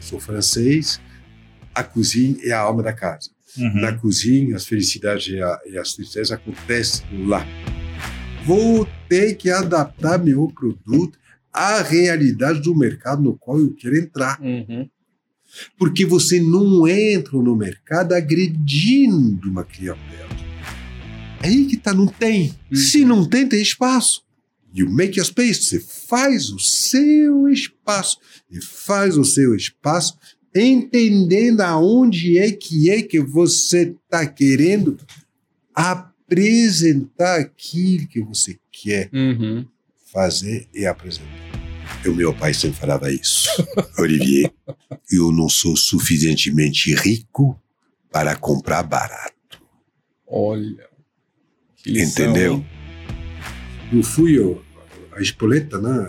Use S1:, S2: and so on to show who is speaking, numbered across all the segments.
S1: sou francês, a cozinha é a alma da casa.
S2: Uhum.
S1: Na cozinha, as felicidades e, a, e as tristezas acontecem lá. Vou ter que adaptar meu produto à realidade do mercado no qual eu quero entrar.
S3: Uhum.
S1: Porque você não entra no mercado agredindo uma clientela. É aí que tá, não tem. Se não tem, tem espaço. You make your space. Você faz o seu espaço. E faz o seu espaço entendendo aonde é que é que você está querendo apresentar aquilo que você quer
S3: Uhum.
S1: fazer e apresentar. O meu pai sempre falava isso. Olivier, eu não sou suficientemente rico para comprar barato.
S3: Olha. lição,
S1: Entendeu?
S3: hein?
S1: Eu fui ó, a espoleta, né?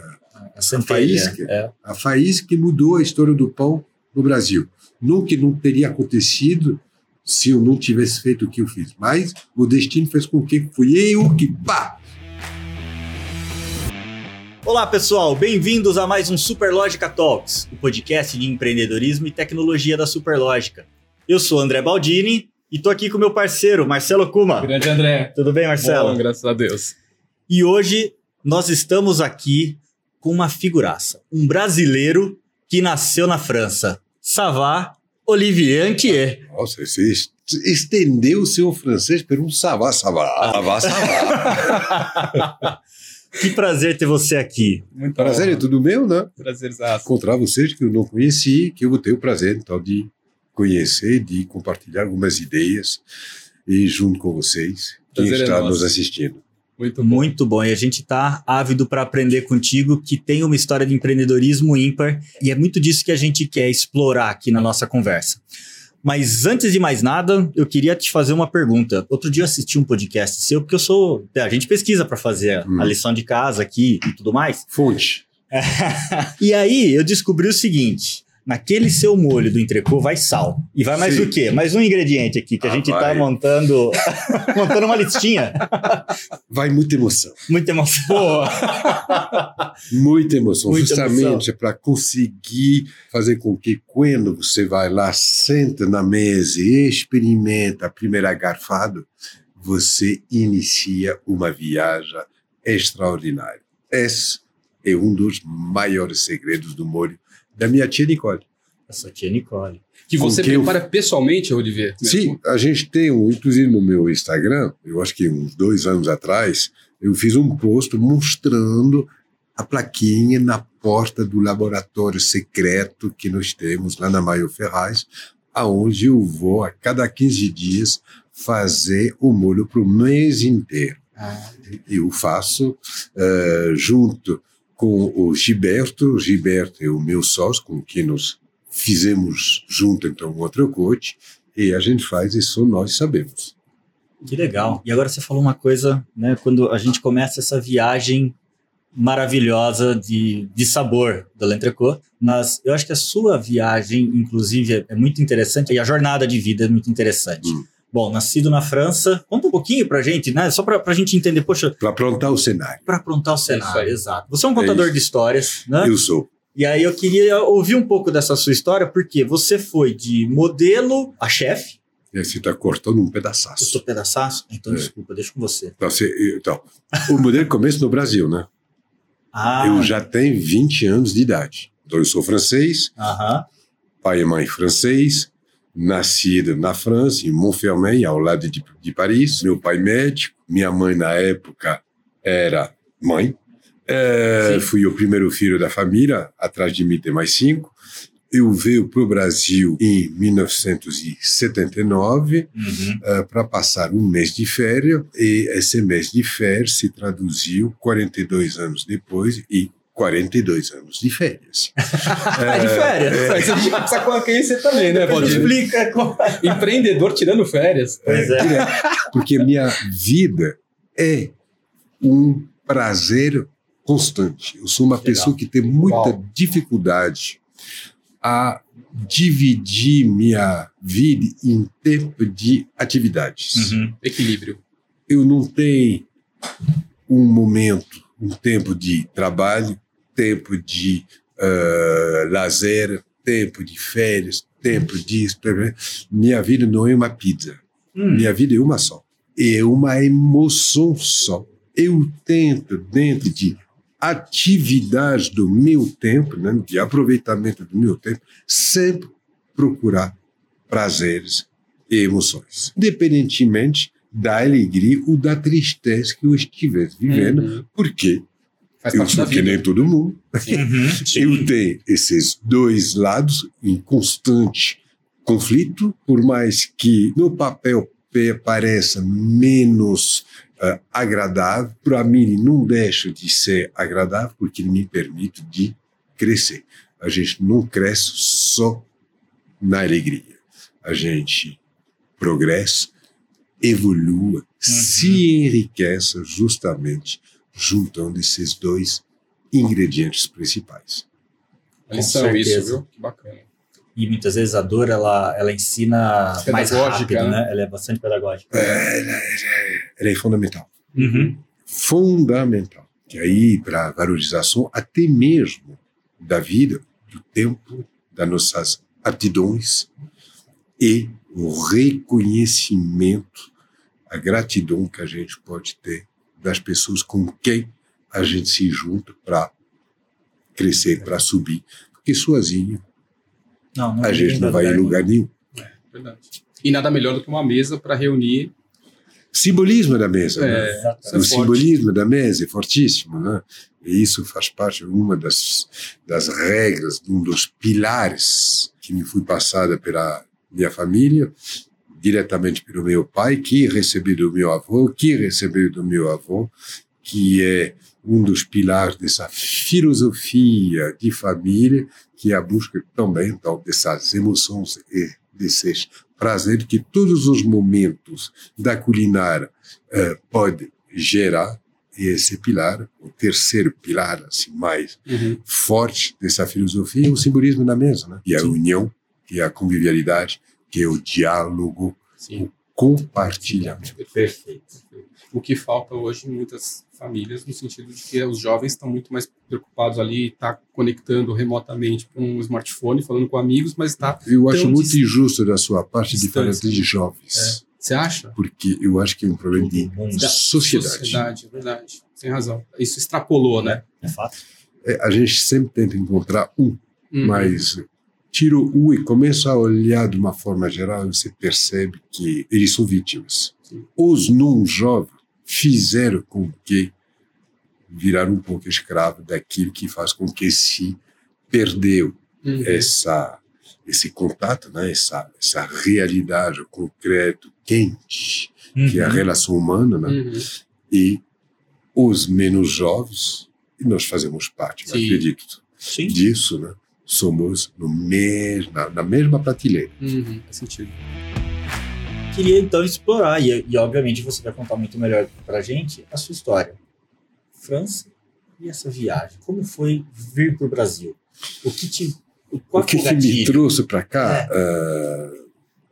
S2: A centelha.
S1: faísca.
S2: É.
S1: a faísca que mudou a história do pão no Brasil. Nunca não teria acontecido se eu não tivesse feito o que eu fiz. Mas o destino fez com que fui eu que pá!
S2: Olá, pessoal. Bem-vindos a mais um Superlógica Talks, o podcast de empreendedorismo e tecnologia da Superlógica. Eu sou André Baldini e tô aqui com meu parceiro, Marcelo Kuma.
S3: Grande André.
S2: Tudo bem, Marcelo?
S3: Bom, graças a Deus.
S2: E hoje nós estamos aqui com uma figuraça, um brasileiro que nasceu na França, Savá Olivier Anquier.
S1: Nossa, você est- estendeu o seu francês para um savá, savá, savá, savá.
S2: Que prazer ter você aqui.
S3: Muito
S1: prazer é
S3: bom.
S1: tudo meu, né?
S3: Prazerzaço.
S1: Encontrar vocês que eu não conheci, que eu vou ter o prazer, então, de conhecer, de compartilhar algumas ideias e junto com vocês, quem
S3: Prazer é
S1: está
S3: nosso.
S1: nos assistindo.
S3: Muito bom.
S2: Muito bom. E a gente tá ávido para aprender contigo, que tem uma história de empreendedorismo ímpar. E é muito disso que a gente quer explorar aqui na nossa conversa. Mas antes de mais nada, eu queria te fazer uma pergunta. Outro dia eu assisti um podcast seu, porque eu sou. A gente pesquisa para fazer
S1: Hum.
S2: a lição de casa aqui e tudo mais.
S1: Fonte.
S2: E aí eu descobri o seguinte. Naquele seu molho do entrecô vai sal. E vai mais
S1: Sim.
S2: o quê? Mais um ingrediente aqui que a
S1: Ah,
S2: gente tá
S1: vai.
S2: montando, montando uma listinha.
S1: Vai muita emoção.
S2: Muita emoção.
S1: Muita emoção,
S2: Muita
S1: justamente para conseguir fazer com que quando você vai lá, senta na mesa e experimenta a primeira garfada, você inicia uma viagem extraordinária. Esse é um dos maiores segredos do molho da minha tia Nicole.
S2: Essa tia Nicole.
S3: Que você
S1: que eu-
S3: prepara pessoalmente, Olivier?
S1: Sim, a gente tem, um, inclusive no meu Instagram, eu acho que uns dois anos atrás, eu fiz um post mostrando a plaquinha na porta do laboratório secreto que nós temos lá na Maio Ferraz, aonde eu vou a cada 15 dias fazer o molho para o mês inteiro. Eu faço eh, junto com o Gilberto. O Gilberto é o meu sócio, com quem nós fizemos junto então outro coach, e a gente faz e só nós sabemos.
S2: Que legal. E agora você falou uma coisa, né? Quando a gente começa essa viagem maravilhosa de, de sabor do L'Entrecô, mas eu acho que a sua viagem, inclusive, é- é muito interessante e a jornada de vida é muito interessante.
S1: Hum.
S2: Bom, nascido na França, conta um pouquinho pra gente, né? Só pra, pra gente entender, poxa,
S1: Para aprontar o cenário.
S2: pra aprontar o
S3: isso
S2: cenário,
S3: aí.
S2: exato. Você é um contador
S1: isso.
S2: de histórias, né?
S1: Eu sou.
S2: E aí eu queria ouvir um pouco dessa sua história, porque você foi de modelo a chefe.
S1: E Você está cortando um
S2: Eu
S1: pedaçaço.
S2: sou pedaçaço, então
S1: É.
S2: desculpa, deixa com você.
S1: Então, você- então, o modelo começa no Brasil, né?
S2: Ah,
S1: Eu já tenho 20 anos de idade. Então, eu sou francês,
S2: aham.
S1: pai e mãe francês, nascido na França, em Montfermeil, ao lado de, de Paris. Meu pai médico, minha mãe na época era mãe. É, fui o primeiro filho da família, atrás de mim tem mais cinco. Eu veio para o Brasil em 1979
S2: Uhum.
S1: para passar um mês de férias e esse mês de férias se traduziu 42 anos depois e 42 anos de férias.
S2: É de férias.
S3: Mas a gente precisa conhecer também, né, Valdir?
S2: Explica como...
S3: Empreendedor tirando férias.
S2: Pois é.
S1: direto. Porque minha vida é um prazer constante. Eu sou uma
S2: Legal.
S1: pessoa que tem muita
S3: Uau.
S1: dificuldade a dividir minha vida em tempo de atividades.
S2: Uhum.
S3: Equilíbrio.
S1: Eu não tenho um momento, um tempo de trabalho, tempo de ah, lazer, tempo de férias, tempo disso. Minha vida não é uma pizza.
S2: Hum.
S1: Minha vida é uma só. É uma emoção só. Eu tento, dentro de atividades do meu tempo, né, de aproveitamento do meu tempo, sempre procurar prazeres e emoções, independentemente da alegria ou da tristeza que eu estivesse vivendo,
S3: Uhum.
S1: porque
S3: Faz
S1: eu sou que nem todo mundo.
S2: Uhum.
S1: Eu tenho esses dois lados em constante conflito, por mais que no papel pe- pareça menos ah, agradável, para mim não deixa de ser agradável porque me permite de crescer. A gente não cresce só na alegria. A gente progressa, evolua, se enriquece justamente juntando esses dois ingredientes principais.
S3: Lição isso,
S2: certeza.
S3: viu? Que bacana.
S2: E muitas vezes a dor, ela, ela ensina mais rápido,
S3: né?
S2: né? Ela é bastante pedagógica.
S1: Ela é fundamental.
S2: Uhum.
S1: Fundamental. Que aí, para a valorização até mesmo da vida, do tempo, das nossas aptidões e o reconhecimento, a gratidão que a gente pode ter das pessoas com quem a gente se junta para crescer, para subir. Porque sozinho
S2: Não, não
S1: a gente não vai em lugar nenhum.
S3: Verdade. E nada melhor do que uma mesa para reunir.
S1: Simbolismo da mesa, né?
S3: É,
S2: Exatamente.
S3: isso é
S1: o
S3: forte.
S1: simbolismo da mesa é fortíssimo, né? E isso faz parte de uma das, das regras, de um dos pilares que me foi passada pela minha família, diretamente pelo meu pai, que recebi do meu avô, que recebeu do meu avô, que é um dos pilares dessa filosofia de família, que é a busca também então, dessas emoções e desses prazeres que todos os momentos da culinária eh, pode gerar e esse pilar, o terceiro pilar assim mais
S3: Uhum.
S1: forte dessa filosofia é o simbolismo da mesa, né? E a união, que é a convivialidade, que é o diálogo,
S3: Sim.
S1: o compartilhamento.
S2: Perfeito.
S3: O que falta hoje em muitas famílias, no sentido de que os jovens estão muito mais preocupados ali, tá conectando remotamente com um smartphone, falando com amigos, mas está.
S1: Eu acho muito
S3: dis-
S1: injusto da sua parte de falar de jovens,
S3: Você acha?
S1: porque eu acho que é um problema de sociedade.
S3: Sociedade, verdade. Sem razão. Isso extrapolou, né?
S2: É fato.
S1: É, a gente sempre tenta encontrar um
S3: Uhum.
S1: mas tira o U e começa a olhar de uma forma geral, você percebe que eles são vítimas. Os não jovens fizeram com que viraram um pouco escravo daquilo que faz com que se perdeu
S3: Uhum.
S1: essa esse contato, né? essa essa realidade concreto quente que é a
S2: Uhum.
S1: relação humana, né?
S3: Uhum.
S1: e os menos jovens e nós fazemos parte,
S3: Sim.
S1: acredito
S2: Sim.
S1: disso, né? Somos no mes na, na mesma prateleira.
S3: Uhum. Faz sentido.
S2: Queria então explorar, e, e obviamente você vai contar muito melhor pra gente a sua história. França e essa viagem. Como foi vir pro Brasil? O que te. o- Qual
S1: o que, que me trouxe para cá,
S2: É.
S1: ah,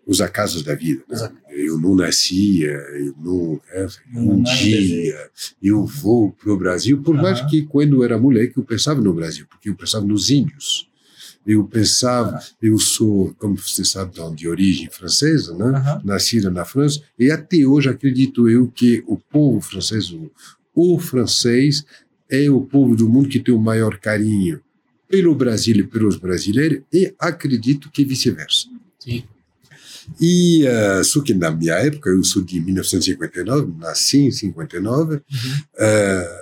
S1: os acasos da vida. né? Eu não nascia, eu não. é,
S2: Não-
S1: um
S2: não
S1: dia eu vou para o Brasil, por mais
S2: Aham.
S1: que quando eu era moleque eu pensava no Brasil, porque eu pensava nos índios. Eu pensava, eu sou, como você sabe, então, de origem francesa, né?
S2: Aham.
S1: nascida na França, e até hoje acredito eu que o povo francês, o, o francês, é o povo do mundo que tem o maior carinho pelo Brasil e pelos brasileiros, e acredito que vice-versa.
S3: Sim.
S1: E uh, só que na minha época, eu sou de 1959, nasci em 59,
S2: Uhum.
S1: eh,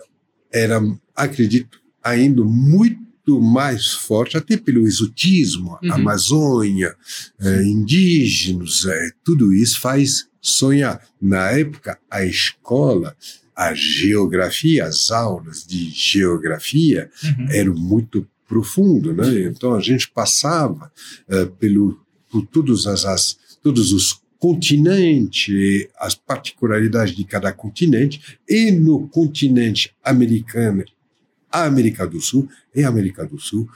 S1: era, acredito, ainda muito mais forte, até pelo exotismo,
S3: Uhum.
S1: Amazônia, eh, indígenas, eh, tudo isso faz sonhar. Na época, a escola, a geografia, as aulas de geografia
S2: Uhum.
S1: eram muito profundo, né? Então a gente passava eh, pelo por todos as, as todos os continentes, as particularidades de cada continente e no continente americano, a América do Sul e a América do Sul,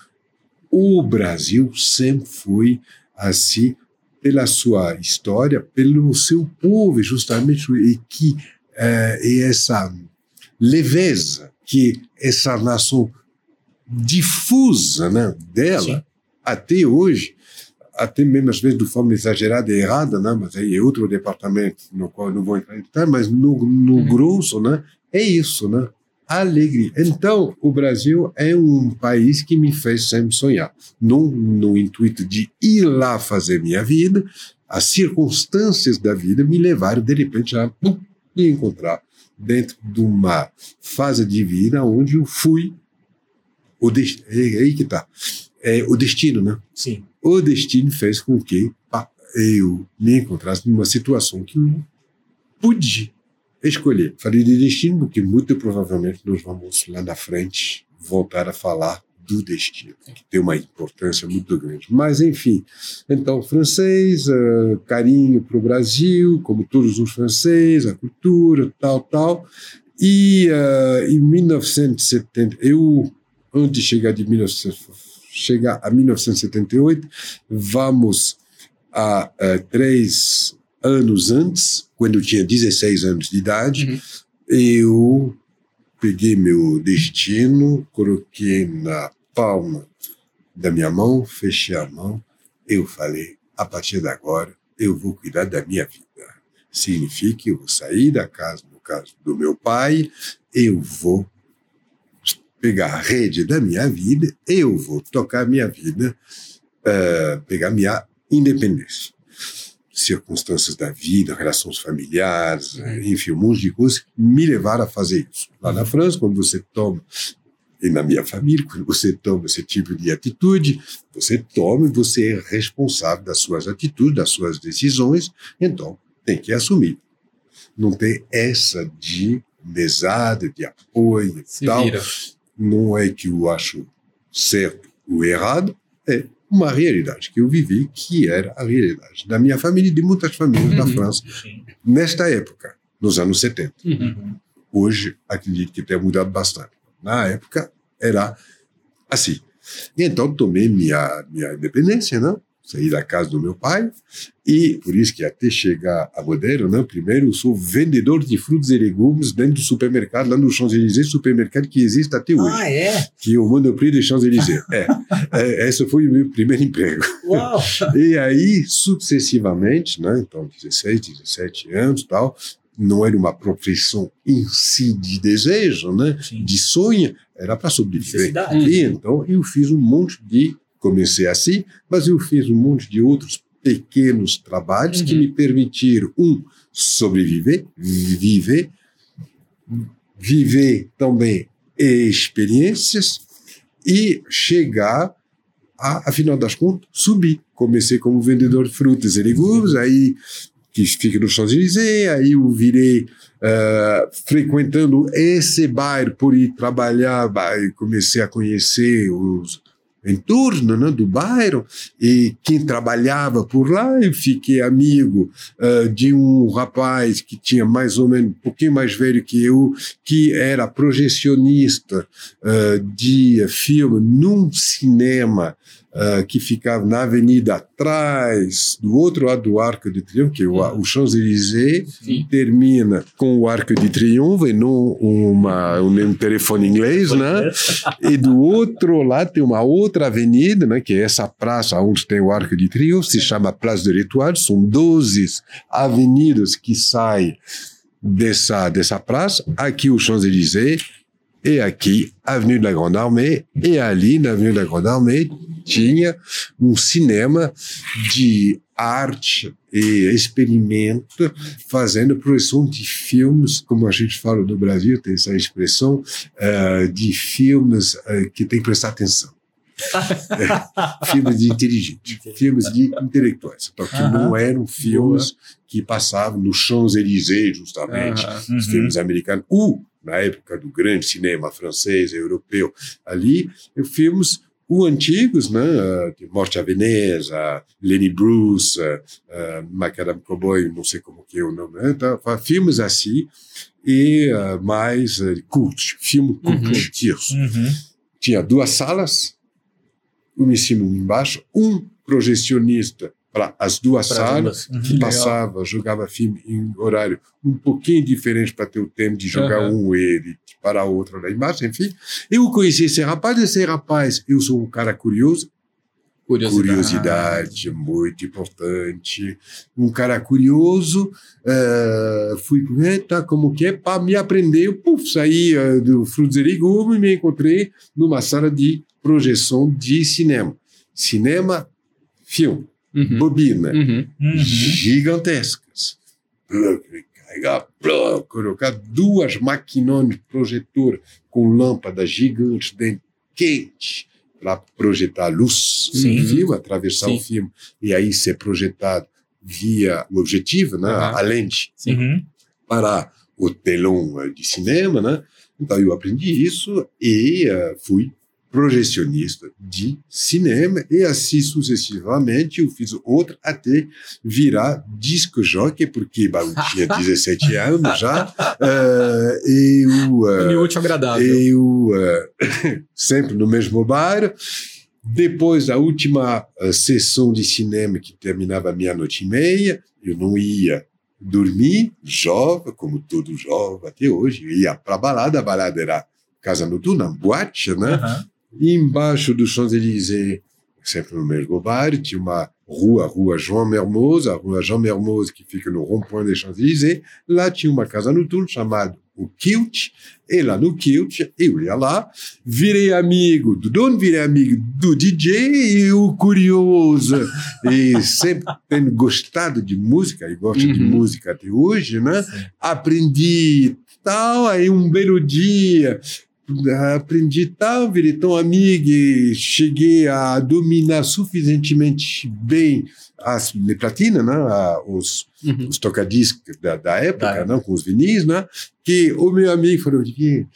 S1: o Brasil sempre foi assim pela sua história, pelo seu povo, justamente e que eh, e essa leveza que essa nação difusa né, dela até hoje, até mesmo às vezes de forma exagerada e errada, né? mas aí é outro departamento no qual eu não vou entrar mas no, no uhum. grosso, né? é isso, né? Alegria. Então, o Brasil é um país que me fez sempre sonhar. No, no intuito de ir lá fazer minha vida, as circunstâncias da vida me levaram, de repente, a me encontrar dentro de uma fase de vida onde eu fui o destino, aí que tá, é o destino, né?
S2: Sim.
S1: O destino fez com que eu me encontrasse numa situação que não pude escolher. Falei de destino porque muito provavelmente nós vamos lá na frente voltar a falar do destino, que tem uma importância muito grande. Mas, enfim, então, francês, uh, carinho para o Brasil, como todos os franceses, a cultura, tal, tal. E uh, em 1970, eu, antes de chegar, de 19, chegar a 1978, vamos a uh, três anos antes, quando eu tinha 16 anos de idade, uhum. eu peguei meu destino, coloquei na palma da minha mão, fechei a mão, eu falei, a partir de agora, eu vou cuidar da minha vida. Significa que eu vou sair da casa, no caso do meu pai, eu vou pegar a rede da minha vida, eu vou tocar a minha vida, uh, pegar minha independência circunstâncias da vida, relações familiares, uhum. enfim, um monte de coisas me levaram a fazer isso. Lá na França, quando você toma, e na minha família, quando você toma esse tipo de atitude, você toma e você é responsável das suas atitudes, das suas decisões, então tem que assumir. Não tem essa de mesada, de apoio e Se tal. Vira. Não é que eu acho certo ou errado, é uma realidade que eu vivi, que era a realidade da minha família e de muitas famílias da uhum. França, nesta época, nos anos 70. Uhum. Hoje, acredito que tenha mudado bastante. Na época, era assim. E então, tomei minha, minha independência, não? Saí da casa do meu pai e por isso que até chegar a Modelo, né, primeiro eu sou vendedor de frutos e legumes dentro do supermercado lá no Champs-Élysées, supermercado que existe até hoje.
S2: Ah, é?
S1: Que é o Monoprix de Champs-Élysées. é, é, esse foi o meu primeiro emprego.
S2: Uau!
S1: e aí, sucessivamente, né, então 16, 17 anos tal, não era uma profissão em si de desejo, né, de sonho, era para sobreviver. E então eu fiz um monte de comecei assim, mas eu fiz um monte de outros pequenos trabalhos uhum. que me permitiram, um, sobreviver, viver, viver também experiências e chegar a, afinal das contas, subir. Comecei como vendedor de frutas e legumes, aí que fica no Champs-Élysées, aí eu virei uh, frequentando esse bairro por ir trabalhar, comecei a conhecer os, em torno né, do bairro e quem trabalhava por lá eu fiquei amigo uh, de um rapaz que tinha mais ou menos um pouquinho mais velho que eu que era projecionista uh, de filme num cinema uh, que ficava na avenida atrás, do outro lado do Arco de Triunfo, que é o, o Champs-Élysées, termina com o Arco de Triunfo e não uma, um, telefone inglês, né? e do outro lado tem uma outra avenida, né? Que é essa praça onde tem o Arco de Triunfo, se chama Place de l'Étoile, são 12 avenidas que saem dessa, dessa praça, aqui o Champs-Élysées, e aqui, Avenue da Grande Armée, e ali, na Avenue da Grande Armée, tinha um cinema de arte e experimento, fazendo projeção de filmes, como a gente fala no Brasil, tem essa expressão, uh, de filmes uh, que tem que prestar atenção. é, filmes de inteligente, filmes de intelectuais. Então, que não eram filmes Boa. que passavam no Champs-Élysées, justamente, os filmes uhum. americanos, ou na época do grande cinema francês, europeu, ali, filmes o antigos, né, de Morte à Veneza, Lenny Bruce, uh, Macadam Cowboy, não sei como que é o nome, né, tá, filmes assim, e uh, mais uh, cult, filme cult, uhum. Uhum. Tinha duas salas, uma em cima e uma embaixo, um projecionista para as duas pra salas, uhum. que passava, jogava filme em horário um pouquinho diferente para ter o tempo de jogar uhum. um ele para outro lá embaixo, enfim. Eu conheci esse rapaz, esse rapaz, eu sou um cara curioso,
S3: Curiosidade.
S1: curiosidade, muito importante. Um cara curioso, eh, fui, eita, como que é? Para me aprender, puf, saí eh, do Legumes e me encontrei numa sala de projeção de cinema. Cinema, filme,
S3: Uhum.
S1: bobina,
S3: Uhum.
S2: Uhum.
S1: gigantescas. Carregar, colocar duas maquinones projetor com lâmpadas gigantes dentro, quente, para projetar a luz
S2: Sim.
S1: do filme, atravessar
S3: Sim.
S1: o filme, e aí ser projetado via o objetivo, né,
S3: Aham.
S1: a lente,
S3: Sim.
S2: Uhum.
S1: para o telão eh, de cinema. Né? Então eu aprendi isso e eh, fui projecionista de cinema e assim sucessivamente eu fiz outra até virar disco jockey porque bah, eu tinha 17 anos já eh, e
S3: útil ao agradável.
S1: eu eh, sempre no mesmo bar depois da última eh, sessão de cinema que terminava meia-noite e meia eu não ia dormir jovem como todo jovem até hoje eu ia para balada a balada era casa noturna boate né
S2: Aham.
S1: E embaixo do Champs-Élysées, sempre no mesmo bar, tinha uma rua, rua João Mermoz, a rua João Mermoz, que fica no rond-point des Champs-Élysées. Lá tinha uma casa noturna chamada o Kilt, e lá no Kilt, eu ia lá, virei amigo do dono, virei amigo do DJ e o curioso, e sempre tendo gostado de música, e gosto de
S3: Uhum.
S1: música até hoje, né?
S2: Sim.
S1: aprendi tal, aí um belo dia aprendi tal, virei tão amigo e cheguei a dominar suficientemente bem as de platina, né, a- os,
S3: Uhum.
S1: os tocadiscos da, da época,
S2: época.
S1: né, com os vinis, né, que o meu amigo falou, Olivier,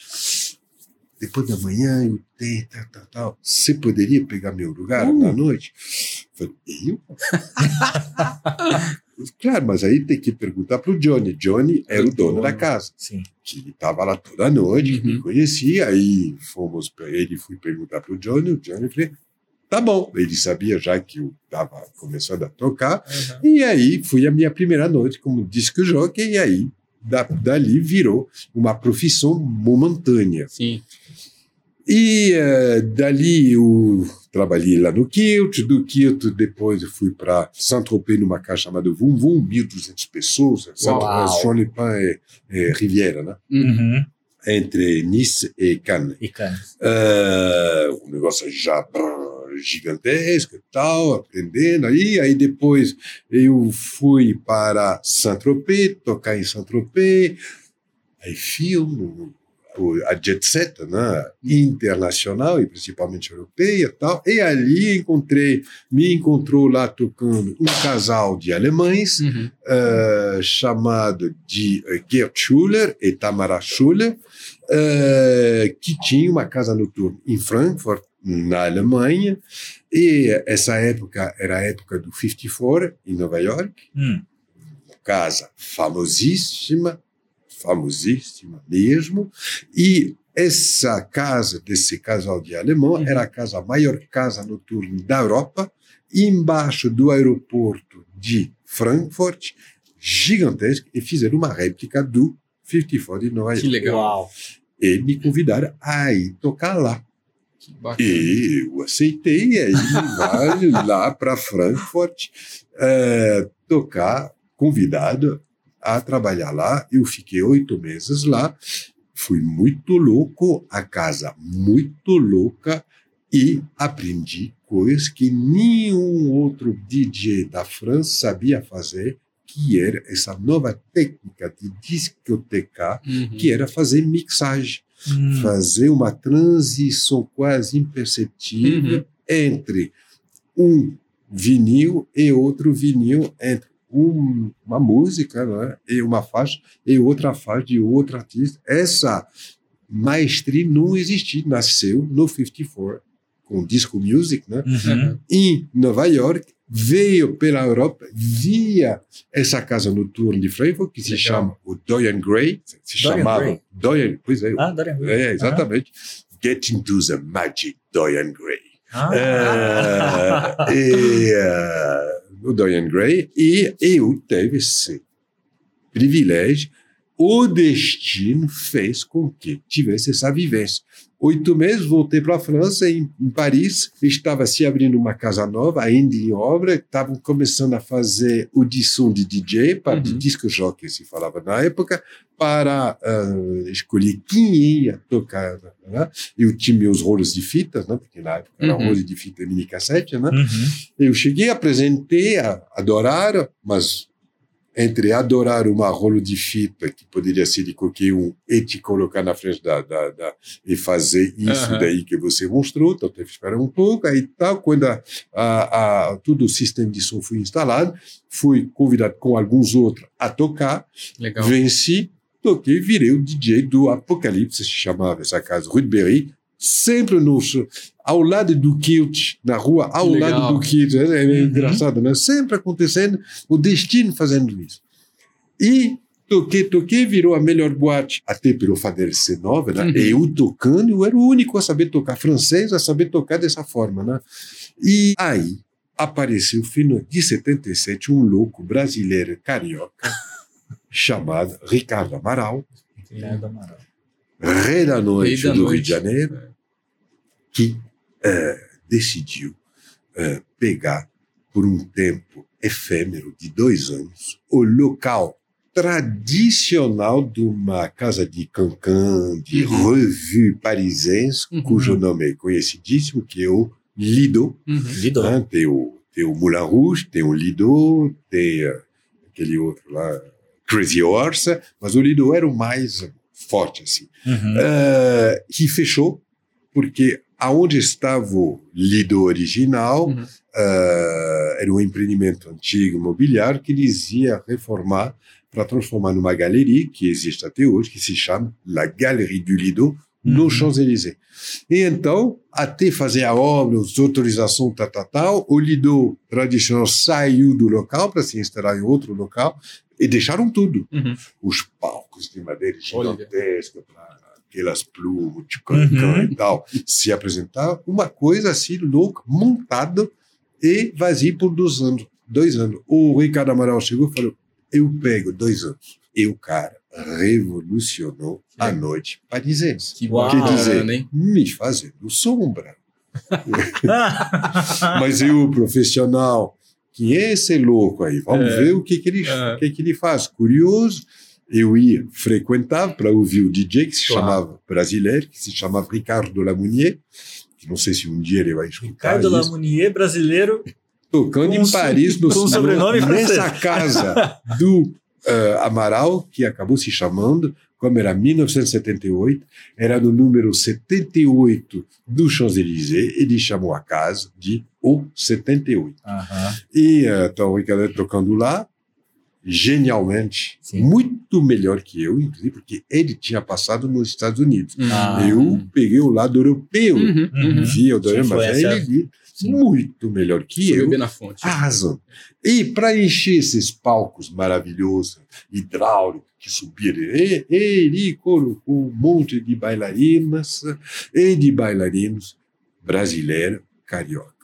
S1: depois da manhã eu tenho tal, tal, tal, você poderia pegar meu lugar
S3: Uh.
S1: na noite? Eu falei, eu? claro, mas aí tem que perguntar para o Johnny. Johnny era o dono da casa
S2: Sim.
S1: que estava lá toda noite, que me
S3: Uhum.
S1: conhecia, aí fomos para ele, fui perguntar para o Johnny, o Johnny falou, tá bom, ele sabia já que eu estava começando a tocar,
S2: Uhum.
S1: e aí foi a minha primeira noite como disco jockey, e aí da, dali virou uma profissão momentânea.
S3: Sim.
S1: E eh, dali eu trabalhei lá no Kilt, do Kilt depois eu fui para Saint-Tropez numa casa chamada Vum Vum, 1.200 pessoas. Saint-Tropez é, é Riviera, né?
S2: Uhum.
S1: entre Nice e Cannes.
S2: E cara.
S1: É, um negócio já e tal, aprendendo aí. Aí depois eu fui para Saint-Tropez, tocar em Saint-Tropez, aí filme, a jet set, né, internacional e principalmente europeia e tal. E ali encontrei, me encontrou lá tocando um casal de alemães,
S3: Uhum.
S1: eh, chamado de eh, Gerd Schuller e Tamara Schuller, eh, que tinha uma casa noturna em Frankfurt, na Alemanha, e essa época era a época do 54, em Nova York,
S2: Hum.
S1: casa famosíssima, famosíssima mesmo, e essa casa desse casal de alemão
S2: Uhum.
S1: era a casa, a maior casa noturna da Europa, embaixo do aeroporto de Frankfurt, gigantesca, e fizeram uma réplica do 54 de Nova
S3: Que
S1: York.
S3: legal.
S2: Uau.
S1: E me convidaram a ir tocar lá.
S3: Que.
S1: E eu aceitei, e aí vai lá para Frankfurt eh, tocar, convidado a trabalhar lá. Eu fiquei oito meses lá, fui muito louco, a casa muito louca, e aprendi coisas que nenhum outro DJ da França sabia fazer, que era essa nova técnica de discotecar,
S3: Uhum.
S1: que era fazer mixagem
S2: Hum.
S1: fazer uma transição quase imperceptível
S3: Uhum.
S1: entre um vinil e outro vinil, entre um- uma música não é? e uma faixa e outra faixa de outro artista. Essa maestria não existia, nasceu no 54 com disco music, né?
S2: Uhum.
S1: em Nova York, veio pela Europa via essa casa noturna de Frankfurt que se
S2: Legal.
S1: chama o Dorian Gray, se
S2: Dorian
S1: chamava
S2: Gray?
S1: Dorian, pois é,
S2: Ah, Dorian Gray.
S1: é, exatamente. Get into the magic Dorian Gray.
S2: Ah.
S1: É, e, eh, o Dorian Gray. E eu tive esse privilégio o destino fez com que tivesse essa vivência. Oito meses, voltei para a França, em, em, Paris, estava se abrindo uma casa nova, ainda em obra, estavam começando a fazer audição de DJ, para uhum. de disco jockey, se falava na época, para uh, escolher quem ia tocar. Né? Eu tinha meus rolos de fitas, né? porque na época uhum. era rolo de fita mini cassete. Né? Uhum. Eu cheguei, apresentei, adoraram, mas entre adorar uma rolo de fita que poderia ser de qualquer um e te colocar na frente da, da, da e fazer isso uhum. daí que você mostrou, então teve que esperar um pouco, aí tal, quando a, a, a, todo o sistema de som foi instalado, fui convidado com alguns outros a tocar, Legal. venci, toquei, virei o DJ do Apocalipse, se chamava essa casa, Rue Berry, sempre no, ao lado do Kilt, na rua ao Legal. lado do Kilt. É, é uhum. engraçado, né? Sempre acontecendo, o destino fazendo isso. E toquei, toquei, virou a melhor boate, até pelo ser nova, né? Uhum. Eu tocando, eu era o único a saber tocar francês, a saber tocar dessa forma, né? E aí apareceu, final de 77, um louco brasileiro carioca chamado Ricardo Amaral. Ricardo Amaral. Rei da Noite Rei da do noite. Rio de Janeiro, que é, decidiu é, pegar por um tempo efêmero de dois anos o local tradicional de uma casa de cancan, de uhum. revue parisiense, uhum. cujo nome é conhecidíssimo, que é o Lido. Uhum. Lido. Né? Tem, o, tem o Moulin Rouge, tem o Lido, tem uh, aquele outro lá, Crazy Horse, mas o Lido era o mais forte, assim. Uh, que fechou, porque aonde estava o Lido original, uhum. uh, era um empreendimento antigo imobiliário que eles iam reformar para transformar numa galeria que existe até hoje, que se chama La Galerie du Lido, no uhum. Champs-Élysées. E então, até fazer a obra, as autorizações, tal, tal, tal, o Lido tradicional saiu do local para se instalar em outro local e deixaram tudo. Uhum. Os palcos de madeira gigantesca para aquelas plumas uhum. e tal, se apresentar uma coisa assim louca, montada e vazia por dois anos. Dois anos. O Ricardo Amaral chegou e falou: Eu pego dois anos. E o cara revolucionou a noite parisiense. Que Quer dizer, hein? me fazendo sombra. Mas eu, profissional, que é esse louco aí? Vamos é. ver o que, que, ele, é. que, que ele faz. Curioso eu ia frequentar para ouvir o DJ que se claro. chamava brasileiro, que se chamava Ricardo Lamounier, que não sei se um dia ele vai escutar
S2: Ricardo isso. Lamounier, brasileiro.
S1: Tocando em Paris, no, com sobrenome no, nessa casa do uh, Amaral, que acabou se chamando, como era 1978, era no número 78 do Champs-Élysées, ele chamou a casa de O 78. Uhum. E então o Ricardo tocando lá, genialmente, Sim. muito melhor que eu, inclusive, porque ele tinha passado nos Estados Unidos. Ah. Eu peguei o lado europeu, uhum, uhum. via o drama, ele muito melhor que eu.
S3: na fonte.
S1: Arrasando. E para encher esses palcos maravilhosos, hidráulicos, que subiram, ele colocou um monte de bailarinas e de bailarinos brasileiros, carioca.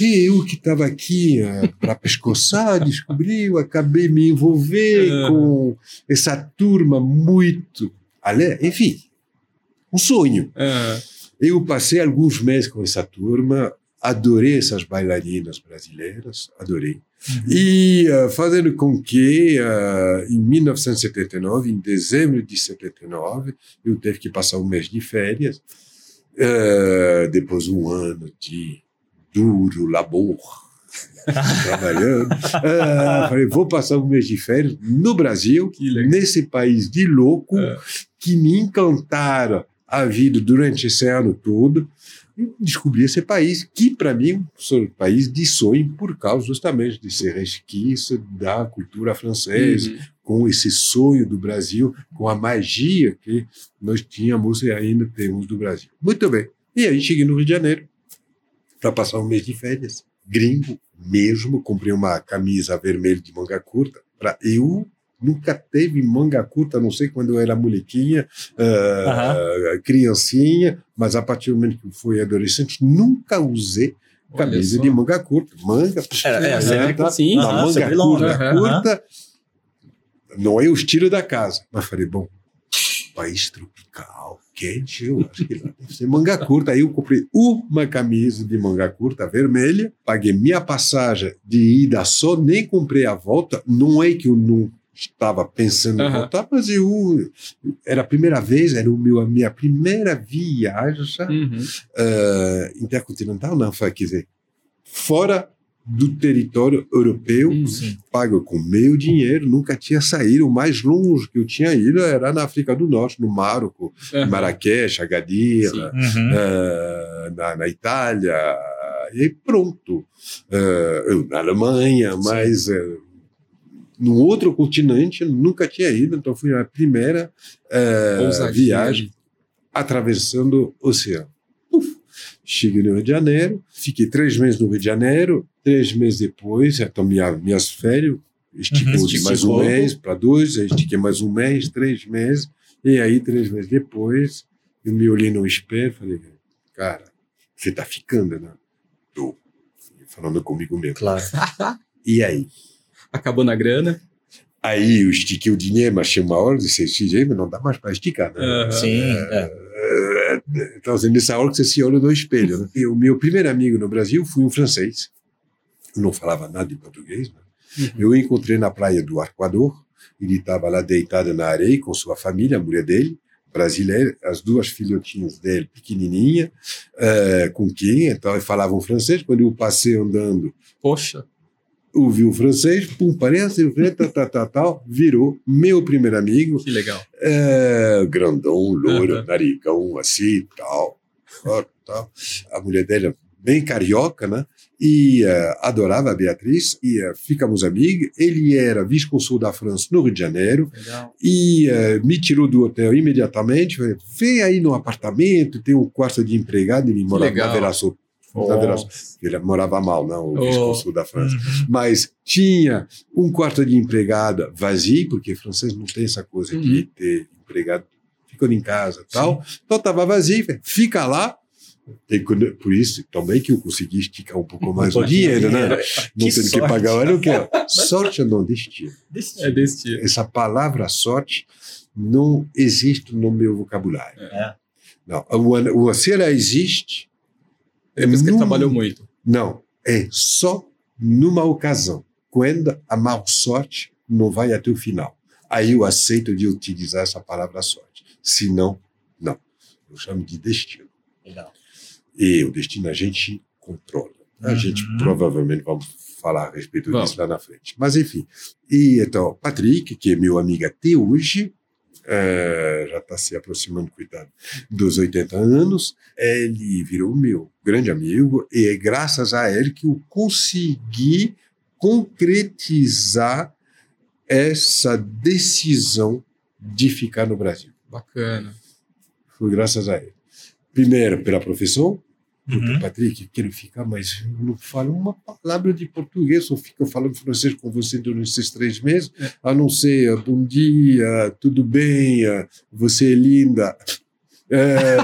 S1: E eu que estava aqui uh, eh, para pescoçar, descobriu, acabei me envolver uh. com essa turma muito. Enfim, um sonho. Uh. Eu passei alguns meses com essa turma, adorei essas bailarinas brasileiras, adorei. Uhum. E uh, fazendo com que, uh, em 1979, em dezembro de 79, eu teve que passar um mês de férias, uh, depois um ano de duro labor, trabalhando. Uh, falei, vou passar um mês de férias no Brasil, nesse país de louco, é. que me encantaram a vida durante esse ano todo. Descobri esse país, que para mim é um país de sonho, por causa justamente de ser resquício da cultura francesa, uhum. com esse sonho do Brasil, com a magia que nós tínhamos e ainda temos do Brasil. Muito bem. E aí cheguei no Rio de Janeiro para passar um mês de férias. Gringo mesmo, comprei uma camisa vermelha de manga curta. Para eu nunca teve manga curta, não sei quando eu era molequinha, uh, criancinha, mas a partir do momento que fui adolescente, nunca usei camisa de manga curta. Manga,
S2: é, é, é, tá, sim,
S1: uma manga curta, curta não é o estilo da casa. Mas falei, bom, país tropical, quente, eu acho que lá deve ser manga curta. Aí eu comprei uma camisa de manga curta vermelha, paguei minha passagem de ida só, nem comprei a volta. Não é que eu não estava pensando em voltar, mas eu era a primeira vez, era o meu, a minha primeira viagem
S3: Uhum.
S1: eh, intercontinental, não, foi, quer dizer, fora do território europeu,
S3: Uhum.
S2: Sim.
S1: pago com meu dinheiro, nunca tinha saído. O mais longe que eu tinha ido era na África do Norte, no Marrocos,
S3: Aham.
S1: Marrakech, Agadir,
S3: Sim.
S2: Uhum.
S1: eh, na, na Itália, e pronto. Eh, eu na Alemanha, mas eh, no outro continente nunca tinha ido, então foi a primeira eh,
S3: Ousadia.
S1: viagem atravessando o oceano. Cheguei no Rio de Janeiro, fiquei três meses no Rio de Janeiro, três meses depois, então minha, minhas férias, esticou
S2: Uhum,
S1: de mais um mês para dois, aí estiquei mais um mês, três meses, e aí três meses depois, eu me olhei no espelho e falei, cara, você tá ficando, né? Tô. Falando comigo mesmo.
S2: Claro.
S1: E aí?
S3: Acabando a grana.
S1: Aí eu estiquei o dinheiro, mas tinha uma hora de ser mas não dá mais para esticar, né?
S3: Aham.
S2: Sim. é.
S1: É, Então, assim, nessa hora que você se olha no espelho. Né? E o meu primeiro amigo no Brasil foi um francês. Eu não falava nada de português. Né?
S3: Uhum.
S1: Eu encontrei na praia do Arcoador. Ele estava lá deitado na areia com sua família, a mulher dele, brasileira, as duas filhotinhas dele, pequenininha, eh, com quem, então, eles falavam francês. Quando eu passei andando,
S3: Poxa.
S1: Ouvi o francês, pum, parece, tal, tal, tal, tal, virou meu primeiro amigo.
S3: Que legal.
S1: É, grandão, louro,
S3: Aham.
S1: narigão, assim, tal, tal. A mulher dele, bem carioca, né? E eh, adorava a Beatriz, e eh, ficamos amigos. Ele era vice-consul da França no Rio de Janeiro,
S3: Legal.
S1: e eh, me tirou do hotel imediatamente. Falei, vem aí no apartamento, tem um quarto de empregado, ele morava na Veraço. Veraço. Ele morava mal, não, o
S3: Oh.
S1: vice-consul da França
S2: Uhum.
S1: mas tinha um quarto de empregada vazio, porque francês não tem essa coisa
S3: Uhum.
S1: de ter empregado ficando em casa tal. Então estava vazio, fica lá. Que- por isso também que eu consegui esticar um pouco mais o dinheiro, né? Não
S2: Que
S1: tendo que
S2: sorte.
S1: pagar, olha o que é. Sorte não destino.
S3: É desse tipo.
S1: Essa palavra sorte não existe no meu vocabulário.
S2: É.
S1: Não, o, o, se ela existe,
S3: Depois que ele trabalhou muito.
S1: não, é só numa ocasião, quando a má sorte não vai até o final. Aí eu aceito de utilizar essa palavra sorte. Se não, não. Eu chamo de destino.
S2: Legal.
S1: E o destino a gente controla. A
S2: Uhum.
S1: gente provavelmente vamos falar a respeito
S3: Vamos.
S1: disso lá na frente. Mas enfim. E então, Patrick, que é meu amigo até hoje, eh, já está se aproximando, coitado, dos 80 anos, ele virou meu grande amigo e é graças a ele que eu consegui concretizar essa decisão de ficar no Brasil.
S3: Bacana.
S1: Foi graças a ele. Primeiro, pela profissão.
S2: Uhum.
S1: Patrick, quero ficar, mas eu não falo uma palavra de português, só fico falando francês com você durante esses três meses,
S3: É.
S1: a não ser bom dia, tudo bem, eh, você é linda. É,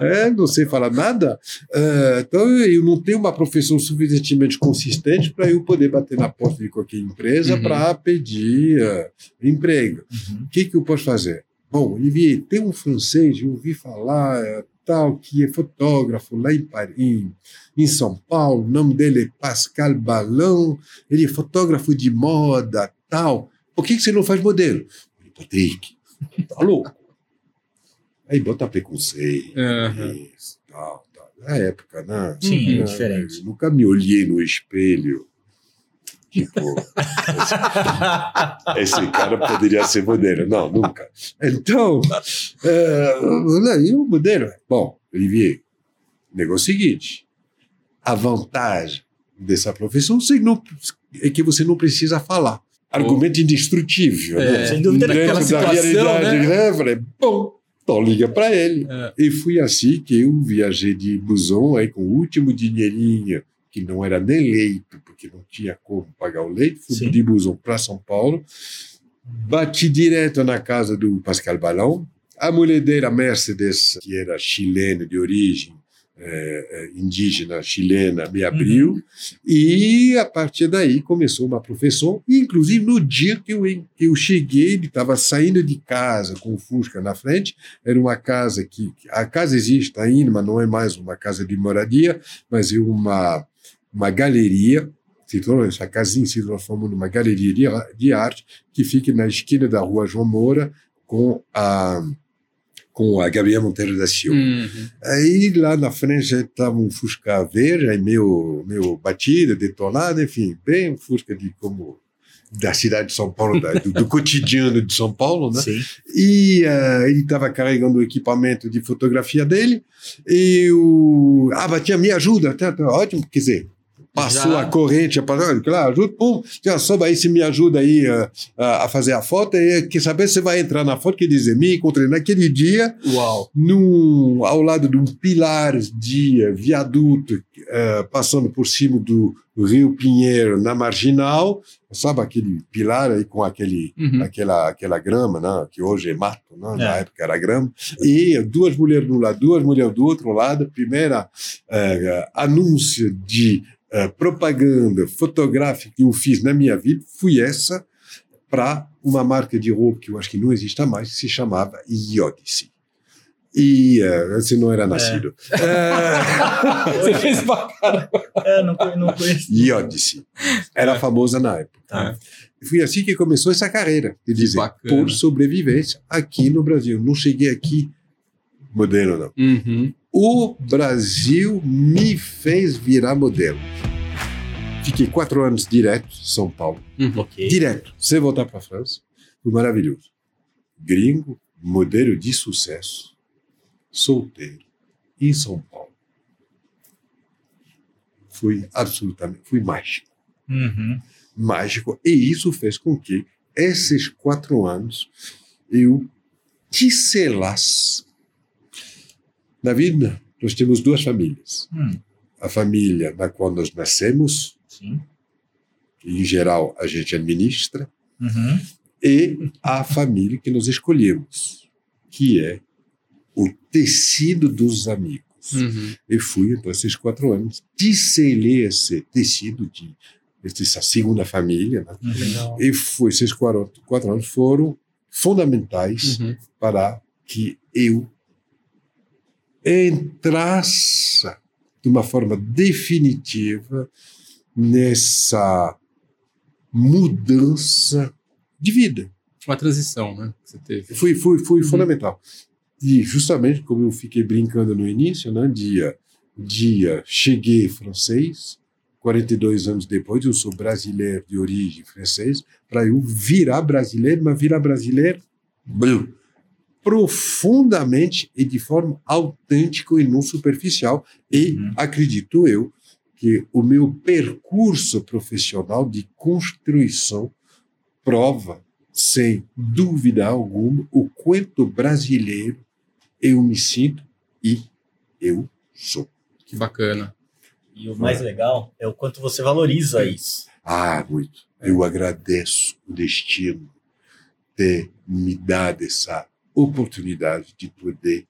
S1: é, não sei falar nada. É, então, eu não tenho uma profissão suficientemente consistente para eu poder bater na porta de qualquer empresa
S3: Uhum.
S1: para pedir eh, emprego.
S2: Uhum.
S1: O que, que eu posso fazer? Bom, Olivier, tem um francês, eu ouvi falar, é, tal, que é fotógrafo lá em Paris, em, São Paulo, o nome dele é Pascal Balão, ele é fotógrafo de moda, tal. Por que, que você não faz modelo? Eu falei, Patrick, tá louco? Aí bota preconceito,
S3: Aham.
S1: isso, tal, tal. Na época, né?
S2: Sim, é diferente.
S1: eu nunca me olhei no espelho. Tipo, esse cara poderia ser modelo. Não, nunca. Então, é, aí o modelo. Bom, Olivier, negócio é seguinte: a vantagem dessa profissão não- é que você não precisa falar. Argumento indestrutível.
S3: É,
S1: né?
S2: sem dúvida,
S1: Dentro
S3: naquela situação,
S1: realidade,
S3: né?
S1: né? Falei, bom, então liga para ele.
S3: É.
S1: E fui assim que eu viajei de busão aí com o último dinheirinho, que não era nem leito, porque não tinha como pagar o leito, fui
S2: Sim.
S1: de busão para São Paulo, bati direto na casa do Pascal Balão, a mulher dele, a Mercedes, que era chilena de origem, é, indígena chilena me abriu uhum. e a partir daí começou uma profissão. Inclusive no dia que eu, eu cheguei, ele estava saindo de casa com o Fusca na frente. Era uma casa que a casa existe ainda, mas não é mais uma casa de moradia, mas é uma uma galeria essa casinha se transformou numa galeria de, de arte que fica na esquina da rua João Moura com a com a Gabriela Monteiro da Silva. Uhum. Aí lá na frente estava um Fusca verde, meio, meio batido, detonado, enfim, bem um Fusca de como da cidade de São Paulo, da, do, do, cotidiano de São Paulo, né? Sim. E uh, ele estava carregando o equipamento de fotografia dele e o... Ah, Batia, me ajuda, tá, tá, ótimo, quer dizer, passou já. a corrente, passou, claro, ajuda, pum, já soube aí, se me ajuda aí a, a, a, fazer a foto, e quer saber se vai entrar na foto, que dizer, me encontrei naquele dia,
S2: Uau.
S1: Num, ao lado de um pilar de viaduto, uh, passando por cima do Rio Pinheiro, na Marginal, sabe aquele pilar aí com aquele, uhum. aquela, aquela grama, né, que hoje é mato, né, é. na época era grama, e duas mulheres de um lado, duas mulheres do outro lado, primeira uh, anúncio de uh, propaganda fotográfica que eu fiz na minha vida foi essa para uma marca de roupa que eu acho que não existe mais, que se chamava Iodice. E uh, você não era nascido.
S2: É. você fez bacana. É, não, não conheço.
S1: Iodice. Era é. famosa na época. Tá. É. Foi assim que começou essa carreira, de dizer, por sobrevivência aqui no Brasil. Não cheguei aqui modelo, não.
S2: Uhum.
S1: O Brasil me fez virar modelo. Fiquei quatro anos direto em São Paulo.
S2: Uhum. Okay.
S1: Direto, sem voltar para a França. Foi maravilhoso. Gringo, modelo de sucesso, solteiro, em São Paulo. Foi absolutamente, foi mágico.
S2: Uhum.
S1: Mágico. E isso fez com que esses quatro anos eu ticelasse na vida, nós temos duas famílias.
S2: Hum.
S1: A família na qual nós nascemos,
S2: Sim.
S1: que em geral a gente administra,
S2: uhum.
S1: e a família que nós escolhemos, que é o tecido dos amigos.
S2: Uhum.
S1: E fui, então, esses quatro anos, ticelei esse tecido de essa segunda família, né?
S2: uhum.
S1: e foi, esses quatro, quatro anos foram fundamentais
S2: uhum.
S1: para que eu entrasse de uma forma definitiva nessa mudança de vida.
S3: Uma transição, né? Que você teve.
S1: Foi, foi, foi uhum. fundamental. E justamente como eu fiquei brincando no início, né? Dia, dia cheguei francês, 42 anos depois eu sou brasileiro de origem francês, para eu virar brasileiro, mas virar brasileiro blum, profundamente e de forma autêntica e não superficial. E uhum. acredito eu que o meu percurso profissional de construção prova, sem dúvida alguma, o quanto brasileiro eu me sinto e eu sou.
S2: Que bacana. E o mais legal é o quanto você valoriza isso.
S1: Ah, muito. Eu agradeço o destino ter me dado essa oportunidade de poder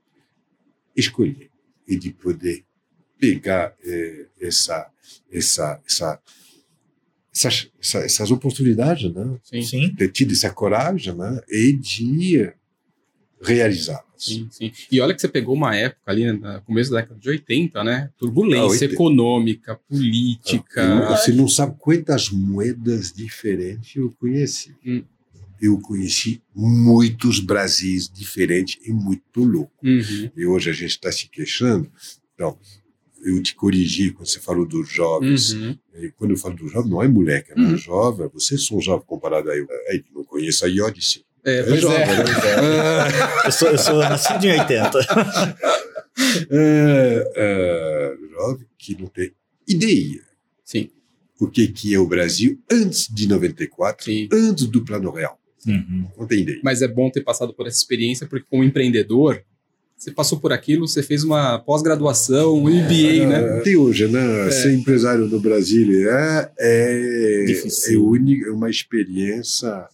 S1: escolher e de poder pegar é, essa, essa, essa, essas, essas oportunidades, né?
S2: Sim. sim.
S1: Ter tido essa coragem, né? E de realizá-las.
S3: Sim, sim. E olha que você pegou uma época ali, no começo da década de 80, né? Turbulência ah, econômica, política.
S1: Ah, você não sabe quantas moedas diferentes eu conheci. Hum eu conheci muitos Brasis diferentes e muito louco.
S3: Uhum.
S1: E hoje a gente está se queixando. Então, eu te corrigi quando você falou dos jovens.
S3: Uhum.
S1: E quando eu falo dos jovens, não é moleque, é uhum. jovem. Vocês são jovens comparado a eu. É, não conheço a Iodice.
S3: É, é jovem, é. Né?
S2: eu, sou, eu sou nascido em 80.
S1: é, é, jovem que não tem ideia.
S3: Sim.
S1: O que, que é o Brasil antes de 94,
S3: Sim.
S1: antes do Plano Real.
S2: Uhum.
S1: Tem ideia.
S3: Mas é bom ter passado por essa experiência, porque como empreendedor, você passou por aquilo, você fez uma pós-graduação, um MBA, né?
S1: Até hoje, né? É. Ser empresário no Brasil é, é, é, única, é uma experiência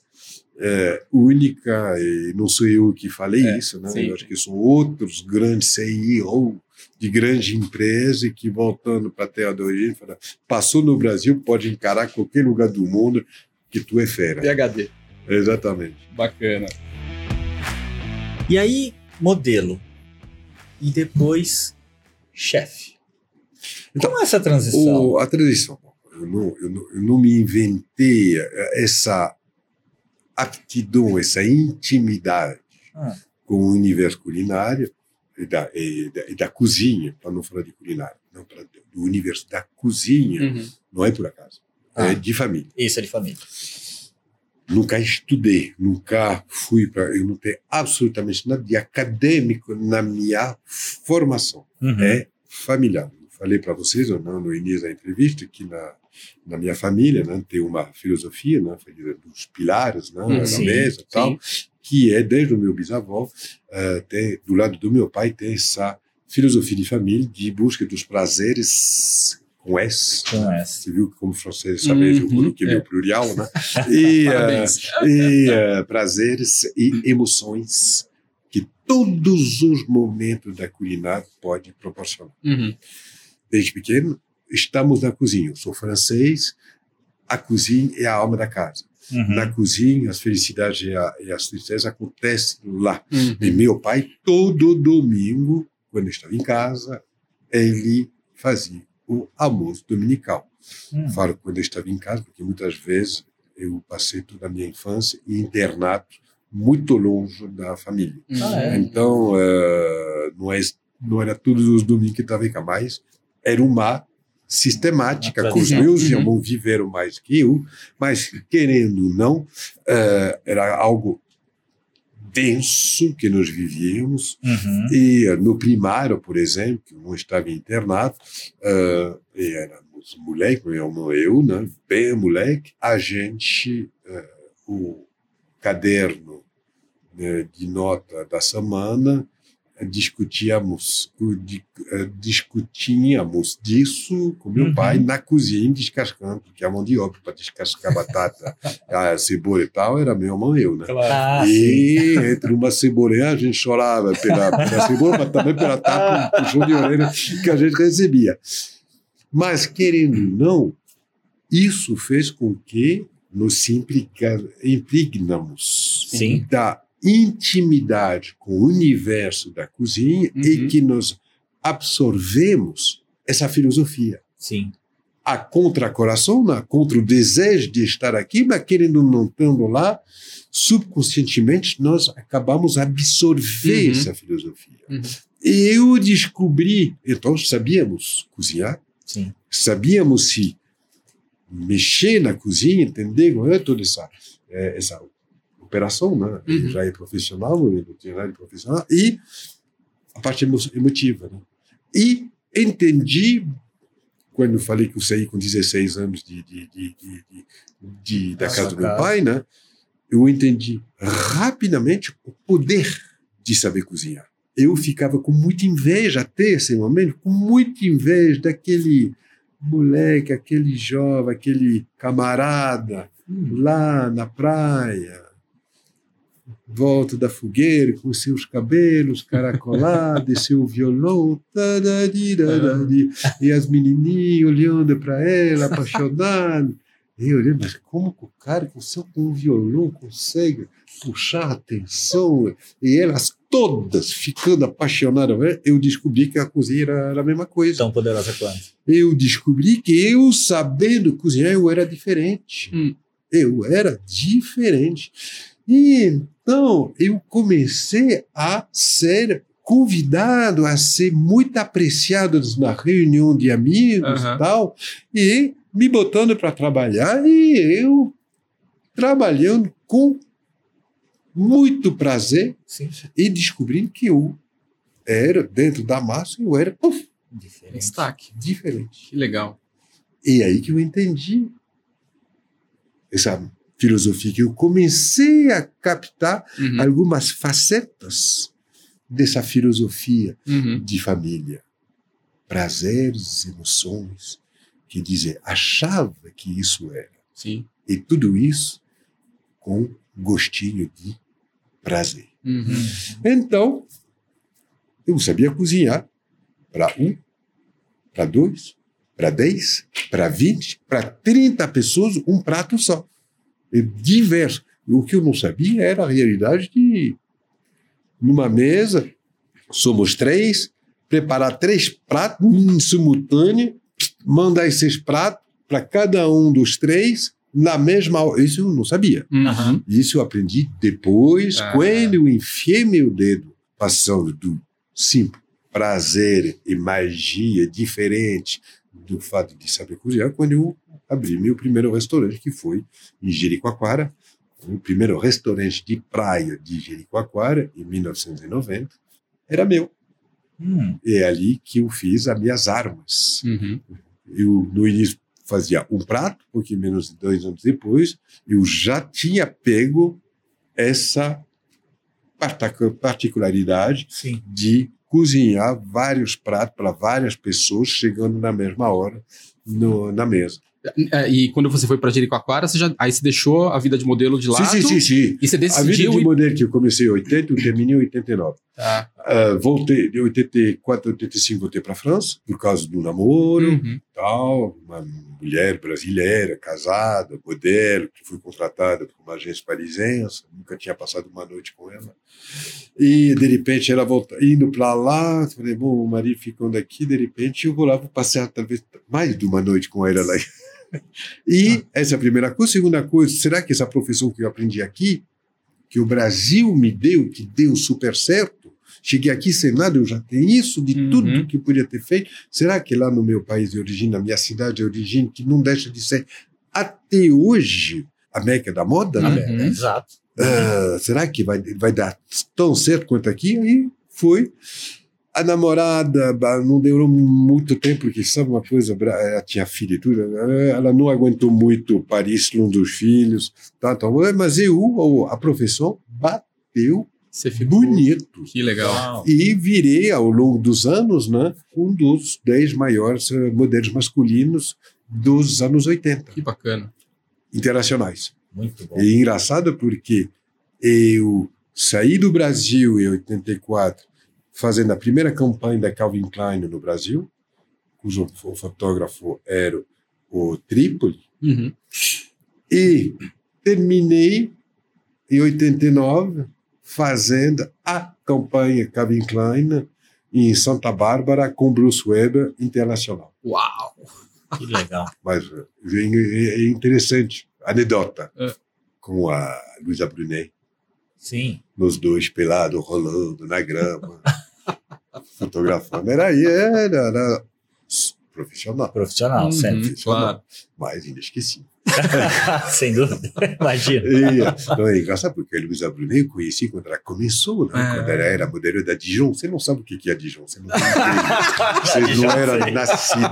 S1: é, única, e não sou eu que falei
S3: É,
S1: isso, né?
S3: sim.
S1: Eu acho que são outros grandes CEO de grande empresa que, voltando para a terra de origem, fala, passou no Brasil, pode encarar qualquer lugar do mundo que tu é fera.
S3: PHD.
S1: Exatamente.
S3: Bacana.
S2: E aí, modelo. E depois, chefe.
S1: Então,
S2: Como é essa transição?
S1: O, a transição, eu não, eu, não, eu não me inventei essa aptidão, essa intimidade
S2: Ah.
S1: com o universo culinário e da, e da, e da cozinha, para não falar de culinário, não, pra, do universo da cozinha,
S3: Uhum.
S1: não é por acaso,
S2: Ah.
S1: é de família.
S2: Isso é de família.
S1: Nunca estudei, nunca fui para. Eu não tenho absolutamente nada de acadêmico na minha formação.
S2: Uhum.
S1: é familiar. Eu falei para vocês ou não no início da entrevista que na, na minha família né, tem uma filosofia, né, dos pilares né,
S3: Hum,
S1: na mesa e tal, que é desde o meu bisavô, eh, tem, do lado do meu pai tem essa filosofia de família de busca dos prazeres com S.
S2: Com essa.
S1: Você viu que como francês sabe,
S3: Uhum,
S1: coloquei
S3: é.
S1: meu plurial, né? E,
S3: Parabéns.
S1: e eh, prazeres e emoções que todos os momentos da culinária podem proporcionar.
S3: Uhum.
S1: Desde pequeno, estamos na cozinha. Eu sou francês, a cozinha é a alma da casa.
S2: Uhum.
S1: Na cozinha, as felicidades e, a, e as tristezas acontecem lá.
S3: Uhum.
S1: E meu pai, todo domingo, quando estava em casa, ele fazia o almoço dominical.
S2: Hum.
S1: Falo quando eu estava em casa, porque muitas vezes eu passei toda a minha infância em internato muito longe da família.
S2: Ah, é?
S1: Então, eh, não, é, não era todos os domingos que estava em casa, mas era uma sistemática, que os meus
S3: Uhum.
S1: irmãos viveram mais que eu, mas querendo ou não, eh, era algo denso que nós vivíamos,
S2: Uhum.
S1: e eh, no primário, por exemplo, que eu não estava em internato, eh, e éramos moleque, meu irmão e eu, né, bem moleque, a gente, eh, o caderno né, de nota da semana, discutíamos, cu- di- eh, discutíamos disso com meu
S2: Uhum.
S1: pai na cozinha, descascando, porque a mão de obra para descascar batata, a cebola e tal, era meu irmão e eu, né?
S3: Claro.
S2: Ah.
S1: E entre uma cebolinha a gente chorava pela, pela cebola, mas também pela tapa, um puxão de orelha que a gente recebia. Mas, querendo ou não, isso fez com que nos implica, impregnamos
S2: Sim.
S1: da intimidade com o universo da cozinha e
S3: Uhum.
S1: que nós absorvemos essa filosofia
S2: Sim.
S1: a contra coração, né? contra o desejo de estar aqui, mas querendo não estando lá, subconscientemente nós acabamos absorver
S3: Uhum.
S1: essa filosofia.
S3: Uhum.
S1: E eu descobri, então sabíamos cozinhar,
S2: Sim.
S1: sabíamos se mexer na cozinha, entender é toda essa, eh, essa operação, né? Ele
S3: Uhum.
S1: já é profissional, ele nada de profissional, e a parte emo emotiva. Né? E entendi, quando falei que eu saí com 16 anos de, de, de, de- de- da casa do meu pai, né? eu entendi rapidamente o poder de saber cozinhar. Eu ficava com muita inveja até esse momento, com muita inveja daquele moleque, aquele jovem, aquele camarada lá na praia, volta da fogueira com seus cabelos caracolados e seu violão, e as menininhas olhando para ela, apaixonado. E eu olhei, mas como que o cara com seu com um violão consegue puxar a atenção e elas todas ficando apaixonadas? Eu descobri que a cozinha era era a mesma coisa
S2: Tão poderosa quanto.
S1: eu descobri que eu, sabendo cozinhar, eu era diferente.
S3: Hum.
S1: Eu era diferente. E então eu comecei a ser convidado a ser muito apreciado na reunião de amigos
S3: Aham.
S1: e tal, e me botando para trabalhar, e eu trabalhando com muito prazer
S2: Sim.
S1: e descobrindo que eu era, dentro da massa, eu era uf,
S2: Diferente.
S3: Destaque.
S1: diferente.
S3: Que legal.
S1: E aí que eu entendi essa filosofia, que eu comecei a captar
S3: Uhum.
S1: algumas facetas dessa filosofia
S3: Uhum.
S1: de família. Prazeres, emoções, que dizer, achava que isso era.
S3: Sim.
S1: E tudo isso com gostinho de prazer.
S3: Uhum.
S1: Então, eu sabia cozinhar para um, para dois, para dez, para vinte, para trinta pessoas, um prato só. É diverso. O que eu não sabia era a realidade de, numa mesa, somos três, preparar três pratos em simultâneo, mandar esses pratos para cada um dos três na mesma hora. Isso eu não sabia.
S3: Uhum.
S1: Isso eu aprendi depois,
S3: Ah.
S1: quando eu enfiei meu dedo, passando do simples prazer e magia diferente do fato de saber cozinhar, quando eu abri meu primeiro restaurante, que foi em Jericoacoara, o primeiro restaurante de praia de Jericoacoara, em 1990, era meu.
S2: Hum,
S1: É ali que eu fiz as minhas armas.
S3: Uhum.
S1: Eu, no início, fazia um prato, porque menos de dois anos depois, eu já tinha pego essa particularidade
S2: sim.
S1: de cozinhar vários pratos para várias pessoas, chegando na mesma hora no- na mesa.
S3: É, E quando você foi para Jericoacoara, você já, aí você deixou a vida de modelo de lado
S1: Sim, sim, sim, sim.
S3: e você
S1: A vida
S3: decidiu
S1: de modelo que eu comecei em 80, eu terminei em 89.
S3: Tá.
S1: Ah, voltei, de 84, 85, voltei para a França, por causa do namoro,
S3: Uhum.
S1: tal, uma mulher brasileira, casada, modelo, que foi contratada por uma agência parisiense, nunca tinha passado uma noite com ela. E, de repente, ela volta, indo para lá, falei, bom, o marido ficando aqui, de repente, eu vou lá, vou passear talvez mais de uma noite com ela lá. E essa é a primeira coisa. Segunda coisa, será que essa profissão que eu aprendi aqui, que o Brasil me deu, que deu super certo, cheguei aqui sem nada, eu já tenho isso de
S3: Uhum.
S1: tudo que eu podia ter feito. Será que lá no meu país de origem, na minha cidade de origem, que não deixa de ser até hoje a meca da moda,
S3: Uhum.
S1: né?
S2: Exato.
S1: Ah, será que vai, vai dar tão certo quanto aqui? Aí foi. A namorada não durou muito tempo, porque sabe uma coisa, ela tinha filho e tudo, eh, ela não aguentou muito Paris, um dos filhos, tá, tá, mas eu, a profissão bateu
S3: Você ficou...
S1: bonito.
S3: Que legal.
S1: E virei, ao longo dos anos, né, um dos dez maiores eh, modelos masculinos dos anos 80,
S3: Que bacana.
S1: internacionais.
S2: Muito bom.
S1: E é engraçado porque eu saí do Brasil em 84, fazendo a primeira campanha da Calvin Klein no Brasil, cujo o fotógrafo era o Trípoli,
S3: Uhum.
S1: e terminei em 89 fazendo a campanha Calvin Klein em Santa Bárbara com Bruce Weber Internacional.
S3: Uau!
S2: Que legal.
S1: Mas é é interessante, anedota,
S3: É.
S1: com a Luísa Brunet.
S2: Sim.
S1: nos dois pelados, rolando na grama, fotografando. Era aí, era, era profissional,
S2: Profissional,
S3: Uhum,
S2: sempre.
S3: claro.
S1: mas inesquecível.
S2: Sem dúvida. Imagina.
S1: E, não, é engraçado porque a Luísa Brunet eu conheci quando ela começou, né?
S3: É.
S1: quando ela era modelo da Dijon. Você não sabe o que que é Dijon, você não, ideia. você
S2: Dijon,
S1: não era
S2: sei.
S1: nascido.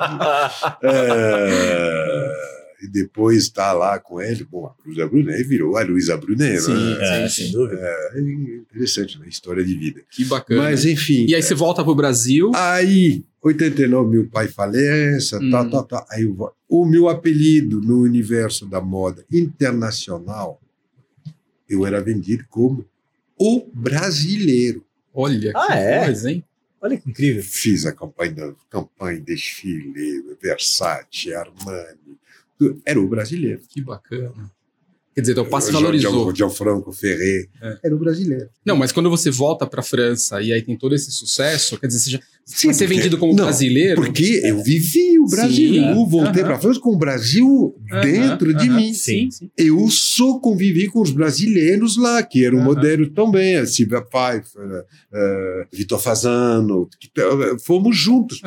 S1: É, e depois está lá com ele, bom, a Luísa Brunet virou a Luísa Brunet,
S3: Sim.
S1: né?
S2: É, sem dúvida.
S1: É interessante, né? História de vida.
S3: Que bacana.
S1: Mas, enfim.
S3: E aí você volta pro Brasil.
S1: Aí, 89, meu pai falece,
S3: Hum.
S1: tá, tá, tá. Aí eu o meu apelido no universo da moda internacional, eu era vendido como o brasileiro.
S3: Olha
S2: Ah,
S3: que
S2: é?
S3: coisa, hein?
S2: Olha que incrível.
S1: Fiz a campanha, campanha, desfile, Versace, Armani. Era o brasileiro.
S3: Que bacana. Quer dizer, então o passe valorizou.
S1: Gianfranco Ferrer.
S3: É.
S1: Era o brasileiro.
S3: Não, mas quando você volta pra França e aí tem todo esse sucesso, quer dizer, você já
S1: Sim,
S3: ser vendido como
S1: não,
S3: brasileiro.
S1: Porque eu vivi o Brasil.
S3: Sim,
S1: eu voltei
S3: aham.
S1: para a França com o Brasil
S3: Aham,
S1: dentro de
S3: aham,
S1: mim.
S3: Sim, sim.
S1: eu só convivi com os brasileiros lá, que eram modelo também, a Silvia Pfeiffer, eh, Vitor Fazano, que t- fomos juntos.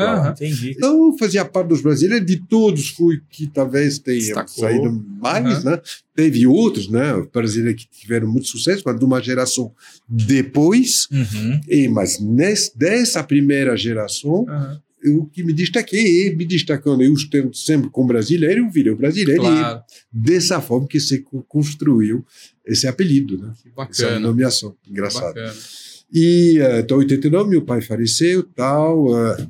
S1: Então, eu fazia parte dos brasileiros, de todos fui que talvez tenha
S3: Destacou.
S1: saído mais, né? Teve outros, né? Brasileiros que tiveram muito sucesso, mas de uma geração depois,
S2: Uhum.
S1: e, mas nesse, dessa primeira geração,
S3: Aham.
S1: eu que me destaquei, e me destacando, eu estando sempre com brasileiro, eu virei brasileiro, e
S3: Claro,
S1: dessa forma que se co- construiu esse apelido, né?
S3: que
S1: Essa
S3: bacana.
S1: nomeação. Engraçado.
S3: Bacana.
S1: E eh, então, em 89, meu pai faleceu tal, eh,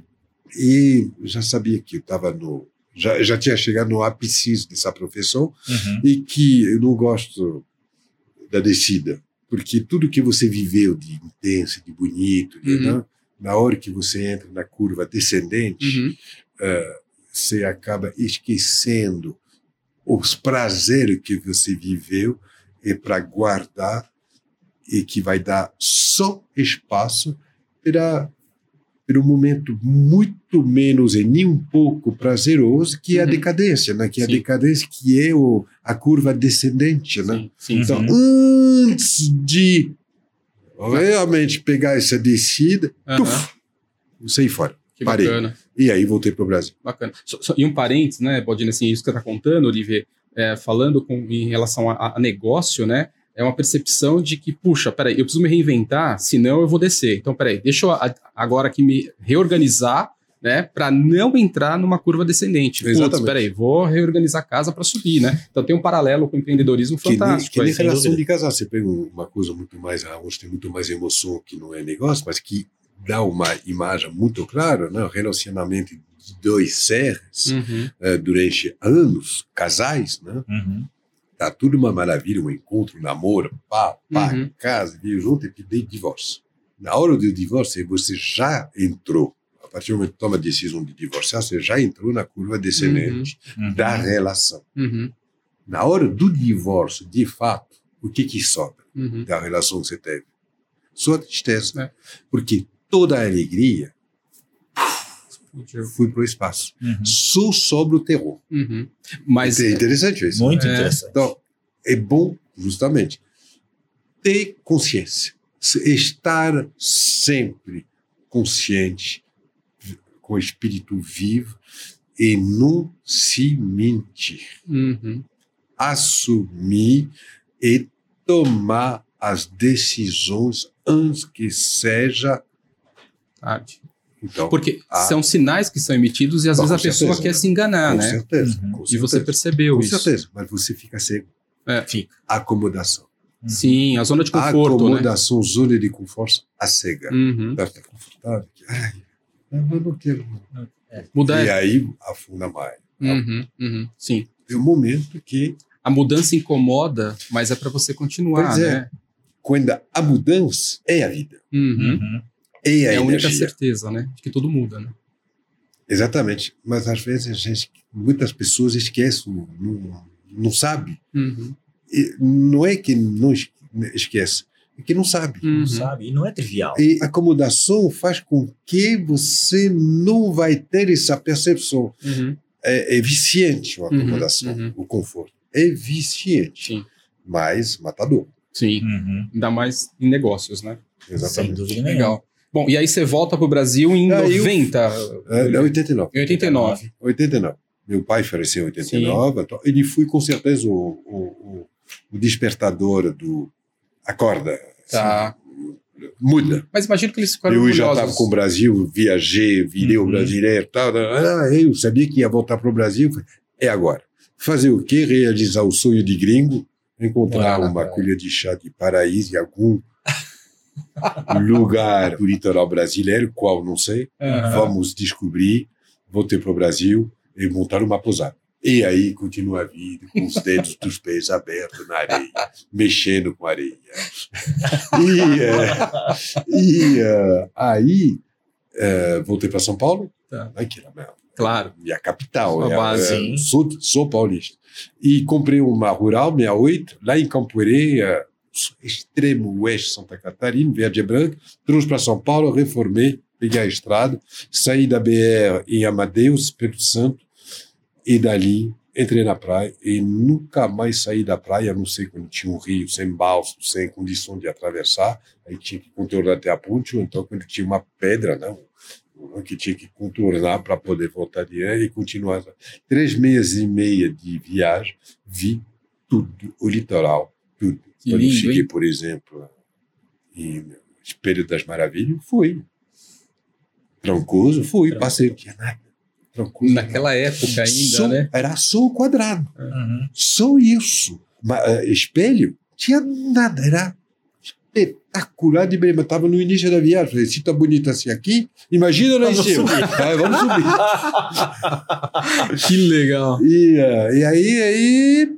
S1: e já sabia que eu estava no. Já, já tinha chegado no ápice dessa profissão
S2: Uhum.
S1: e que eu não gosto da descida, porque tudo que você viveu de intenso, de bonito, de,
S3: Uhum.
S1: né? Na hora que você entra na curva descendente,
S3: Uhum.
S1: eh, você acaba esquecendo os prazeres que você viveu e para guardar e que vai dar só espaço para para um momento muito menos e nem um pouco prazeroso que é a
S3: Uhum.
S1: decadência, né? Que é a
S3: Sim.
S1: decadência que é o, a curva descendente, né?
S3: Sim, sim.
S1: Então,
S2: Uhum.
S1: antes de realmente pegar essa descida,
S3: Aham.
S1: tuf, saí fora.
S3: Que
S1: parei.
S3: bacana.
S1: E aí voltei para o Brasil.
S3: Bacana. Só- só- e um parênteses, né, Baldini, assim, isso que você está contando, Olivier, é, falando com, em relação a, a negócio, né, é uma percepção de que, puxa, peraí, eu preciso me reinventar, senão eu vou descer. Então, peraí, deixa eu a- agora aqui me reorganizar, né, para não entrar numa curva descendente. Putz,
S1: Exatamente.
S3: peraí, vou reorganizar a casa para subir, né? Então tem um paralelo com o empreendedorismo
S1: Que nem,
S3: fantástico.
S1: que nem
S3: aí, sem
S1: relação de casal. Você pega uma coisa muito mais, onde tem muito mais emoção que não é negócio, mas que dá uma imagem muito clara, né? O relacionamento de dois seres
S3: Uhum.
S1: eh, durante anos, casais, né?
S2: Uhum.
S1: Tá tudo uma maravilha, um encontro, um namoro, pá, pá,
S3: Uhum.
S1: casa, vive junto e pedir divórcio. Na hora do divórcio, você já entrou. A partir do momento que toma a decisão de divorciar, você já entrou na curva descendente
S2: Uhum.
S1: da relação.
S3: Uhum.
S1: Na hora do divórcio, de fato, o que que sobra
S3: Uhum.
S1: da relação que você teve? Só a tristeza.
S3: É.
S1: Porque toda a alegria foi para o espaço.
S2: Uhum.
S1: Só sobra o terror.
S3: Uhum. Mas
S1: é interessante isso.
S2: Muito
S3: É.
S2: interessante.
S1: Então, é bom, justamente, ter consciência. Estar sempre consciente, com o espírito vivo, e não se mentir.
S3: Uhum.
S1: Assumir e tomar as decisões antes que seja.
S3: tarde.
S1: Então,
S3: Porque
S1: Ah.
S3: são sinais que são emitidos e às
S1: Bom,
S3: vezes a
S1: com
S3: pessoa
S1: certeza.
S3: quer se enganar,
S1: com
S3: né?
S1: certeza.
S2: Uhum.
S1: com
S3: E você
S1: certeza.
S3: percebeu
S1: Com
S3: isso.
S1: certeza, mas você fica cego.
S2: Fica.
S1: Acomodação.
S3: Sim, a zona de conforto, né?
S1: Acomodação, zona de conforto, a cega.
S3: Uhum.
S1: Tá tá confortável? Ai, eu não quero.
S3: Mudar
S1: E
S3: é.
S1: aí afunda mais.
S3: Uhum, uhum, sim.
S1: Tem um momento que,
S3: A mudança incomoda, mas é para você continuar,
S1: Pois é.
S3: né?
S1: quando a mudança é a vida,
S3: Uhum.
S2: Uhum.
S1: é a
S3: É a única certeza, né? De que tudo muda, né?
S1: Exatamente. Mas às vezes a gente, muitas pessoas esquecem, não, não sabe.
S3: Uhum.
S1: E não é que não es- esquece, é que não sabe.
S3: Uhum.
S2: Sabe? E não é trivial.
S1: E a acomodação faz com que você não vai ter essa percepção.
S3: Uhum.
S1: É, é viciante a
S3: Uhum,
S1: acomodação,
S3: uhum.
S1: o conforto. É viciante,
S3: Sim.
S1: mas matador.
S3: Sim.
S2: Uhum.
S3: Ainda mais em negócios, né?
S2: Sem
S1: Exatamente.
S2: dúvida nenhuma.
S3: Legal. Bom, e aí você volta pro Brasil em
S1: Aí eu-
S3: 90.
S1: É, é 89.
S3: Em 89.
S1: 89. Meu pai faleceu em 89, então ele foi com certeza o, o, o, o despertador do. Acorda.
S3: Tá.
S1: Muda.
S3: Mas imagino que eles ficaram
S1: Eu já estava com o Brasil, viajei, virei o
S2: Uhum.
S1: brasileiro tal. Ah, eu sabia que ia voltar para o Brasil. É agora. Fazer o quê? Realizar o sonho de gringo, encontrar
S3: na
S1: uma
S3: praia.
S1: colher de chá de paraíso em algum lugar do litoral brasileiro, qual não sei.
S3: Aham.
S1: Vamos descobrir, voltei para o Brasil e montar uma pousada. E aí continua a vida, com os dedos dos pés abertos na areia, mexendo com a areia. E, eh, e eh, aí eh, voltei para São Paulo,
S3: Tá.
S1: que era minha,
S3: Claro.
S1: minha capital,
S3: Sua
S1: né,
S3: base,
S2: hein?
S1: sou, sou paulista. E comprei uma rural, 68, lá em Campoerê, extremo oeste de Santa Catarina, verde e branca, trouxe para São Paulo, reformei, peguei a estrada, saí da BR em Amadeus, Espírito Santo, e dali entrei na praia e nunca mais saí da praia, a não sei quando tinha um rio sem balso, sem condição de atravessar, aí tinha que contornar até a ponte, ou então quando tinha uma pedra, não, que tinha que contornar para poder voltar adiante e continuar. Três meses e meia de viagem, vi tudo, o litoral, tudo.
S3: Que
S1: Quando
S3: lindo,
S1: cheguei,
S3: hein?
S1: por exemplo, em Espelho das Maravilhas, fui. Trancoso, fui, passei, não tinha nada. Trancoso.
S3: Naquela época ainda,
S1: Só-
S3: né?
S1: Era só o quadrado,
S2: Uhum.
S1: só isso. Eh, espelho, tinha nada, era espetacular de bem. Estava no início da viagem, falei, se tá bonito assim aqui, imagina lá em cima. Aí, vamos subir.
S3: Que legal.
S1: E, eh, e aí, aí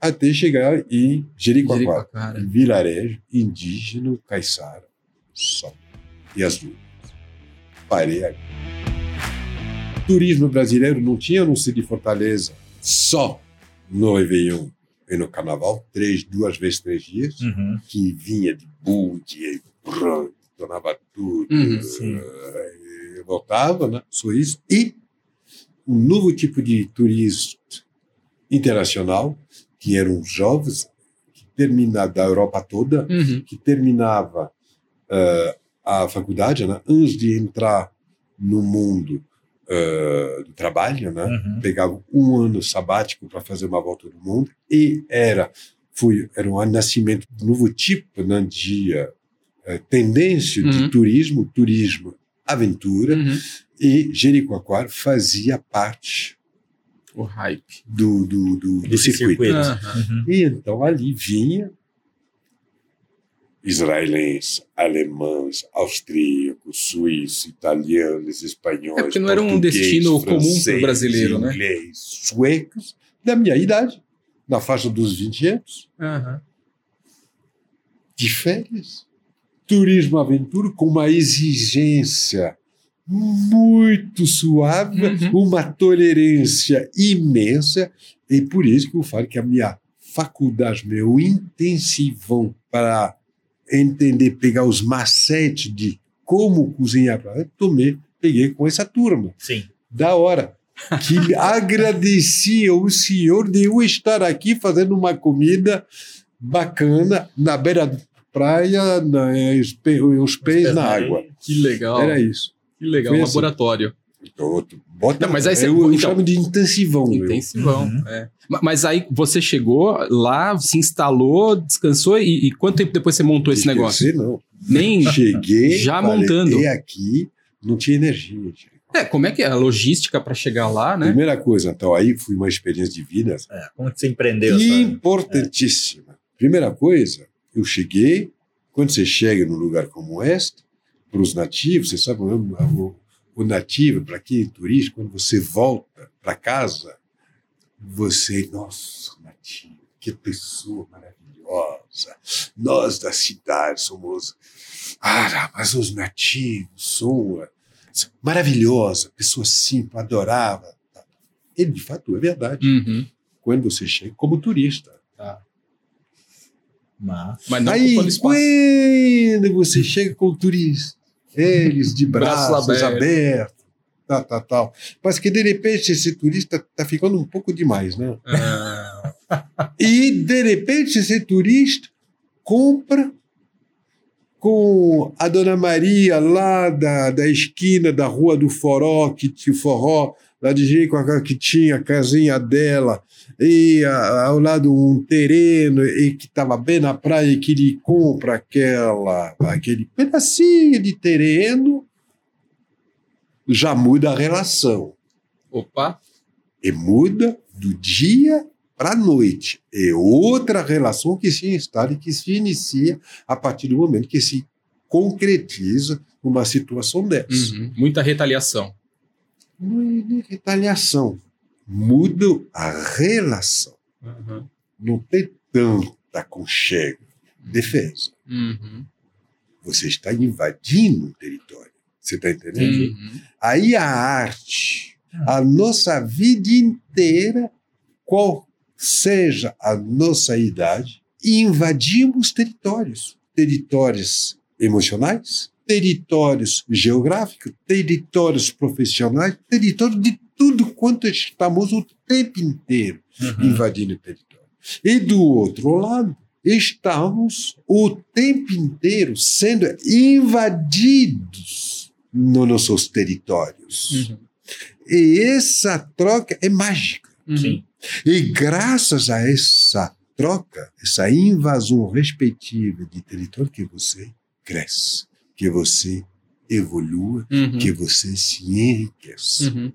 S1: até chegar em Jericoacoara, vilarejo indígena, caiçara, só. E as. Parei aqui. Turismo brasileiro não tinha no de Fortaleza só no Réveillon e no Carnaval, três, duas vezes três dias,
S2: Uhum.
S1: que vinha de bug, e pronto, tornava tudo,
S3: Uhum,
S1: eh, e voltava, né? Só isso. E um novo tipo de turismo internacional, que eram jovens, que terminava da Europa toda,
S3: Uhum.
S1: que terminava eh, a faculdade, né? antes de entrar no mundo eh, do trabalho, né?
S2: Uhum.
S1: pegava um ano sabático para fazer uma volta do mundo e era foi era um nascimento de um novo tipo né, de eh, tendência
S3: Uhum.
S1: de turismo, turismo aventura
S3: Uhum.
S1: e Jericoacoara fazia parte
S3: O hype.
S1: do, do, do, do circuito.
S2: circuito. Uhum.
S1: E então ali vinha israelenses, alemães, austríacos, suíços, italianos, espanhóis.
S3: É porque não era um destino comum pro
S1: francês,
S3: brasileiro, né?
S1: inglês, suecos, da minha idade, na faixa dos 20 anos,
S3: Aham.
S1: de férias. Turismo aventura com uma exigência muito suave,
S3: Uhum.
S1: uma tolerância imensa, e por isso que eu falo que a minha faculdade, meu intensivão para entender, pegar os macetes de como cozinhar, eu tomei, peguei com essa turma.
S2: Sim.
S1: Da hora. Que agradecia o senhor de eu estar aqui fazendo uma comida bacana na beira da praia, na, os pé- os pés na água.
S3: Que legal.
S1: Era isso.
S3: Que legal.
S1: Foi
S3: Um
S1: assim. Então, bota,
S3: Não, mas aí você-
S1: eu, eu
S3: então-
S1: chamo de intensivão. meu.
S3: Intensivão.
S2: Uhum.
S3: é. Ma- Mas aí você chegou lá, se instalou, descansou e, e quanto tempo depois você montou esse negócio?
S1: Não.
S3: Nem.
S1: Cheguei,
S3: Já
S1: falei,
S3: montando.
S1: E aqui não tinha energia. gente.
S3: É, como é que é a logística para chegar lá, né?
S1: Primeira coisa, então, aí foi uma experiência de vida
S2: É, como que você empreendeu?
S1: importantíssima. Primeira coisa, eu cheguei, quando você chega num lugar como este, para os nativos, você sabe, o, o, o nativo, para é turista, quando você volta para casa, você, nossa, nativo, que pessoa maravilhosa. Nós da cidade somos, ah, mas os nativos são maravilhosa, pessoa simples, adorava. E de fato é verdade
S3: Uhum.
S1: quando você chega como turista.
S2: Mas,
S3: Mas não
S1: Aí, quando você chega com turista, eles de
S3: Braços
S1: braços
S3: abertos.
S1: tal, tal, tal. Mas que de repente esse turista está ficando um pouco demais, né?
S3: Ah,
S1: E de repente esse turista compra com a Dona Maria lá da, da esquina da Rua do Foró, que o forró, lá de Jericoacoara, que tinha a casinha dela, e a- ao lado um terreno, e que estava bem na praia, e que ele compra aquela, aquele pedacinho de terreno, já muda a relação.
S3: opa.
S1: E muda do dia para a noite. É outra relação que se instala e que se inicia a partir do momento que se concretiza uma situação dessa.
S3: Uhum. Muita retaliação.
S1: Não é retaliação. Muda a relação.
S3: Uhum.
S1: Não tem tanta aconchego. Defesa.
S3: Uhum.
S1: Você está invadindo o território. Você está entendendo?
S3: Uhum.
S1: Aí a arte, a nossa vida inteira, qual seja a nossa idade, invadimos territórios. Territórios emocionais, territórios geográficos, territórios profissionais, territórios de tudo quanto estamos o tempo inteiro
S2: Uhum.
S1: invadindo o território. E do outro lado, estamos o tempo inteiro sendo invadidos nos nossos territórios.
S3: Uhum.
S1: E essa troca é mágica.
S3: Uhum.
S1: E graças a essa troca, essa invasão respectiva de território, que você cresce, que você evolua,
S3: Uhum.
S1: que você se enriquece.
S3: Uhum.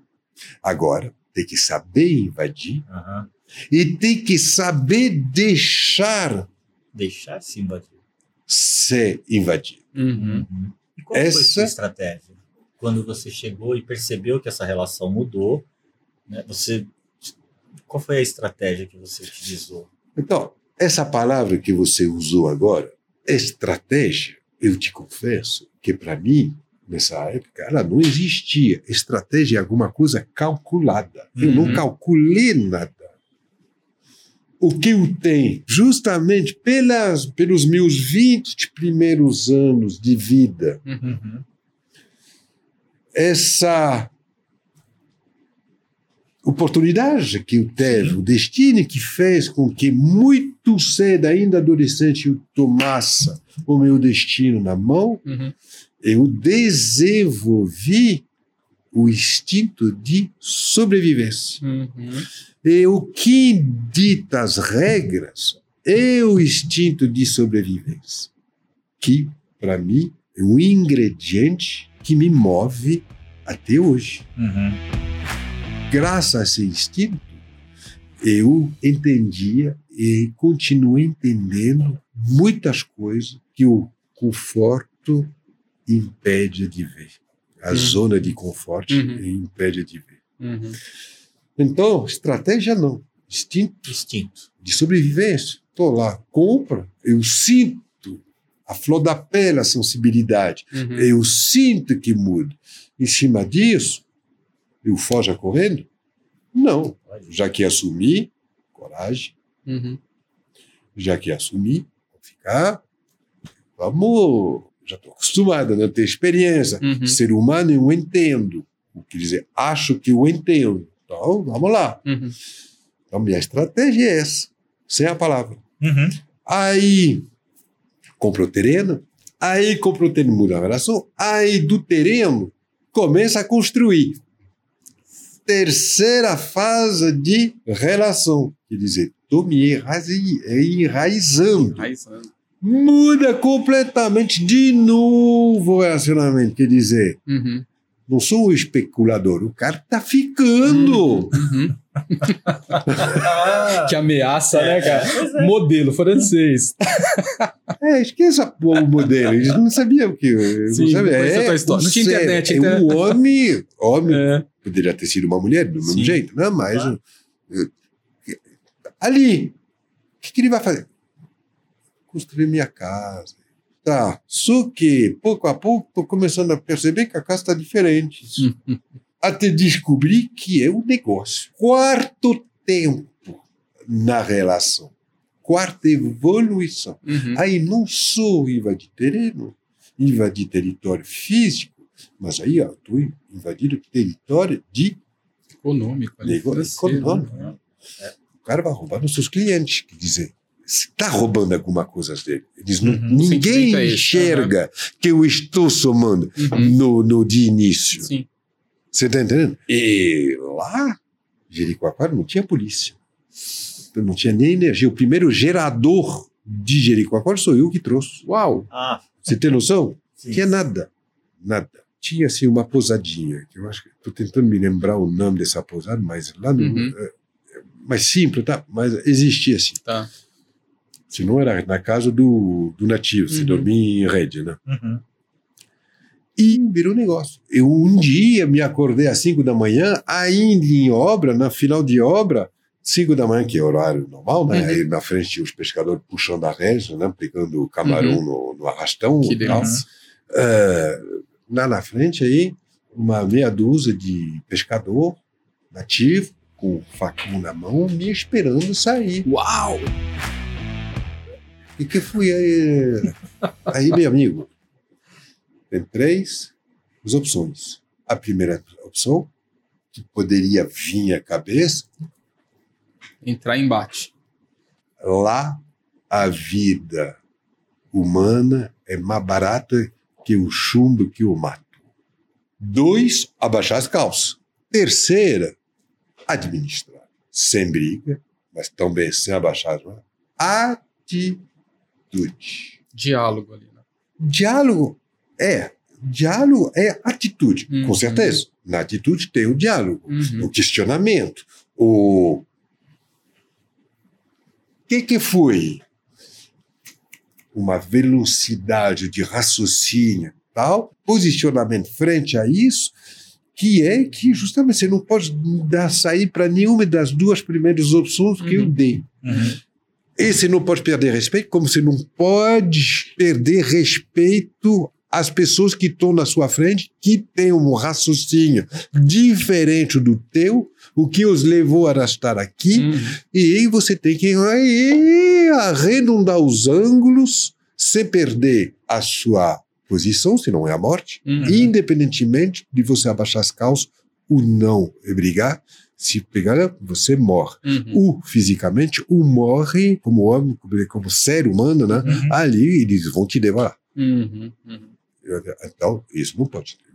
S1: Agora, tem que saber invadir
S2: Aham.
S1: e tem que saber deixar
S2: Deixar se invadir.
S1: ser invadido.
S3: Uhum.
S2: E qual foi a
S1: Essa-
S2: sua estratégia? Quando você chegou e percebeu que essa relação mudou, né, você Qual foi a estratégia que você utilizou?
S1: Então, essa palavra que você usou agora, estratégia, eu te confesso que para mim, nessa época, ela não existia. Estratégia é alguma coisa calculada. Eu não
S2: Uhum.
S1: calculei nada. O que eu tenho, justamente pelas, pelos meus 20 primeiros anos de vida.
S3: Uhum.
S1: essa oportunidade que eu teve, o destino que fez com que muito cedo, ainda adolescente, eu tomasse o meu destino na mão,
S3: Uhum.
S1: eu desenvolvi o instinto de sobrevivência.
S3: Uhum.
S1: E o que dita as regras é o instinto de sobrevivência, que, para mim, é um ingrediente que me move até hoje.
S2: Uhum.
S1: Graças a esse instinto, eu entendia e continuo entendendo muitas coisas que o conforto impede de ver. A
S3: Uhum.
S1: zona de conforto
S3: Uhum.
S1: impede de ver.
S3: Uhum.
S1: Então, estratégia não. Instinto
S2: Instinto.
S1: de sobrevivência. Estou lá, compra, eu sinto a flor da pele, a sensibilidade.
S3: Uhum.
S1: Eu sinto que muda. Em cima disso, eu foja correndo? Não. Já que assumi, coragem.
S3: Uhum.
S1: Já que assumi, vou ficar. Vamos. Já estou acostumado a não ter experiência.
S3: Uhum.
S1: Ser humano eu entendo. Quer dizer, acho que eu entendo. Então, vamos lá.
S3: Uhum.
S1: Então, minha estratégia é essa, sem a palavra.
S2: Uhum.
S1: Aí, compra o terreno, aí compra o terreno, muda a relação, aí do terreno, começa a construir. Terceira fase de relação, quer dizer, estou me enraizando.
S3: Raizando.
S1: Muda completamente de novo o relacionamento, quer dizer,
S3: Uhum.
S1: não sou um especulador, o cara está ficando.
S3: Uhum.
S2: Ah,
S3: Que ameaça, né, cara?
S2: pois é.
S3: Modelo francês.
S1: É, esqueça pô, o modelo. Eles não sabiam que.
S3: Sim,
S1: não sabia.
S3: a tua história. Não tinha internet,
S1: É
S3: então.
S1: um homem. Homem
S3: É.
S1: poderia ter sido uma mulher, do mesmo
S3: Sim.
S1: jeito, né? Mas. Eh, ali, o que, que ele vai fazer? Construir minha casa. Tá. Só que, pouco a pouco, estou começando a perceber que a casa está diferente.
S3: Uhum.
S1: Até descobrir que é um negócio. Quarto tempo na relação. Quarta evolução.
S3: Uhum.
S1: Aí não só invadir terreno, invadir território físico, mas aí eu estou invadindo território de
S3: Econômico. ali,
S1: negócio econômico.
S3: né?
S1: O cara vai roubar nos seus clientes, quer dizer, está roubando alguma coisa dele. Eles não-
S2: Uhum.
S1: ninguém
S3: Sentimento é esse,
S1: enxerga que eu estou somando
S3: Uhum.
S1: no, no de início.
S3: Sim.
S1: Você está entendendo? E lá, Jericoacoara não tinha polícia. Não tinha nem energia. O primeiro gerador de Jericoacoara sou eu que trouxe.
S3: Uau.
S2: Ah,
S1: Você tem noção?
S2: sim.
S1: Tinha nada. Nada. Tinha assim uma pousadinha, que eu acho que estou tentando me lembrar o nome dessa pousada, mas lá no.
S3: Uhum.
S1: é, é mais simples, tá? Mas existia assim.
S3: Tá.
S1: Se não era na casa do, do nativo, se
S3: Uhum.
S1: dormia em rede, né?
S2: Uhum.
S1: E virou negócio. Eu um dia me acordei às 5 da manhã, ainda em obra, na final de obra, 5 da manhã, que é horário normal, né?
S3: Uhum.
S1: Aí na frente tinha os pescadores puxando a rede, né? Pegando o camarão no, no arrastão.
S3: Que
S1: tal.
S3: delícia.
S1: É, lá na frente aí, uma meia dúzia de pescador nativo, com o facão na mão, me esperando sair.
S3: Uau.
S1: E que fui aí? Aí, meu amigo, tem três opções. A primeira opção, que poderia vir à cabeça,
S3: Entrar em embate.
S1: lá a vida humana é mais barata que o chumbo que o mato. Dois, abaixar as calças. Terceira, administrar. Sem briga, mas também sem abaixar as mãos. Atitude.
S3: Diálogo ali, né?
S1: Diálogo é. Diálogo é atitude,
S3: Uhum.
S1: com certeza. Na atitude tem o diálogo,
S3: Uhum.
S1: o questionamento, o. Que, que foi? Uma velocidade de raciocínio, tal, posicionamento frente a isso, que é que justamente você não pode dar sair para nenhuma das duas primeiras opções que eu
S3: Uhum.
S1: dei.
S2: Uhum.
S1: E você não pode perder respeito, como você não pode perder respeito às pessoas que estão na sua frente, que têm um raciocínio diferente do teu, o que os levou a estar aqui,
S3: Uhum.
S1: e aí você tem que aí, arredondar os ângulos sem perder a sua posição, se não é a morte,
S3: Uhum.
S1: independentemente de você abaixar as calças ou não e brigar. Se pegar, você morre.
S3: Uhum.
S1: Ou fisicamente, ou morre como homem, como, como ser humano, né?
S2: Uhum.
S1: Ali eles vão te devorar.
S3: Uhum. Uhum.
S1: Então, isso não pode ter.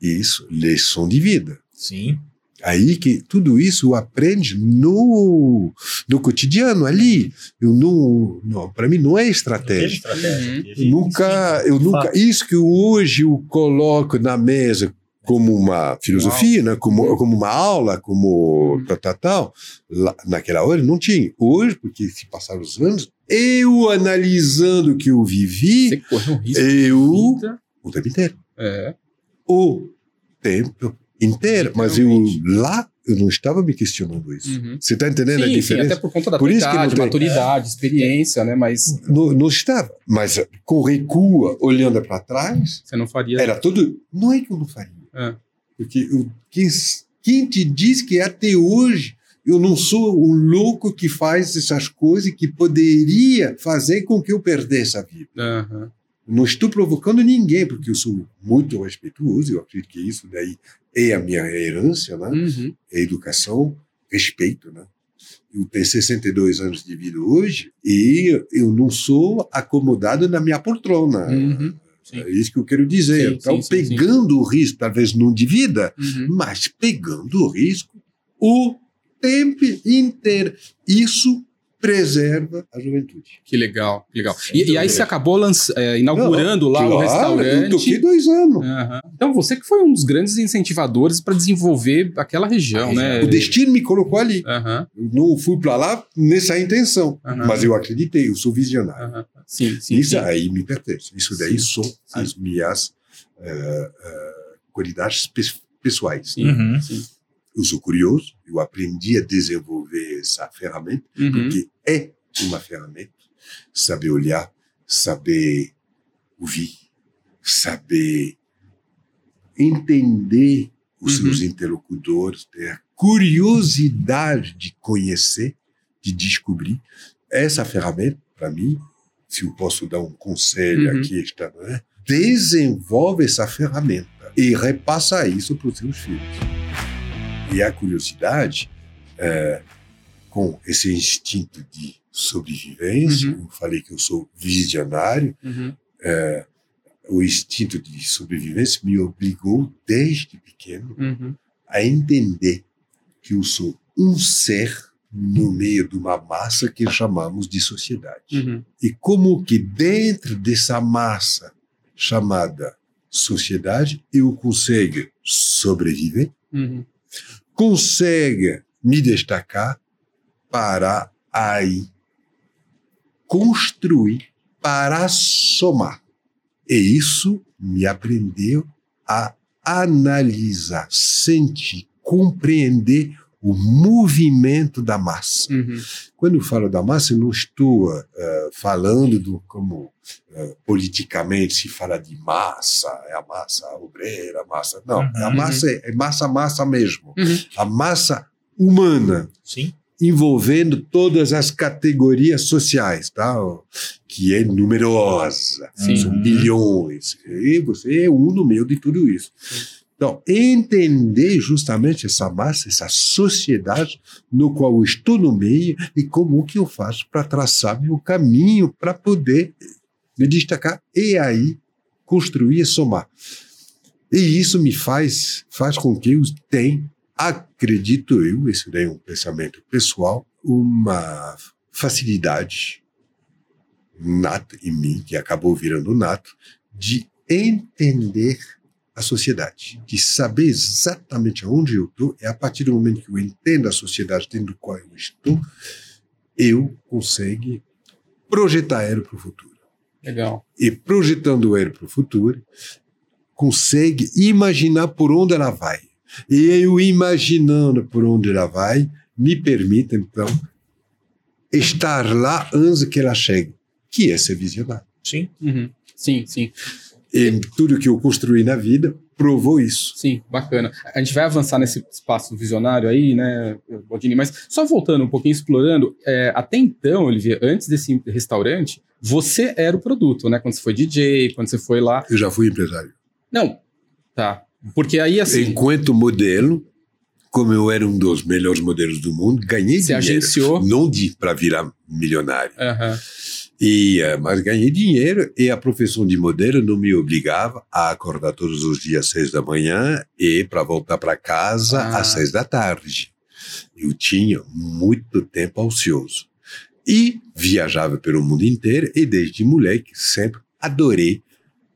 S1: Isso, lição de vida.
S2: Sim.
S1: Aí que tudo isso aprende no, no cotidiano, ali. Eu não, não para mim não é estratégia.
S3: Uhum.
S1: Eu nunca, eu nunca, isso que hoje eu coloco na mesa como uma filosofia, né? como, como uma aula, como tal, tal, tal, lá, naquela hora não tinha. Hoje, porque se passaram os anos, eu analisando o que eu vivi,
S3: Você correu um risco
S1: eu, o tempo inteiro,
S3: É.
S1: o tempo inteiro, mas eu lá, eu não estava me questionando isso.
S3: Uhum.
S1: Você está entendendo a
S3: Sim, sim,
S1: diferença?
S3: até por conta da
S1: Por
S3: idade, maturidade, experiência, né? Mas
S1: Não, não estava, mas com recua, olhando para trás,
S3: você não faria.
S1: Era tudo. Não é que eu não faria.
S3: É.
S1: Porque eu, quem, quem te diz que até hoje eu não sou o louco que faz essas coisas que poderia fazer com que eu perdesse a vida?
S3: Aham.
S1: Não estou provocando ninguém, porque eu sou muito respeituoso, eu acredito que isso daí é a minha herança, né?
S3: Uhum.
S1: É educação, respeito, né? Eu tenho 62 anos de vida hoje e eu não sou acomodado na minha poltrona.
S3: Uhum. Sim.
S1: É isso que eu quero dizer.
S3: Sim,
S1: então,
S3: sim.
S1: pegando o risco, talvez não de vida,
S3: Uhum.
S1: mas pegando o risco o tempo inteiro. Isso preserva a juventude.
S3: Que legal, que legal. E, e aí você acabou lança- é, inaugurando lá
S1: Claro,
S3: o
S1: Eu
S3: restaurante.
S1: toquei dois anos.
S3: Aham. Então você que foi um dos grandes incentivadores para desenvolver aquela região, né?
S1: O destino me colocou ali. Eu não fui para lá nessa intenção,
S3: Aham.
S1: mas eu acreditei, eu sou visionário.
S3: Sim, sim.
S1: Isso
S3: sim.
S1: aí me pertence. Isso daí
S3: Sim,
S1: são as minhas eh, eh, qualidades pe- pessoais.
S3: Sim,
S2: Uhum.
S3: sim.
S1: Eu sou curioso, eu aprendi a desenvolver essa ferramenta,
S3: Uhum.
S1: porque é uma ferramenta. Saber olhar, saber ouvir, saber entender os
S3: Uhum.
S1: seus interlocutores, ter a curiosidade de conhecer, de descobrir. Essa ferramenta, para mim, se eu posso dar um conselho
S3: Uhum.
S1: aqui, está, não é? desenvolve essa ferramenta e repassa isso para os seus filhos. E a curiosidade, é, com esse instinto de sobrevivência,
S3: Uhum.
S1: eu falei que eu sou visionário,
S3: Uhum.
S1: o instinto de sobrevivência me obrigou, desde pequeno,
S3: Uhum.
S1: a entender que eu sou um ser no meio de uma massa que chamamos de sociedade.
S3: Uhum.
S1: E como que dentro dessa massa chamada sociedade eu consigo sobreviver,
S3: Uhum.
S1: Consegue me destacar para aí construir, para somar. E isso me aprendeu a analisar, sentir, compreender o movimento da massa.
S3: Uhum.
S1: Quando eu falo da massa, eu não estou eh, falando do como eh, politicamente se fala de massa, é a massa obreira, a massa. Não, a
S2: Uhum.
S1: massa é, é massa, massa mesmo.
S3: Uhum.
S1: A massa humana,
S2: Sim.
S1: envolvendo todas as categorias sociais, tá? que é numerosa,
S3: Sim.
S1: são bilhões. E você é um no meio de tudo isso. Então, entender justamente essa massa, essa sociedade no qual eu estou no meio e como que eu faço para traçar meu caminho para poder me destacar e aí construir e somar. E isso me faz, faz com que eu tenha, acredito eu, esse daí é um pensamento pessoal, uma facilidade nata em mim, que acabou virando nato, de entender a sociedade, de saber exatamente onde eu estou, e a partir do momento que eu entendo a sociedade dentro do qual eu estou, eu consigo projetar ela para o futuro.
S3: Legal.
S1: E projetando ela para o futuro, consegue imaginar por onde ela vai. E eu imaginando por onde ela vai, me permite, então, estar lá antes que ela chegue, que é ser visionário.
S2: Sim.
S3: Uhum. Sim, sim.
S1: E tudo que eu construí na vida provou isso.
S3: Sim, bacana. A gente vai avançar nesse espaço visionário aí, né, Baldini? Mas só voltando um pouquinho, explorando, é, até então, Olivier, antes desse restaurante, você era o produto, né? Quando você foi DJ, quando você foi lá.
S1: Eu já fui empresário.
S3: Não, tá. Porque aí, assim.
S1: Enquanto modelo, como eu era um dos melhores modelos do mundo, ganhei
S3: Você
S1: dinheiro.
S3: agenciou.
S1: Não de para virar milionário.
S3: Aham.
S1: E, mas ganhei dinheiro e a profissão de modelo não me obrigava a acordar todos os dias às seis da manhã e para voltar para casa
S3: Ah.
S1: às seis da tarde. Eu tinha muito tempo ocioso. E viajava pelo mundo inteiro e desde moleque sempre adorei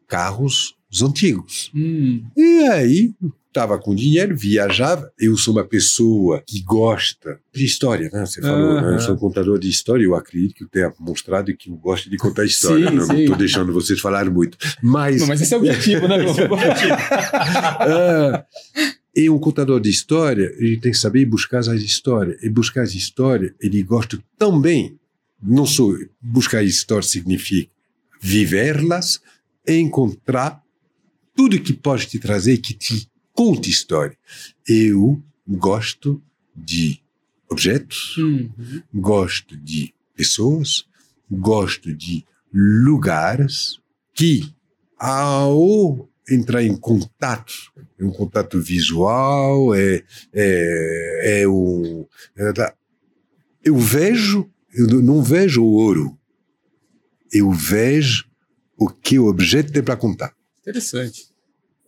S1: carros antigos.
S3: Hum,
S1: E aí, estava com dinheiro, viajava. Eu sou uma pessoa que gosta de história, né? Você falou, né? Eu sou um contador de história. Eu acredito que eu tenha mostrado que eu gosto de contar história.
S3: Sim,
S1: não estou deixando vocês falar muito. Mas,
S3: não, mas esse é o objetivo, né?
S1: ah, e um contador de história, ele tem que saber buscar as histórias. E buscar as histórias, ele gosta também. Não só buscar as histórias significa vivê-las e encontrar tudo que pode te trazer, que te conte história. Eu gosto de objetos,
S3: Uhum.
S1: gosto de pessoas, gosto de lugares que, ao entrar em contato, é um contato visual, é, é, é um. é eu vejo, eu não vejo o ouro, eu vejo o que o objeto tem para contar.
S3: Interessante.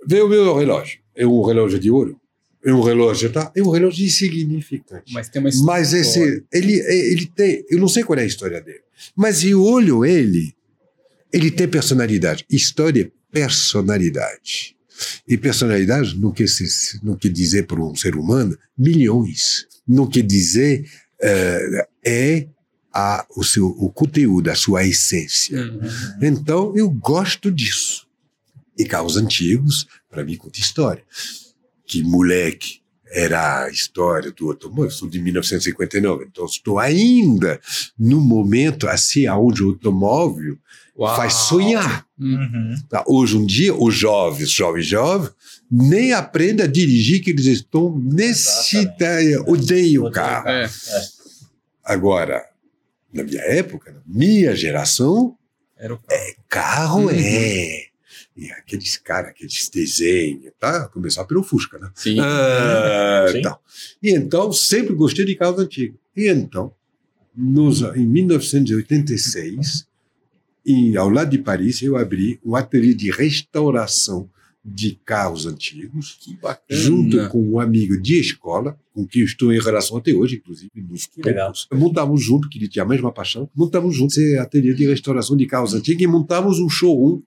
S1: Vê o meu relógio. É um relógio de ouro? É um relógio, tá? É um relógio insignificante.
S3: Mas tem uma história.
S1: Mas esse, ele, ele tem, eu não sei qual é a história dele, mas eu olho ele, ele tem personalidade. História é personalidade. E personalidade não quer, ser, não quer dizer para um ser humano milhões. Não quer dizer eh, é a, o seu o conteúdo, a sua essência.
S3: Uhum.
S1: Então, eu gosto disso. E carros antigos, para mim, conta história. Que moleque era a história do automóvel. Eu sou de 1959, então estou ainda no momento assim, onde o automóvel
S3: Uau.
S1: faz sonhar.
S2: Uhum.
S1: Tá? Hoje um dia, os jovens, jovens, jovens, nem aprendem a dirigir, que eles estão nesse...
S2: Exatamente.
S1: Odeiam o carro.
S3: É.
S1: Agora, na minha época, na minha geração,
S3: Era o
S1: carro
S3: Uhum.
S1: é. E aqueles caras, aqueles desenhos, tá? Começar pelo Fusca, né?
S3: Sim.
S1: Ah,
S2: Sim.
S1: tal. E então, sempre gostei de carros antigos. E então, nos, em 1986, em, ao lado de Paris, eu abri um ateliê de restauração de carros antigos,
S3: Que bacana.
S1: junto com um amigo de escola, com quem estou em relação até hoje, inclusive, nos
S2: Que legal.
S1: poucos. Montamos junto, que ele tinha a mesma paixão, montamos junto esse ateliê de restauração de carros antigos e montamos um showroom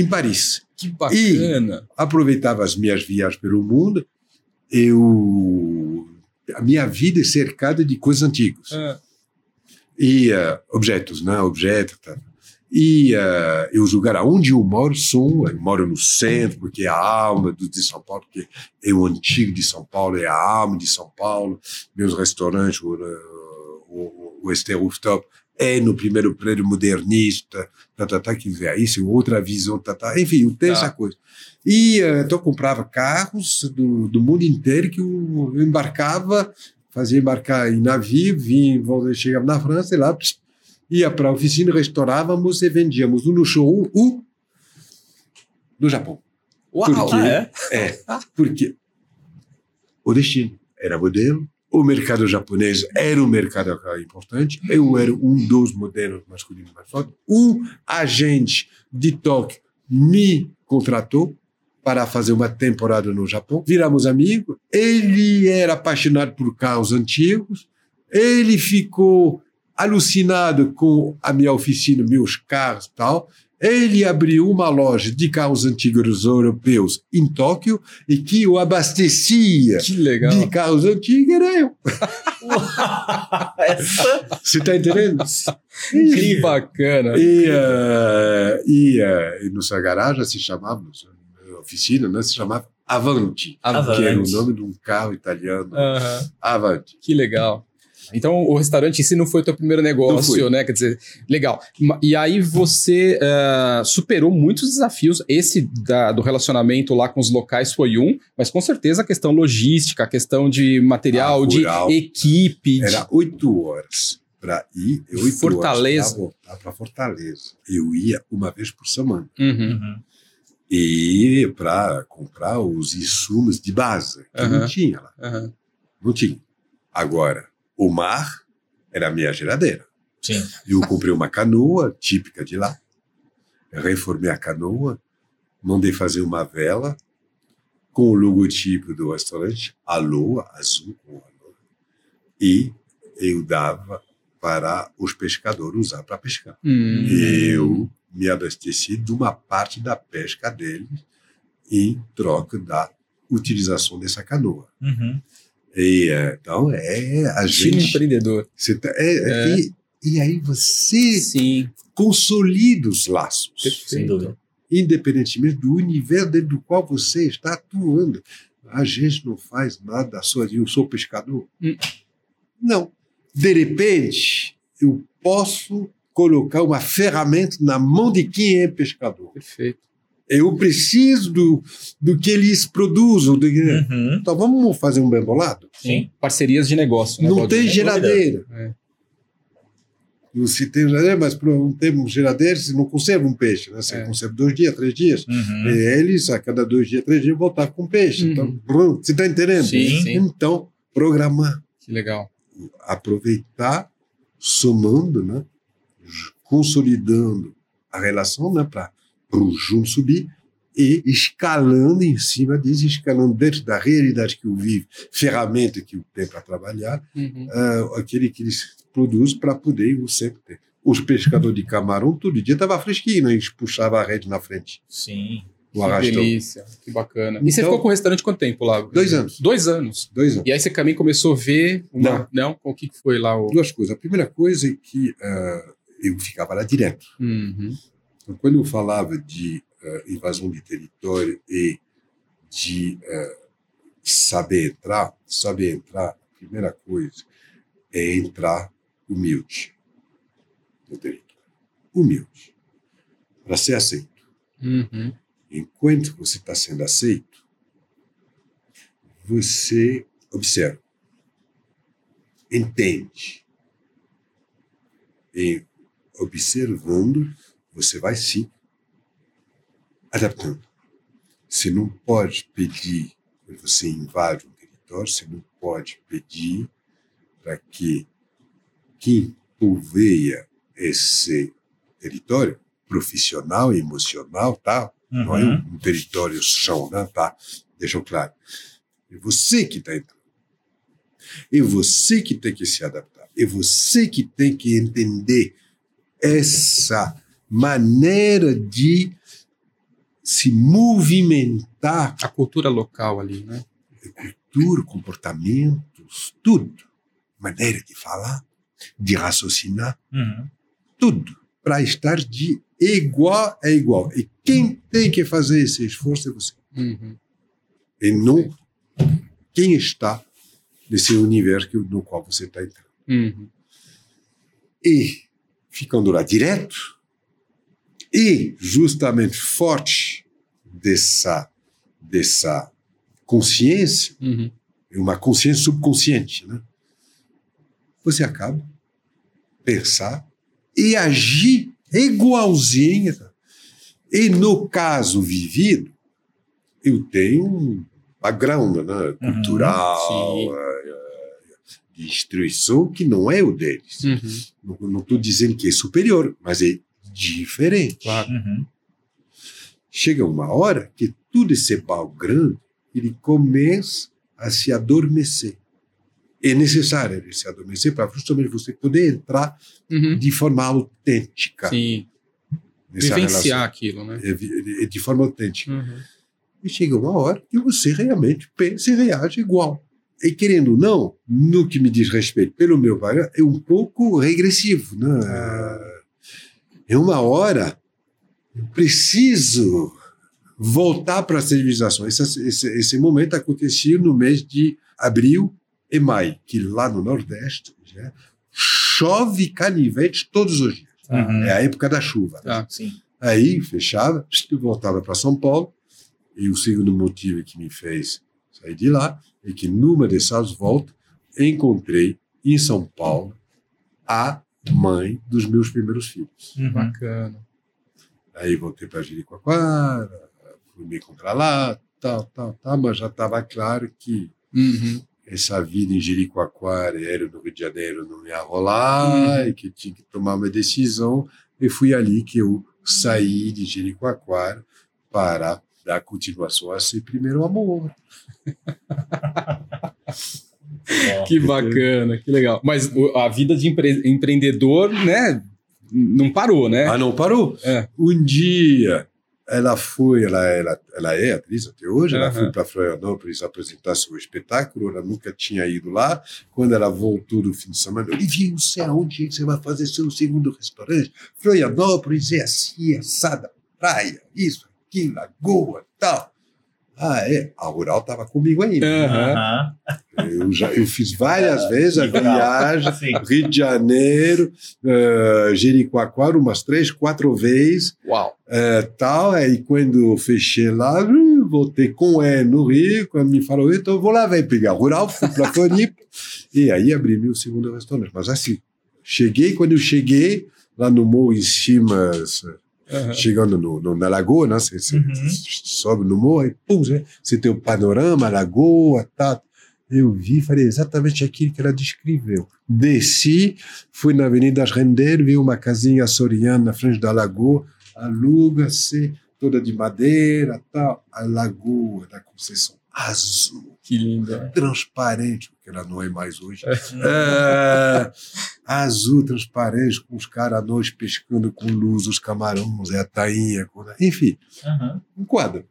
S1: em Paris
S3: Que bacana.
S1: aproveitava as minhas viagens pelo mundo, eu a minha vida é cercada de coisas antigas
S3: Ah,
S1: e eh, objetos, né, objetos. Tá. E eh, eu lugar onde eu moro sou, eu moro no centro porque é a alma do, de São Paulo, porque é o antigo de São Paulo, é a alma de São Paulo. Meus restaurantes, o, o, o Esther Rooftop é no primeiro prédio modernista, tá, tá, tá, que é isso, é outra visão, tá, tá. enfim, tenho
S3: Tá.
S1: essa coisa. E eh, então eu comprava carros do, do mundo inteiro que eu, embarcava, fazia embarcar em navio, vinha, chegava na França e lá pss, ia para a oficina, restaurávamos e vendíamos um no showroom, um no Japão.
S3: Uau!
S1: Por quê?
S2: Ah, é?
S1: É, porque o destino era modelo, o mercado japonês era um mercado importante, eu era um dos modelos masculinos mais fortes. Um agente de Tóquio me contratou para fazer uma temporada no Japão. Viramos amigos. Ele era apaixonado por carros antigos. Ele ficou alucinado com a minha oficina, meus carros e tal. Ele abriu uma loja de carros antigos europeus em Tóquio e que eu abastecia
S3: Que legal.
S1: de carros antigos era eu. Você está entendendo?
S3: Que bacana.
S1: E, eh, e, e nossa garagem se chamava, nossa, oficina, né, se chamava Avanti,
S2: Avanti.
S1: que era o nome de um carro italiano.
S3: Aham.
S1: Avanti.
S3: Que legal. Então, o restaurante em si não foi o teu primeiro negócio, né? Quer dizer, legal. E aí você ah, superou muitos desafios. Esse da- do relacionamento lá com os locais foi um, mas com certeza a questão logística, a questão de material,
S1: Ah,
S3: de equipe. de-
S1: Era oito horas para ir e oito
S3: Fortaleza.
S1: horas para voltar para Fortaleza. Eu ia uma vez por semana.
S3: Uhum.
S2: Uhum.
S1: E para comprar os insumos de base, que
S3: Aham.
S1: não tinha lá. Não tinha. Agora, o mar era a minha geladeira.
S2: Sim.
S1: Eu comprei uma canoa típica de lá, reformei a canoa, mandei fazer uma vela com o logotipo do restaurante, a lua, azul com a lua, e eu dava para os pescadores usar para pescar.
S3: Hum.
S1: Eu me abasteci de uma parte da pesca deles em troca da utilização dessa canoa.
S2: Uhum.
S1: E, eh, então, é a
S3: Time
S1: gente...
S3: empreendedor.
S1: Você tá- é- é
S3: É.
S1: que- e aí você
S3: Sim.
S1: consolida os laços,
S2: Sem dúvida.
S1: independentemente do universo dentro do qual você está atuando. A gente não faz nada sozinho. Eu sou pescador?
S3: Hum.
S1: Não. De repente, eu posso colocar uma ferramenta na mão de quem é pescador.
S3: Perfeito.
S1: Eu preciso do, do que eles produzem. do
S2: Uhum.
S1: Então vamos fazer um bem bolado?
S2: Sim.
S3: Parcerias de negócio. né,
S1: não tem
S2: dúvida.
S1: geladeira.
S3: É.
S1: Você tem geladeira, mas por não termos geladeira, você não conserva um peixe. Né? Você
S3: É.
S1: conserva dois dias, três dias.
S2: Uhum.
S1: E eles, a cada dois dias, três dias, voltar com peixe.
S3: Uhum.
S1: Então, pronto, você está entendendo?
S3: Sim, sim.
S1: Então, programar,
S3: Que legal.
S1: aproveitar, somando, né? consolidando a relação né? para o junto subir e escalando em cima disso, escalando dentro da realidade que eu vivo, ferramenta que eu tenho para trabalhar,
S3: Uhum.
S1: ah, aquele que eles produzem para poder eu sempre ter. Os pescadores de camarão, todo dia estava fresquinho, né? eles puxavam a rede na frente,
S2: Sim.
S1: o
S3: Que
S1: arrastão.
S3: delícia. Que bacana. E você
S1: Então-
S3: ficou com o restaurante quanto tempo lá?
S1: Dois anos.
S3: Dois anos.
S1: Dois anos.
S3: E aí você também começou a ver uma... Não. O que foi lá? O...
S1: Duas coisas. A primeira coisa é que ah, eu ficava lá direto.
S3: Uhum.
S1: Então, quando eu falava de ah, invasão de território e de ah, saber entrar, saber entrar, a primeira coisa é entrar humilde no território. Humilde. Para ser aceito.
S3: Uhum.
S1: Enquanto você está sendo aceito, você observa, entende. E observando, você vai se adaptando. Você não pode pedir, quando você invade um território, você não pode pedir para que quem povoeia esse território, profissional, emocional, tal, não é
S2: Uhum.
S1: um, um território chão, né? tá? Deixa eu claro. É você que está entrando. É você que tem que se adaptar. É você que tem que entender essa maneira de se movimentar,
S3: A cultura local ali, né?
S1: cultura, comportamentos, tudo. Maneira de falar, de raciocinar,
S2: Uhum.
S1: tudo. Para estar de igual a igual. E quem tem que fazer esse esforço é você.
S3: Uhum.
S1: e não quem está nesse universo no qual você está entrando.
S3: Uhum.
S1: E ficando lá direto, e justamente forte dessa, dessa consciência,
S3: Uhum.
S1: uma consciência subconsciente, né? você acaba pensar e agir igualzinho. E no caso vivido, eu tenho um background né, cultural,
S3: sim.
S1: eh, eh, de instrução que não é o deles.
S3: Uhum.
S1: Não estou dizendo que é superior, mas é diferente.
S3: Claro.
S2: Uhum.
S1: Chega uma hora que tudo esse background ele começa a se adormecer. É necessário ele se adormecer para justamente você poder entrar
S3: Uhum.
S1: de forma autêntica
S3: Sim.
S1: nessa
S3: Vivenciar
S1: relação.
S3: aquilo, né?
S1: É, é de forma autêntica.
S3: Uhum.
S1: E chega uma hora que você realmente pensa e reage igual. E querendo ou não, no que me diz respeito, pelo meu pai, é um pouco regressivo. Né? É uma hora, eu preciso voltar para a civilização. Esse, esse, esse momento acontecia no mês de abril e maio, que lá no Nordeste já chove canivete todos os dias.
S2: Uhum.
S1: É a época da chuva.
S2: Sim.
S1: Aí fechava, voltava para São Paulo. E o segundo motivo que me fez sair de lá é que numa dessas voltas encontrei em São Paulo a mãe dos meus primeiros filhos.
S2: Uhum.
S3: Bacana.
S1: Aí voltei para Jericoacoara, fui me encontrar lá, tal, tal, tal, mas já estava claro que
S3: Uhum.
S1: essa vida em Jericoacoara, era no Rio de Janeiro, não ia rolar,
S3: Uhum.
S1: e que tinha que tomar uma decisão. E foi ali que eu saí de Jericoacoara para dar continuação a esse primeiro amor.
S3: Que bacana, que legal. Mas a vida de empre- empreendedor, né, não parou, né?
S1: Ah, não parou?
S3: É.
S1: Um dia, ela foi, ela, ela, ela é atriz até hoje, ela
S3: Aham.
S1: foi para Florianópolis apresentar seu espetáculo, ela nunca tinha ido lá. Quando ela voltou do fim de semana, Olivier, não sei aonde você vai fazer seu segundo restaurante. Florianópolis é assim, assada, praia, isso, aquilo, lagoa, tal. Ah, é? A Rural estava comigo ainda.
S3: Aham.
S2: Aham.
S1: Eu, já, eu fiz várias vezes a viagem. Rio de Janeiro, uh, Jericoacoara, umas três, quatro vezes
S3: Uau.
S1: é, tal, aí quando eu fechei lá, hum, voltei com ele no Rio, quando me falou, então eu vou lá, vai pegar rural, fui para Floripa, e aí abri meu segundo restaurante. Mas assim, cheguei, quando eu cheguei, lá no morro em cima,
S3: Aham.
S1: chegando no, no- na lagoa, né, você, você
S2: Uhum.
S1: sobe no morro, e pum, você, você tem o panorama, a lagoa, tal. Eu vi, falei exatamente aquilo que ela descreveu. Desci, fui na Avenida Render, vi uma casinha açoriana na frente da lagoa, aluga-se, toda de madeira, tal. A lagoa da Conceição, azul,
S3: Que lindo.
S1: transparente, porque ela não é mais hoje. É, azul, transparente, com os caras à noite pescando com luz, os camarões, é a tainha, com- enfim,
S2: Aham.
S1: um quadro.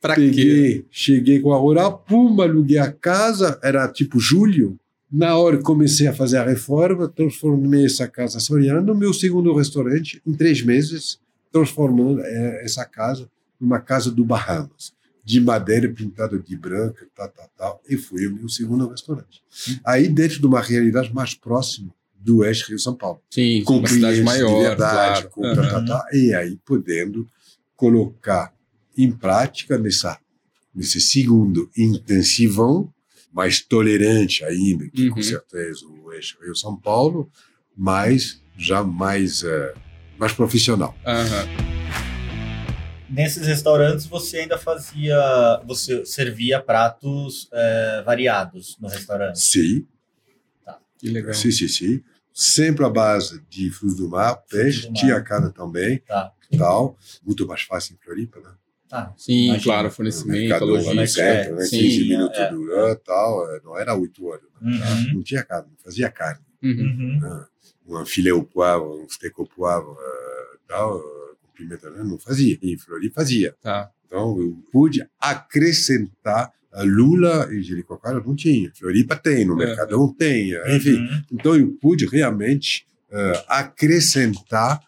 S3: Pra quê?
S1: Peguei, cheguei com a rural, pum, aluguei a casa, era tipo julho. Na hora que comecei a fazer a reforma, transformei essa casa soriana no meu segundo restaurante, em três meses, transformando eh, essa casa numa casa do Bahamas, de madeira pintada de branca, tal, tal, tal, e foi o meu segundo restaurante. Aí, dentro de uma realidade mais próxima do Oeste Rio São Paulo
S3: Sim,
S1: com
S3: uma cidade maior,
S1: de verdade,
S3: claro.
S1: com
S3: Aham.
S1: tá, tá, tá, e aí podendo colocar em prática nessa, nesse segundo intensivão, mais tolerante ainda, que com
S3: Uhum.
S1: certeza o eixo Rio São Paulo, mas já mais, eh, mais profissional.
S3: Aham.
S2: Nesses restaurantes você ainda fazia, você servia pratos é, variados no restaurante.
S1: Sim,
S3: Que legal.
S1: sim, sim, sim. Sempre a base de frutos do mar, peixe,
S2: do mar.
S1: tinha carne também,
S2: Tá.
S1: tal. Muito mais fácil em Floripa, né?
S2: Ah,
S3: Sim,
S2: Imagina.
S3: claro, fornecimento, logística.
S1: centro, né?
S3: Sim,
S1: 15 minutos
S2: é.
S1: do rã, tal, não era 8 horas. né?
S2: uhum,
S1: Não tinha carne, não fazia carne.
S3: Uhum.
S2: uhum.
S1: um filé au poivre, um steak au poivre, eh, tal, pimenta, né? não fazia. Em Floripa fazia.
S3: Tá.
S1: Então eu pude acrescentar a lula em Jericoacoara não tinha. Floripa tem, no
S3: É.
S1: Mercadão tem, eh, enfim.
S2: Uhum.
S1: Então eu pude realmente eh, acrescentar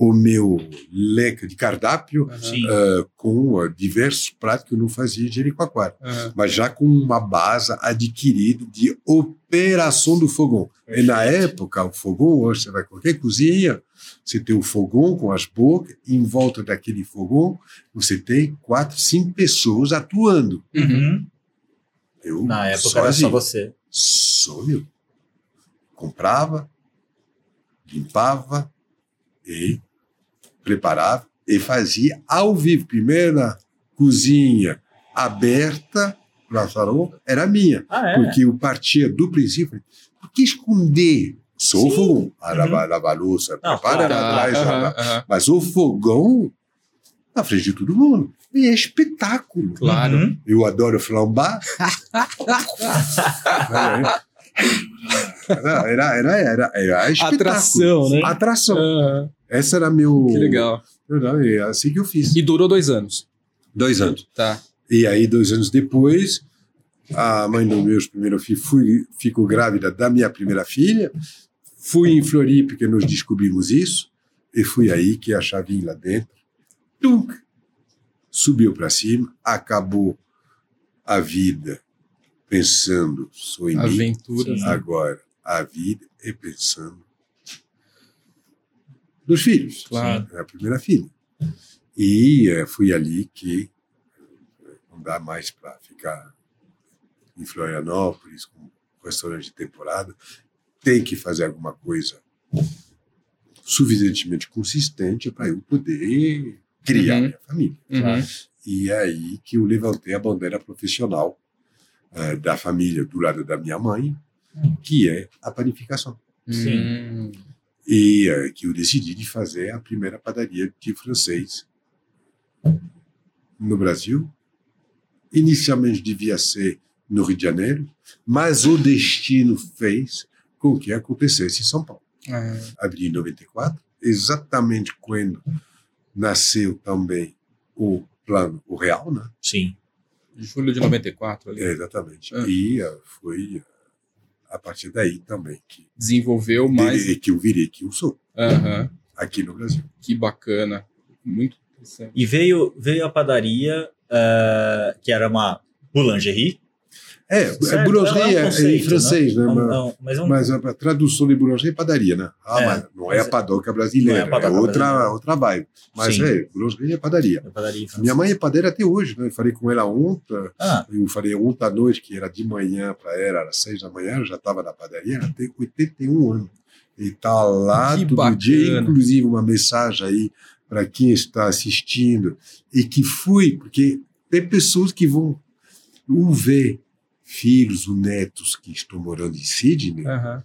S1: o meu leque de cardápio.
S2: Sim.
S1: eh, com eh, diversos pratos que eu não fazia em Jericoacoara
S3: Aham.
S1: mas já com uma base adquirida de operação do fogão. E na época, o fogão, hoje você vai qualquer cozinha, você tem o fogão com as bocas, em volta daquele fogão, você tem quatro, cinco pessoas atuando.
S2: Uhum.
S1: Eu,
S2: Na época era só
S1: sozinho,
S2: você.
S1: só eu. Comprava, limpava e preparava e fazia ao vivo. Primeira cozinha aberta para salão era minha.
S2: Ah, é?
S1: Porque eu partia do princípio, por que esconder? Sou o
S2: Sim.
S1: fogão, a
S2: Uhum.
S1: lavar, a louça, prepara
S2: claro.
S1: lá atrás, mas o fogão na frente de todo mundo. E é espetáculo.
S3: Claro.
S2: Uhum.
S1: Eu adoro flambar. era, era, era, era, era espetáculo.
S3: Atração, né?
S1: Atração.
S3: Aham.
S1: Essa era meu.
S3: Que legal.
S1: Era, é assim que eu fiz.
S3: E durou dois anos.
S1: Dois anos.
S3: Tá.
S1: E aí, dois anos depois, a mãe dos meus primeiros filhos fui, ficou grávida da minha primeira filha. Fui em Floripa que nós descobrimos isso. E foi aí que a chavinha lá dentro. Tum! subiu para cima, acabou a vida pensando só em mim.
S3: Aventuras.
S2: Sim.
S1: Agora, a vida é pensando nos filhos.
S3: Claro.
S1: É a primeira filha. E eh, foi ali que eh, não dá mais para ficar em Florianópolis com restaurante de temporada. Tem que fazer alguma coisa suficientemente consistente para eu poder criar
S3: Uhum.
S1: minha família.
S3: Uhum.
S1: E é aí que eu levantei a bandeira profissional eh, da família do lado da minha mãe, que é a panificação.
S2: Sim.
S3: Hum.
S1: E eh, que eu decidi de fazer a primeira padaria de francês no Brasil. Inicialmente devia ser no Rio de Janeiro, mas o destino fez com que acontecesse em São Paulo.
S3: Ah,
S1: Abri em 94, exatamente quando nasceu também o plano, o real, né?
S2: Sim.
S3: julho de 94 ali.
S1: É, exatamente.
S3: Ah.
S1: E eh, foi eh, a partir daí também que,
S3: Desenvolveu mais.
S1: que eu virei que eu sou
S3: Aham.
S1: aqui no Brasil.
S3: Que bacana. Muito interessante.
S2: E veio, veio a padaria, eh, que era uma boulangerie.
S1: É,
S2: Certo,
S1: é boulangerie
S2: é um
S1: é, em francês, né?
S2: Não,
S1: mas,
S2: não, mas é um,
S1: mas a tradução de boulangerie é padaria, né? Ah,
S2: É,
S1: mas não é a padoca brasileira,
S2: é a padoca
S1: é outra,
S2: brasileira.
S1: outra vibe. Mas
S2: Sim.
S1: é, boulangerie é padaria.
S2: padaria
S1: Minha mãe é padeira até hoje, né? Eu falei com ela ontem,
S2: Ah,
S1: eu falei ontem à noite, que era de manhã para ela, era seis da manhã, já estava na padaria, ela tem 81 anos. E está lá
S3: Que
S1: todo
S3: bacana.
S1: dia, inclusive uma mensagem aí para quem está assistindo e que fui, porque tem pessoas que vão ou ver filhos ou netos que estão morando em Sydney
S3: Aham.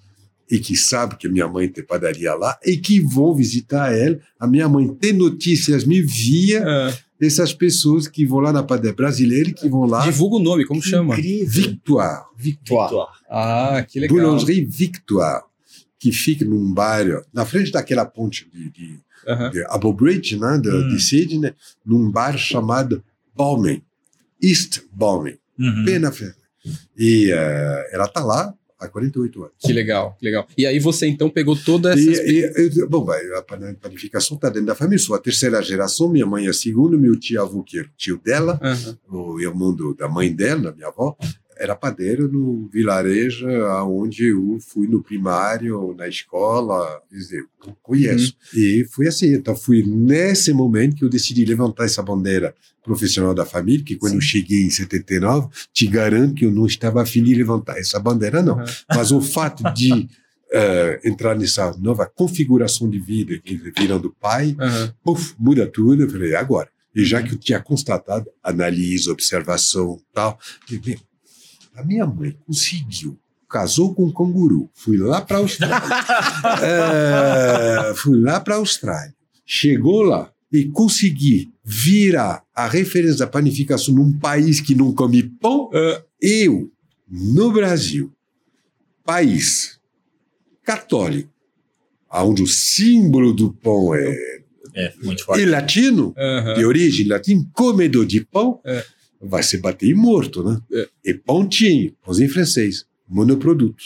S1: e que sabem que minha mãe tem padaria lá e que vão visitar ela. A minha mãe tem notícias me via
S3: Ah,
S1: essas pessoas que vão lá na padaria brasileira e que vão lá.
S3: Divulga o nome, como chama?
S2: incrível.
S1: Victoire.
S3: Victoire.
S2: Victoire.
S3: Ah, que legal.
S1: Boulangerie Victoire, que fica num bairro, na frente daquela ponte de, de,
S3: Aham.
S1: de Abu Bridge, né, de,
S2: Hum.
S1: de Sydney, num bairro chamado Balmain, East Balmain,
S2: Uhum.
S1: bem na frente. E eh, ela está lá há 48 anos.
S3: Que legal, que legal. E aí você então pegou toda essa.
S1: E, e, bom, a pan- panificação está dentro da família, sou a terceira geração, minha mãe é a segunda, meu tio avô, que o tio dela,
S3: Aham.
S1: o irmão do- da mãe dela, minha avó, era padeiro no vilarejo onde eu fui no primário, na escola, quer dizer, eu conheço. E foi assim, então foi nesse momento que eu decidi levantar essa bandeira profissional da família, que quando eu cheguei em 79, te garanto que eu não estava afim de levantar essa bandeira, não.
S3: Aham.
S1: Mas o fato de eh, entrar nessa nova configuração de vida, que virando pai, puf, muda tudo. Eu falei, agora. E já que eu tinha constatado, análise, observação tal, eu falei, a minha mãe conseguiu, casou com um canguru, fui lá para a Austrália, Eh, fui lá para a Austrália, chegou lá e consegui virar a referência da panificação num país que não come pão,
S3: Ah,
S1: eu, no Brasil, país católico, onde o símbolo do pão é,
S2: É, muito
S1: é
S2: forte.
S1: latino,
S3: aham.
S1: de origem latina, comedor de pão,
S3: É.
S1: vai ser bater em morto, né?
S3: É.
S1: E pãozinho, pãozinho francês, monoproduto.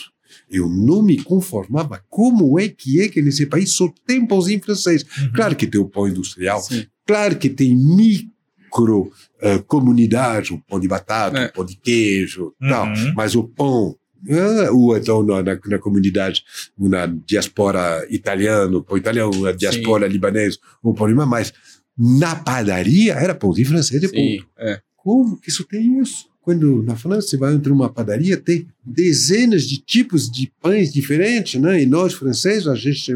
S1: Eu não me conformava. Como é que é que nesse país só tem pãozinho francês?
S2: Uhum.
S1: Claro que tem o pão industrial,
S3: Sim.
S1: Claro que tem micro eh, comunidades, o pão de batata,
S3: É.
S1: o pão de queijo, tal,
S2: Uhum.
S1: mas o pão, ah, ou então na, na, na comunidade, na diaspora italiana, pão italiano, na diaspora libanesa, o pão alemão, mas na padaria era pãozinho francês e
S3: Sim,
S1: ponto.
S3: é.
S1: Como que isso tem isso? Quando na França você vai entrar numa padaria, tem dezenas de tipos de pães diferentes, né? E nós, franceses, a gente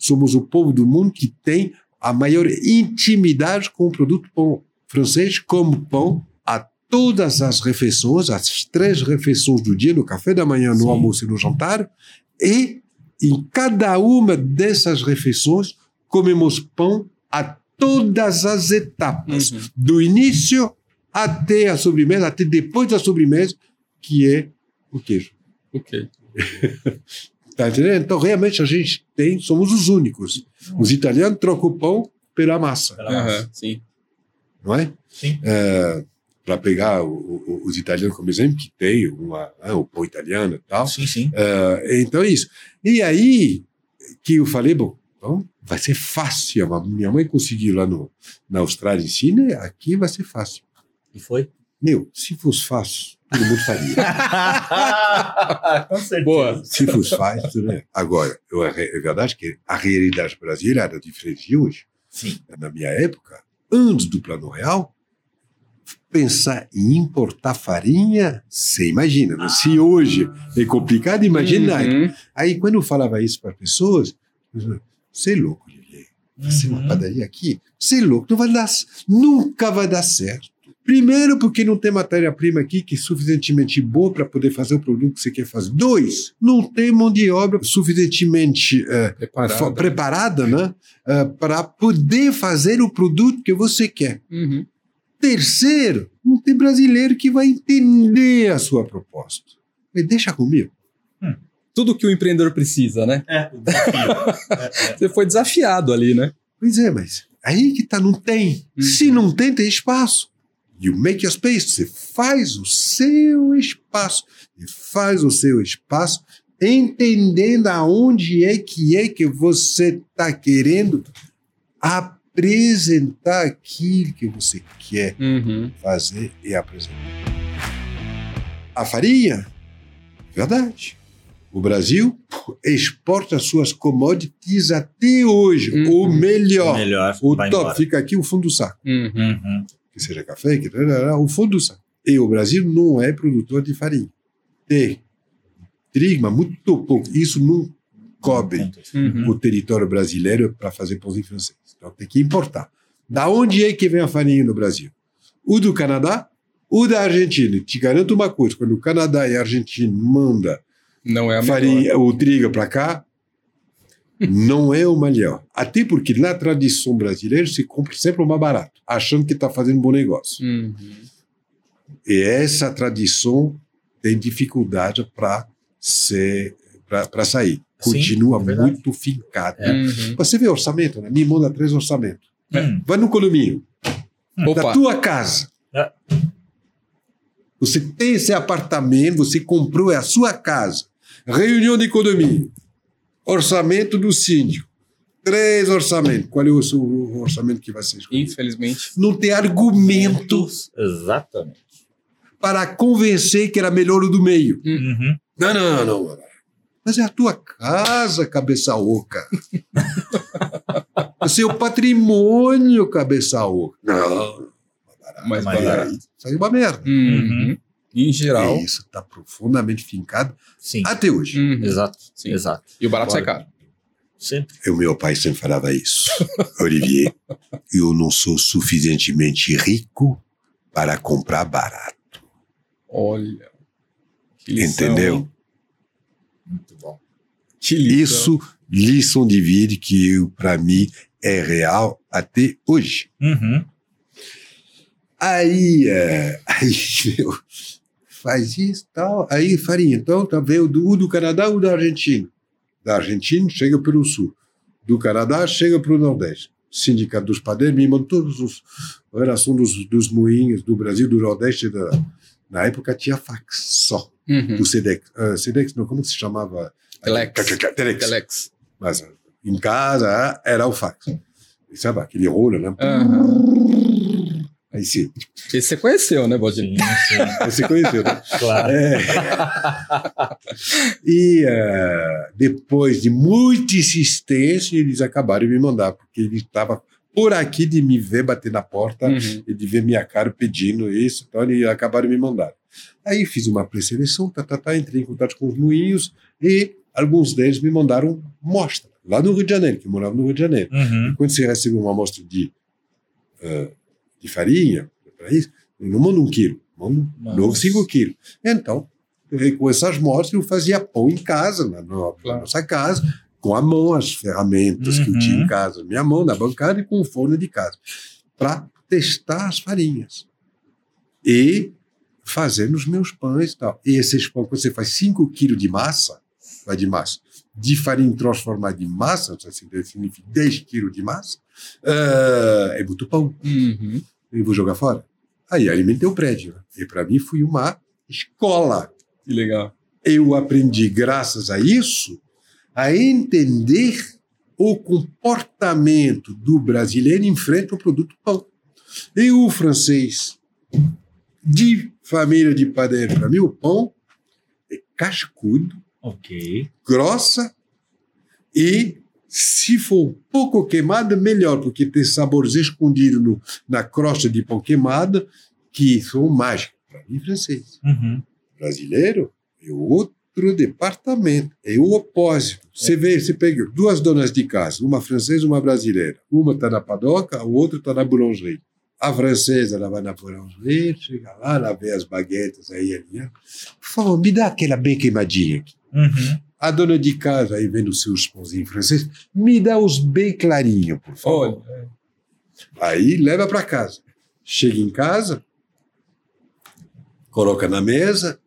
S1: somos o povo do mundo que tem a maior intimidade com o produto pão francês, como pão a todas as refeições, as três refeições do dia, no café da manhã, no
S3: Sim.
S1: almoço e no jantar, e em cada uma dessas refeições comemos pão a todas as etapas,
S3: Uhum.
S1: do início até a sobremesa, até depois da sobremesa, que é o queijo.
S3: Ok.
S1: Tá entendendo? Então, realmente, a gente tem, somos os únicos. Os italianos trocam o pão pela massa,
S2: Pela massa.
S3: Aham, Sim.
S1: não é?
S2: Sim.
S1: Para pegar o- o- os italianos como exemplo, que tem uma, ah, o pão italiano e tal.
S2: Sim, sim.
S1: É, então é isso. E aí que eu falei, bom, então vai ser fácil. Minha mãe conseguiu lá no, na Austrália em China, aqui vai ser fácil.
S2: E foi?
S1: Meu, se fosse fácil, todo mundo faria.
S2: Com certeza.
S3: Boa.
S1: se fosse fácil, né? Agora, eu, é verdade que a realidade brasileira era diferente de hoje.
S2: Sim.
S1: Na minha época, antes do Plano Real, pensar em importar farinha, você imagina. né? Se hoje é complicado, imagina.
S3: Uhum.
S1: Aí, quando eu falava isso para pessoas, você é louco. Fazer uma
S2: Uhum.
S1: padaria aqui? Você é louco, não vai dar, nunca vai dar certo. Primeiro, porque não tem matéria-prima aqui que é suficientemente boa para poder fazer o produto que você quer fazer. Dois, não tem mão de obra suficientemente eh, preparada né, para poder fazer o produto que você quer.
S3: Uhum.
S1: Terceiro, não tem brasileiro que vai entender a sua proposta. Mas deixa comigo.
S3: Tudo que o empreendedor precisa, né?
S2: É, o desafio.
S3: Você foi desafiado ali, né?
S1: Pois é, mas aí que tá, não tem.
S3: Uhum.
S1: Se não tem, tem espaço. You make your space. Você faz o seu espaço. E faz o seu espaço entendendo aonde é que é que você está querendo apresentar aquilo que você quer
S3: Uhum.
S1: fazer e apresentar. A farinha, verdade. O Brasil exporta suas commodities até hoje.
S3: Uhum.
S1: O melhor.
S2: Melhor.
S1: O top
S2: embora.
S1: fica aqui o fundo do saco.
S3: Uhum.
S1: Que seja café, que o fundo do saco. E o Brasil não é produtor de farinha. Tem trigo, mas muito pouco. Isso não cobre
S3: Uhum.
S1: o território brasileiro para fazer pãozinho francês. Então tem que importar. Da onde é que vem a farinha no Brasil? O do Canadá, o da Argentina. Te garanto uma coisa: quando o Canadá e a Argentina mandam
S3: Não é a
S1: farinha, o trigo para cá, não é o melhor. Até porque na tradição brasileira se compra sempre o mais barato, achando que está fazendo um bom negócio.
S3: Uhum.
S1: E essa tradição tem dificuldade para para sair.
S2: Sim,
S1: Continua
S2: é verdade.
S1: muito fincada.
S3: Uhum.
S1: Você vê orçamento, né? Me manda três orçamentos.
S2: Hum.
S1: Vai no condomínio, da
S3: Opa.
S1: tua casa.
S2: É.
S1: Você tem esse apartamento, você comprou, é a sua casa. Reunião de condomínio. Orçamento do síndico. Três orçamentos. Qual é o seu orçamento que vai ser escolhido?
S3: Infelizmente.
S1: Não tem argumento
S2: Exatamente.
S1: para convencer que era melhor o do meio.
S2: Uhum.
S1: Não, não, não. não. Mas é a tua casa, cabeça oca. é seu patrimônio, cabeça oca. Não.
S3: Mais
S2: Mais
S3: barato.
S1: Saiu uma merda.
S3: Uhum. Em geral.
S1: E isso está profundamente fincado
S2: Sim.
S1: até hoje.
S3: Uhum.
S2: Exato.
S3: Sim.
S2: Exato.
S3: E o barato sai
S2: Claro.
S3: caro.
S2: Sempre.
S1: O meu pai sempre falava isso. Olivier, eu não sou suficientemente rico para comprar barato.
S3: Olha. Que lição,
S1: Entendeu?
S3: hein?
S2: Muito bom.
S3: Que lição.
S1: Isso, lição de vida que para mim é real até hoje.
S2: Uhum.
S1: Aí, é, aí meu, faz isso tal. Aí farinha. Então, tá vendo o do, o do Canadá ou da Argentina? Da Argentina chega pelo sul. Do Canadá chega para o Nordeste. Sindicato dos Padeiros me mandou todos os a relação dos, dos moinhos do Brasil, do Nordeste. Da, na época tinha fax só.
S3: Uhum.
S1: O Sedex. ah, Sedex, não, como se chamava?
S3: Telex.
S1: Telex.
S3: Telex.
S1: Mas em casa era o fax. E sabe aquele rolo, né?
S3: Aham.
S1: Sim.
S3: Esse você conheceu, né, Baldini?
S2: Sim, sim.
S1: Aí você conheceu, né?
S2: Claro.
S1: É. e eh, depois de muita insistência, eles acabaram de me mandar, porque ele estava por aqui de me ver bater na porta
S3: Uhum.
S1: e de ver minha cara pedindo isso, então eles acabaram de me mandar. Aí fiz uma pré-seleção, tá, tá, tá, entrei em contato com os moinhos e alguns deles me mandaram mostra, lá no Rio de Janeiro, que eu morava no Rio de Janeiro.
S2: Uhum.
S1: Quando você recebe uma amostra de, eh, de farinha, para isso, não manda um quilo, manda
S2: Nossa.
S1: novo cinco quilos. Então, com essas mostras, eu fazia pão em casa, na, na
S3: Claro.
S1: nossa casa, com a mão, as ferramentas que eu
S2: Uhum.
S1: tinha em casa, minha mão, na bancada e com o forno de casa, para testar as farinhas. E fazendo os meus pães e tal. E esses pães, quando você faz 5 quilos de massa, vai de massa, de farinha transformada em massa, significa 10 quilos de massa, ah, é muito pão.
S3: Uhum.
S1: E vou jogar fora. Aí alimentei o prédio. E para mim foi uma escola.
S3: Que legal.
S1: Eu aprendi, graças a isso, a entender o comportamento do brasileiro em frente ao produto pão. E o francês, de família de padeiro, para mim o pão é cascudo,
S2: Ok.
S1: grossa e se for um pouco queimada, melhor, porque tem sabores escondidos no- na crosta de pão queimada que são mágicos. Para mim, francês.
S2: Uhum.
S1: Brasileiro é outro departamento, é o opósito. Você vê, você pega duas donas de casa, uma francesa e uma brasileira. Uma está na padoca, a outra está na boulangerie. A francesa, ela vai na boulangerie, chega lá, ela vê as baguetes aí, ali. né? Por favor, me dá aquela bem queimadinha aqui.
S2: Uhum.
S1: A dona de casa aí vendo os seus pãozinhos franceses, me dá os bem clarinhos, por favor.
S3: Olha,
S1: Aí leva para casa. Chega em casa, coloca na mesa.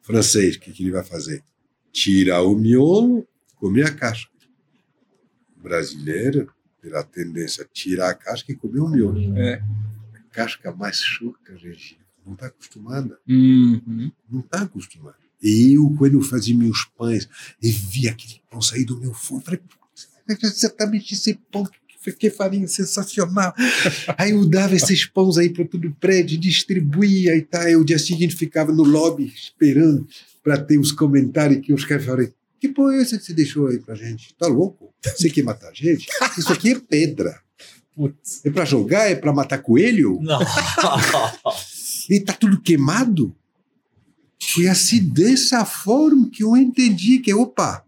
S1: Francês, o que, que ele vai fazer? Tira o miolo, come a casca. Brasileiro, pela tendência a tirar a casca e comer o miolo.
S3: é.
S1: A casca mais chuca, gente. Não está acostumada.
S3: Uhum.
S1: Não está acostumado. Eu, quando eu fazia meus pães, e via aquele pão sair do meu forno, falei, "Putz, é exatamente esse pão, que, farinha sensacional. aí eu dava esses pães aí para todo o prédio, distribuía e tal. Aí o dia seguinte ficava no lobby esperando para ter os comentários que os caras falaram, que pão é esse que você deixou aí pra gente? Tá louco? Você quer matar a gente? Isso aqui é pedra.
S3: Putz.
S1: É para jogar? É para matar coelho?
S2: Não.
S1: E tá tudo queimado? Foi assim, dessa forma que eu entendi que, opa,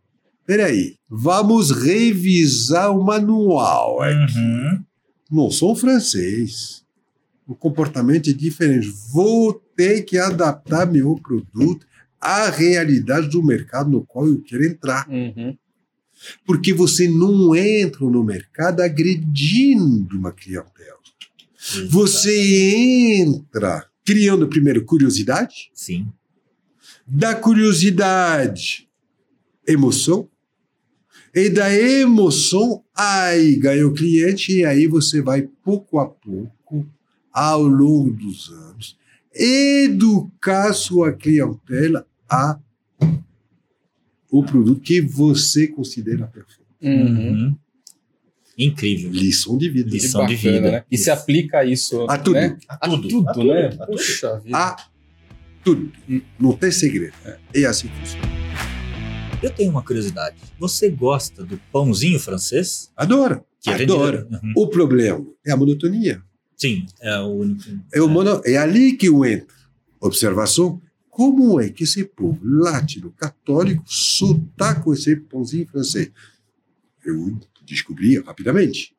S1: peraí, vamos revisar o manual. aqui.
S2: Uhum.
S1: Não sou francês. O comportamento é diferente. Vou ter que adaptar meu produto à realidade do mercado no qual eu quero entrar.
S3: Uhum.
S1: Porque você não entra no mercado agredindo uma clientela. Você entra criando primeiro curiosidade,
S2: Sim.
S1: Da curiosidade, emoção, e da emoção, aí ganha o cliente, e aí você vai pouco a pouco, ao longo dos anos, educar sua clientela a o produto que você considera perfeito.
S3: Uhum.
S2: Incrível.
S1: Lição de vida.
S2: Lição de
S3: bacana,
S2: vida.
S3: Né? E se aplica a isso.
S1: A tudo.
S3: Né?
S2: A
S3: A
S2: tudo.
S3: tudo,
S2: A tudo,
S3: né?
S2: a tudo.
S3: Puxa vida.
S1: A tudo. Não tem segredo. É assim que funciona.
S2: Eu tenho uma curiosidade. Você gosta do pãozinho francês?
S1: Adora.
S2: Que a gente-
S1: Adora.
S2: Uhum.
S1: O problema é a monotonia.
S2: Sim, é o único.
S1: É, o mono... é ali que eu entro. Observação. Como é que esse povo latino católico só tá com esse pãozinho francês? Eu descobri rapidamente.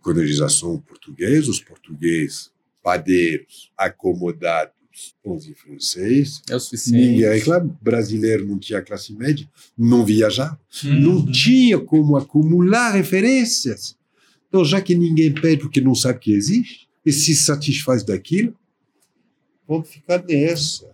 S1: Colonização portuguesa, os portugueses, padeiros, acomodados, pãozinho francês.
S3: É o suficiente.
S1: Ninguém reclama. Brasileiro não tinha classe média, não viajava.
S3: Uhum.
S1: não tinha como acumular referências. Então, já que ninguém pede porque não sabe que existe, e se satisfaz daquilo, vamos ficar nessa.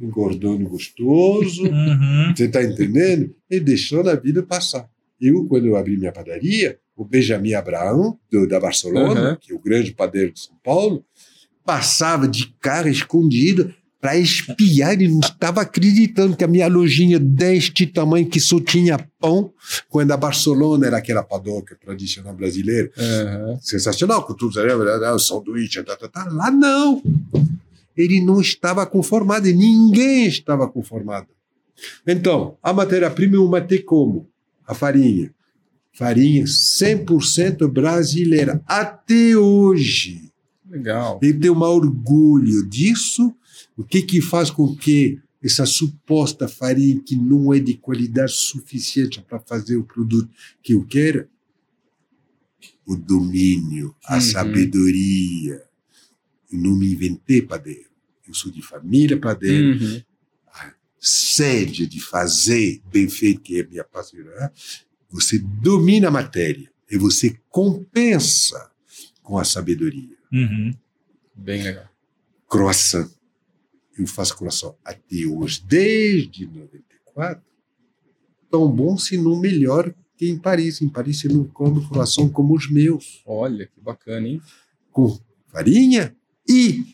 S1: Engordando gostoso,
S2: Uhum.
S1: você está entendendo? E deixando a vida passar. Eu, quando eu abri minha padaria, o Benjamin Abraão, do- da Barcelona,
S3: Uhum.
S1: que é o grande padeiro de São Paulo, passava de cara escondida para espiar. Ele não estava acreditando que a minha lojinha deste tamanho, que só tinha pão, quando a Barcelona era aquela padoca tradicional brasileira,
S3: Uhum.
S1: sensacional, com tudo, o sanduíche, tá, tá, tá. lá não. Ele não estava conformado, e ninguém estava conformado. Então, a matéria-prima eu matei como? A farinha. Farinha 100% brasileira, até hoje.
S3: Legal.
S1: Ele tem um orgulho disso. O que que faz com que essa suposta farinha que não é de qualidade suficiente para fazer o produto que eu quero? O domínio, a
S3: Uhum.
S1: sabedoria. Eu não me inventei padeiro. Eu sou de família padeiro.
S3: Uhum.
S1: Sede de fazer bem feito, que é minha parceira. né? Você domina a matéria e você compensa com a sabedoria.
S2: Uhum.
S3: Bem legal.
S1: croissant. Eu faço croissant até hoje, desde 94. Tão bom, se não melhor que em Paris. Em Paris você não come croissant como os meus,
S3: Olha, que bacana, hein?
S1: com farinha e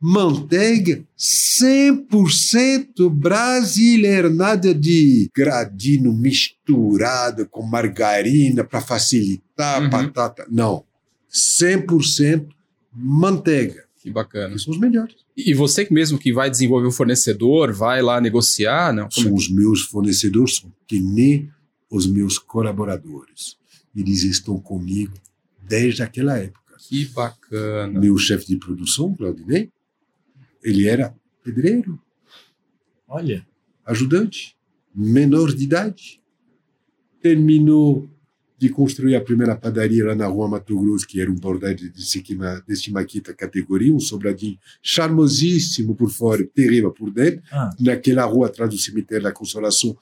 S1: manteiga 100% brasileira, nada de gradino misturado com margarina para facilitar
S3: Uhum.
S1: batata. Não. 100% manteiga.
S3: Que bacana.
S1: Eles são os melhores.
S3: E você mesmo que vai desenvolver o fornecedor, vai lá negociar, não? Como é
S1: São os meus fornecedores, são que nem os meus colaboradores. Eles estão comigo desde aquela época.
S3: Que bacana.
S1: Meu chefe de produção, Claudinei, ele era pedreiro,
S2: Olha.
S1: ajudante, menor de idade. Terminou de construir a primeira padaria lá na rua Mato Grosso, que era um bordel de Siquima- de Simaquita categoria, um sobradinho charmosíssimo por fora, terrível por dentro,
S2: Ah,
S1: naquela rua atrás do cemitério da Consolação,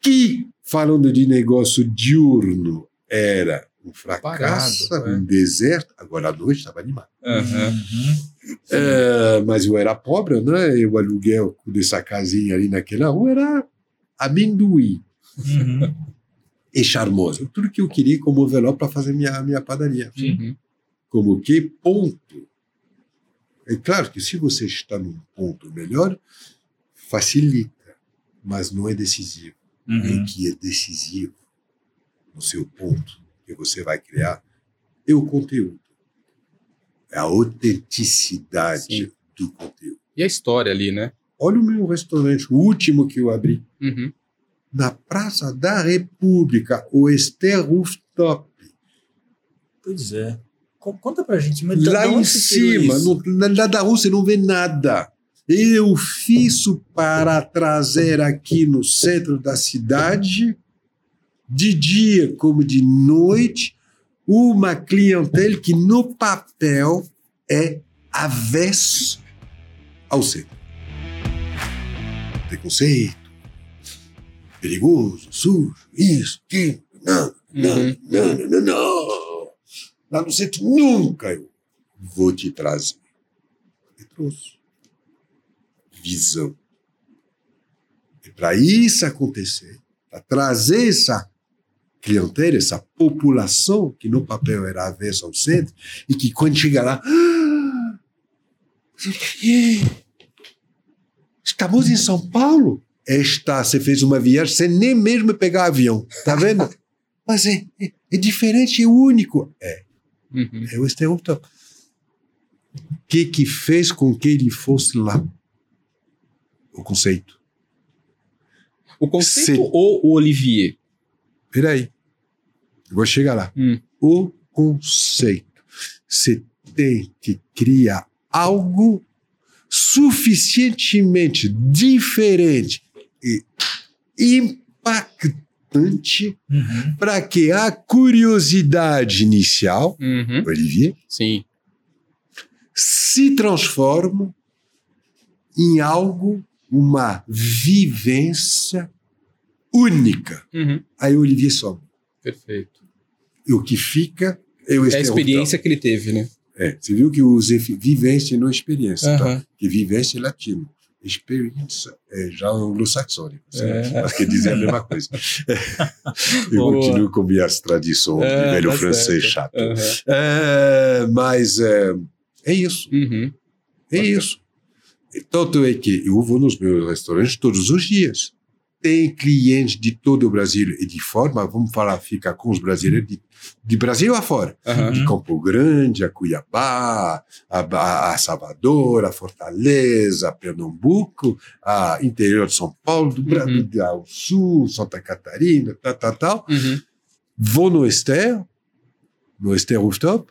S1: que, falando de negócio diurno, era um fracasso,
S3: Parado, é.
S1: um deserto. Agora à noite estava animado.
S2: Uhum.
S1: É, mas eu era pobre, né? E o aluguel dessa casinha ali naquela rua era amendoim
S2: Uhum.
S1: E charmoso. Tudo que eu queria como envelope para fazer minha, minha padaria.
S3: Uhum.
S1: Como que ponto. É claro que se você está num ponto melhor, facilita, mas não é decisivo.
S2: Uhum.
S1: O que é decisivo no seu ponto que você vai criar é o conteúdo. É a autenticidade
S3: Sim.
S1: do conteúdo.
S3: E a história ali, né?
S1: Olha o meu restaurante, o último que eu abri,
S3: Uhum.
S1: Na Praça da República, o Ester Rooftop.
S2: Pois é. Co- Conta pra gente. Mas
S1: Lá em cima, no, na, da rua, você não vê nada. Eu fiz para trazer aqui no centro da cidade, de dia como de noite, uma clientela que no papel é avesso ao centro. Preconceito, perigoso, sujo, isso, aquilo, não, não,
S3: Uhum.
S1: não, não, não, não. Lá no centro nunca eu vou te trazer. E trouxe. Visão. E para isso acontecer, para trazer essa clientela, essa população que no papel era avessa ao centro, e que quando chega lá, "Ah, "Ih, estamos em São Paulo? Está, você fez uma viagem sem nem mesmo pegar avião, tá vendo? Mas é, é, é diferente, é único. É,
S3: Uhum.
S1: é o estereótipo. O que que fez com que ele fosse lá? O conceito.
S3: O conceito
S1: Sim.
S3: ou o Olivier?
S1: Peraí. Eu vou chegar lá.
S3: Hum.
S1: O conceito. Você tem que criar algo suficientemente diferente impactante
S2: Uhum.
S1: para que a curiosidade inicial,
S3: Uhum.
S1: Olivier,
S3: Sim.
S1: se transforma em algo, uma vivência única.
S3: Uhum.
S1: Aí o Olivier some.
S3: Perfeito.
S1: E o que fica é
S3: É a experiência que ele teve, né?
S1: É, você viu que eu usei vivência e não experiência, tá?
S3: Aham.
S1: Que vivência é latino. Experiência é já anglo-saxônico.
S3: É.
S1: É. Mas quer dizer a mesma coisa. eu
S3: Boa.
S1: continuo com minhas tradições
S3: É,
S1: de velho
S3: tá
S1: francês
S3: certo.
S1: chato.
S3: Aham.
S1: É, mas é, é isso.
S3: Uhum.
S1: É isso. E Tanto é que eu vou nos meus restaurantes todos os dias. Tem clientes de todo o Brasil e de fora, mas vamos falar, ficar com os brasileiros de, de Brasil afora.
S3: Aham.
S1: De Campo Grande, a Cuiabá, a, Ba- a Salvador, a Fortaleza, a Pernambuco, a interior de São Paulo, do Brasil,
S3: Uhum.
S1: do ao Sul, Santa Catarina, tal, tal, tal.
S3: Uhum.
S1: Vou no Ester, no Ester Rooftop,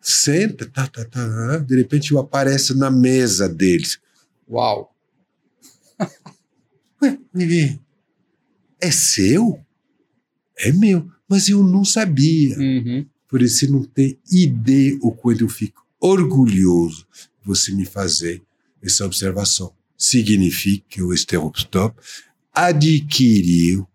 S1: senta, tá, tá, tá, de repente eu apareço na mesa deles.
S3: Uau.
S1: Ué, é seu? É meu, mas eu não sabia.
S3: Uhum.
S1: Por isso não tem ideia o quanto eu fico orgulhoso de você me fazer essa observação. Significa que o Estereostop adquiriu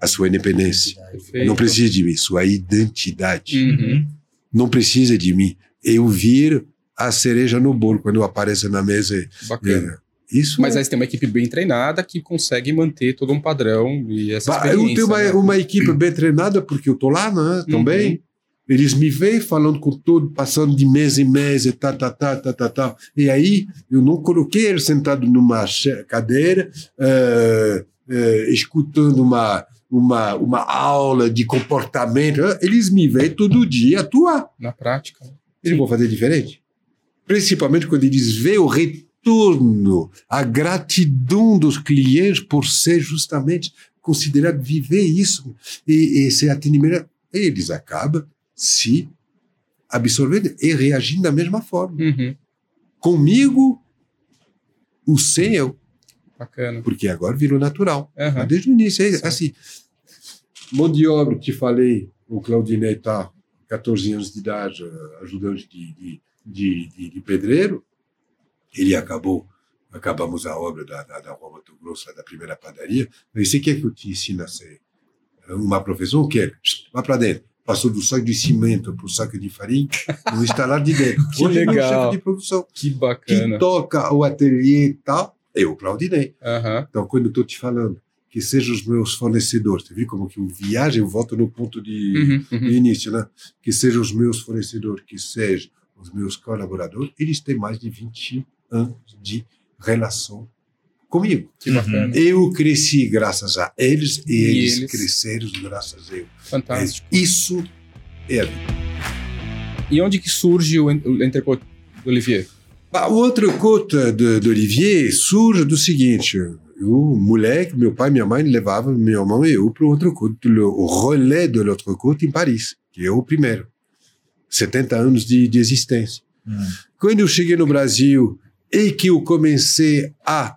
S1: a sua independência.
S3: Perfeito.
S1: Não precisa de mim, sua identidade.
S3: Uhum.
S1: Não precisa de mim. Eu viro a cereja no bolo quando eu apareço na mesa.
S3: Bacana.
S1: Isso
S3: Mas
S1: é.
S3: aí você tem uma equipe bem treinada que consegue manter todo um padrão e essa
S1: Bah,
S3: experiência.
S1: eu tenho uma,
S3: né?
S1: uma equipe bem treinada porque eu tô lá, né? Também. Eles me veem falando com todo, passando de mês em mês, e tá, tá, tá, tá, tá, tá. E aí, eu não coloquei ele sentado numa cadeira, uh, uh, escutando uma, uma, uma aula de comportamento. Eles me veem todo dia atuar.
S3: Na prática.
S1: Eles vão fazer diferente. Principalmente quando eles veem o retorno, a gratidão dos clientes por ser justamente considerado viver isso. E esse atendimento, eles acabam se absorvendo e reagindo da mesma forma.
S3: Uhum.
S1: Comigo, o sem eu.
S3: Bacana.
S1: Porque agora virou natural.
S3: Uhum.
S1: Desde o início, é, assim, mão de obra, te falei, o Claudinei está 14 anos de idade, ajudante de, de, de, de pedreiro, ele acabou, acabamos a obra da, da, da Rua Mato Grosso, da primeira padaria, mas você quer que eu te ensine a ser uma profissão? Quero. Vá para dentro passou do saco de cimento para o saco de farinha, no instalar de dentro.
S3: que
S1: Hoje
S3: legal.
S1: é o chefe de produção.
S3: Que bacana.
S1: Quem toca o ateliê e tal, eu, é Claudinei.
S3: Uhum.
S1: Então, quando eu estou te falando que sejam os meus fornecedores, você viu como que eu viajo, eu volto no ponto de,
S3: Uhum, uhum.
S1: de início, né? Que sejam os meus fornecedores, que sejam os meus colaboradores, eles têm mais de 20 anos de relação comigo.
S3: Bacana.
S1: Eu cresci graças a eles e,
S3: E
S1: eles,
S3: eles-
S1: cresceram graças a eu.
S3: Fantástico.
S1: É, isso é a vida.
S3: E onde que surge o en- o entrecote do Olivier?
S1: O outro conta de, de Olivier surge do seguinte: o moleque, meu pai e minha mãe levavam meu irmão e eu para o outro côte, o relé de l'autre côte em Paris, que é o primeiro. 70 anos de, de existência.
S2: Hum.
S1: Quando eu cheguei no Brasil e que eu comecei a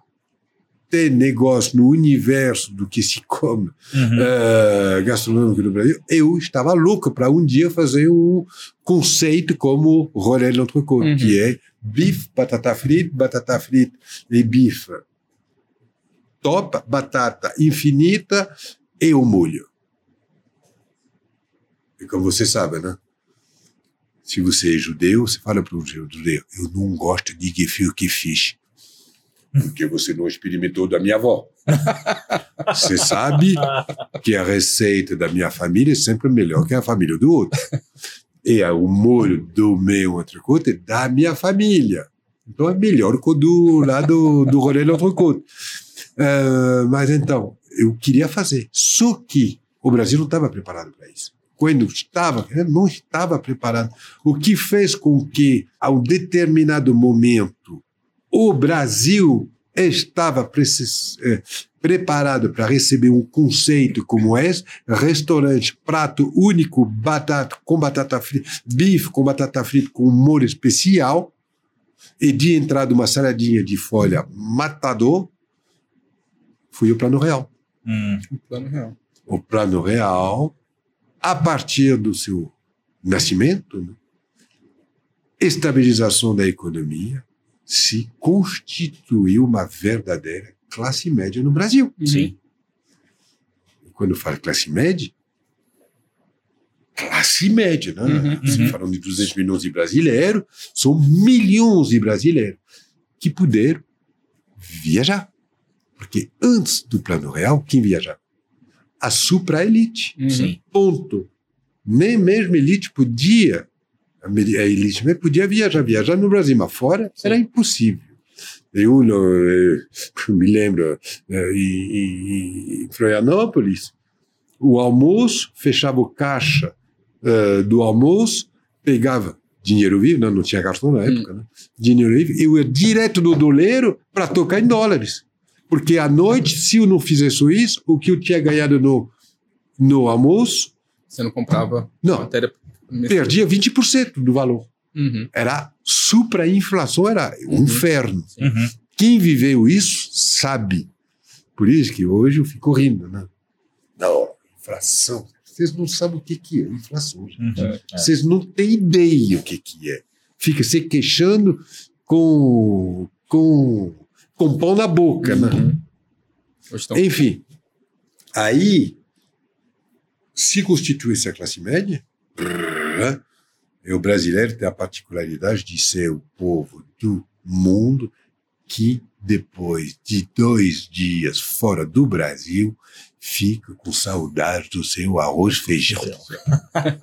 S1: ter negócio no universo do que se come
S2: Uhum.
S1: eh, gastronômico no Brasil, eu estava louco para um dia fazer um conceito como relé de l'entrecôte,
S3: Uhum.
S1: que é bife, batata frita, batata frita e bife top, batata infinita e o molho. E como você sabe, né? Se você é judeu, você fala para um judeu, eu não gosto de gefilte fish. Porque você não experimentou da minha avó. Você sabe que a receita da minha família é sempre melhor que a família do outro. E a- o molho do meu entrecôte é da minha família. Então é melhor que o do lá do, do rolê do entrecôte. Ah, mas então, eu queria fazer. Só que o Brasil não estava preparado para isso. Quando estava, não estava preparado. O que fez com que, a um determinado momento, o Brasil estava precis- eh, preparado para receber um conceito como esse, restaurante, prato único, batata com batata frita, bife com batata frita com molho especial, e de entrada uma saladinha de folha matador, fui o plano real.
S2: Hum.
S3: O plano real.
S1: O plano real, a partir do seu nascimento, né, estabilização da economia, se constituiu uma verdadeira classe média no Brasil.
S2: Sim.
S1: E quando eu falo classe média, classe média, né?
S3: Uhum,
S2: uhum.
S1: falando de 200 milhões de brasileiros, são milhões de brasileiros que puderam viajar. Porque antes do plano real, quem viajava? A supra-elite.
S3: Uhum.
S1: Ponto. Nem mesmo a elite podia, a elite mesmo podia viajar, viajar no Brasil, mas fora
S3: Sim.
S1: era impossível. Eu não, eh, me lembro, eh, em, em- Florianópolis, o almoço, fechava o caixa eh, do almoço, pegava dinheiro vivo, não, não tinha cartão na época, né? dinheiro vivo, eu ia direto do doleiro para tocar em dólares. Porque à noite, se eu não fizesse isso, o que eu tinha ganhado no, no almoço,
S3: Você não comprava
S1: Não.
S3: matéria.
S1: perdia 20% do valor.
S3: Uhum.
S1: Era supra-inflação, era um
S3: Uhum.
S1: inferno.
S2: Uhum.
S1: Quem viveu isso sabe. Por isso que hoje eu fico rindo, né? Não, inflação. Vocês não sabem o que, que é inflação.
S2: Uhum. É.
S1: Vocês não têm ideia o que, que é. Fica se queixando com, com, com pão na boca, né?
S3: Uhum.
S1: Enfim, aí se constitui essa classe média, e o brasileiro tem a particularidade de ser o povo do mundo que, depois de dois dias fora do Brasil, fica com saudade do seu arroz feijão.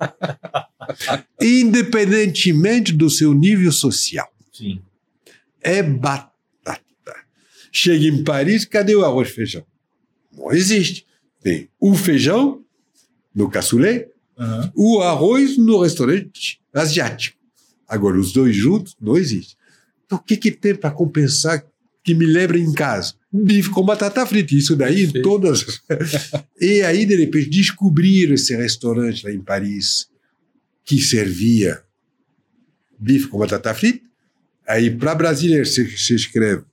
S1: Independentemente do seu nível social.
S2: Sim.
S1: É batata. Chega em Paris, cadê o arroz feijão? Não existe. Tem o feijão no cassoulet,
S2: Aham.
S1: o arroz no restaurante asiático. Agora, os dois juntos, não existe. Então, o que, que tem para compensar que me lembra em casa? Bife com batata frita. Isso daí,
S3: Sim.
S1: todas. e aí, de repente, descobriram esse restaurante lá em Paris que servia bife com batata frita. Aí, para brasileiro, você, você escreve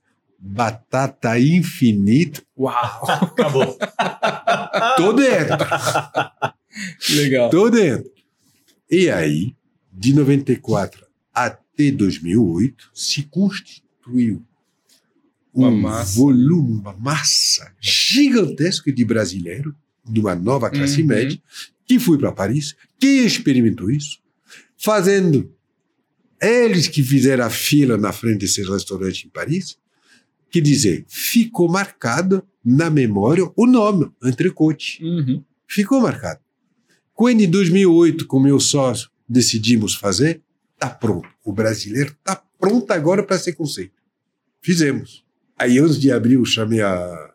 S1: batata infinita.
S3: Uau!
S2: Acabou.
S1: Tô dentro.
S3: Legal.
S1: Tô dentro. E aí, de 94 até 2008, se constituiu
S3: Uma
S1: um
S3: massa.
S1: volume, uma massa gigantesca de brasileiro, de uma nova classe
S3: Uhum.
S1: média, que foi para Paris, que experimentou isso, fazendo. Eles que fizeram a fila na frente desses restaurantes em Paris, que dizer, ficou marcado na memória o nome, Entrecote
S3: Uhum.
S1: ficou marcado. Quando em 2008, com meu sócio, decidimos fazer, tá pronto. O brasileiro tá pronto agora para ser conceito. Fizemos. Aí, antes de abrir, eu chamei a,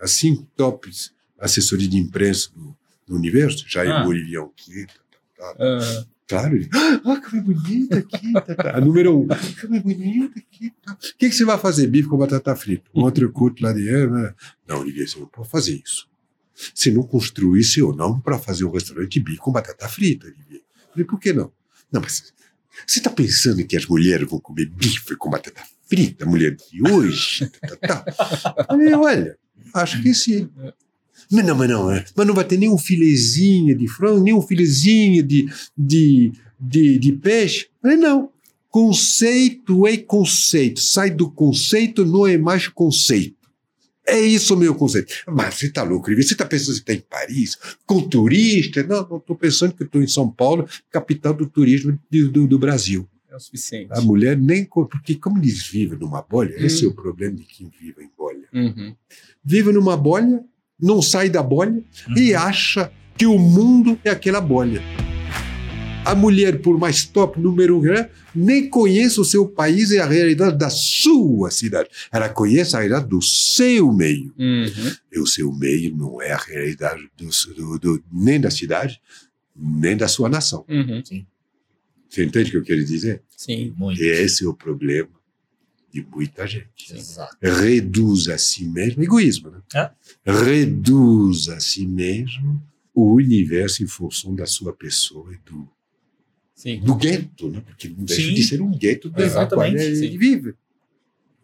S1: a cinco tops assessoria de imprensa do, do universo, Jair
S2: Ah.
S1: Bolivian, que, tá, tá,
S3: Ah,
S1: Claro, ah, como é bonita aqui, tá, tá. A número um, como é bonita aqui, tá. O que, que você vai fazer? Bife com batata frita. Um curto lá de né? Não, Olivier, você não pode fazer isso. Você não construiu seu nome para fazer um restaurante bife com batata frita, Olivier. Falei, por que não? Não, mas você está pensando que as mulheres vão comer bife com batata frita, mulher de hoje? Falei, olha, acho que sim. Mas não, mas não, é. mas não vai ter nenhum filezinho de frango, nenhum filezinho de, de, de, de peixe. Eu falei, não. Conceito é conceito. Sai do conceito, não é mais conceito. É isso o meu conceito. Mas você está louco? Você está pensando que está em Paris, com turista? Não, não estou pensando que estou em São Paulo, capital do turismo do, do, do Brasil.
S3: é o suficiente.
S1: A mulher nem. Porque, como eles vivem numa bolha, esse é
S3: Hum.
S1: o problema de quem vive em bolha.
S3: Uhum.
S1: Vive numa bolha, não sai da bolha
S2: Uhum.
S1: e acha que o mundo é aquela bolha. A mulher, por mais top número um, nem conhece o seu país e a realidade da sua cidade. Ela conhece a realidade do seu meio.
S3: Uhum.
S1: E o seu meio não é a realidade do, do- do- nem da cidade, nem da sua nação.
S3: Uhum.
S1: Você entende o que eu quero dizer?
S3: Sim.
S2: Muito.
S1: E esse é o problema de muita gente.
S2: Exato.
S1: reduz a si mesmo, egoísmo, né?
S2: É.
S1: Reduz a si mesmo o universo em função da sua pessoa e do,
S3: Sim.
S1: do gueto, né? Porque não deixa
S2: Sim.
S1: de ser um gueto da
S2: Exatamente,
S1: qual ele
S3: sim.
S1: vive.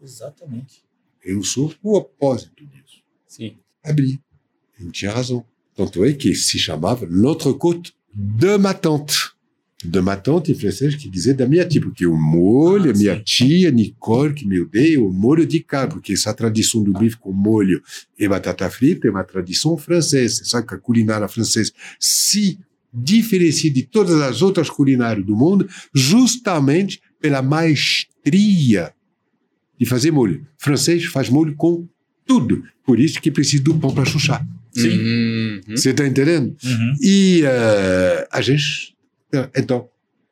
S2: Exatamente.
S1: Eu sou o opósito disso.
S3: Sim.
S1: Abri. Ele tinha razão. Tanto é que se chamava L'autre côte de ma tante. De ma tante em francês, que dizia da minha tia, porque o molho,
S2: Ah,
S1: a minha
S2: sim.
S1: tia Nicole, que me odeia, o molho de carne, porque essa tradição do bife com molho e batata frita é uma tradição francesa. Sabe que a culinária francesa se diferencia de todas as outras culinárias do mundo justamente pela maestria de fazer molho. O francês faz molho com tudo. Por isso que precisa do pão para chuchar.
S2: Sim.
S3: Uhum.
S1: Você está entendendo?
S2: Uhum.
S1: E eh, a gente. Então,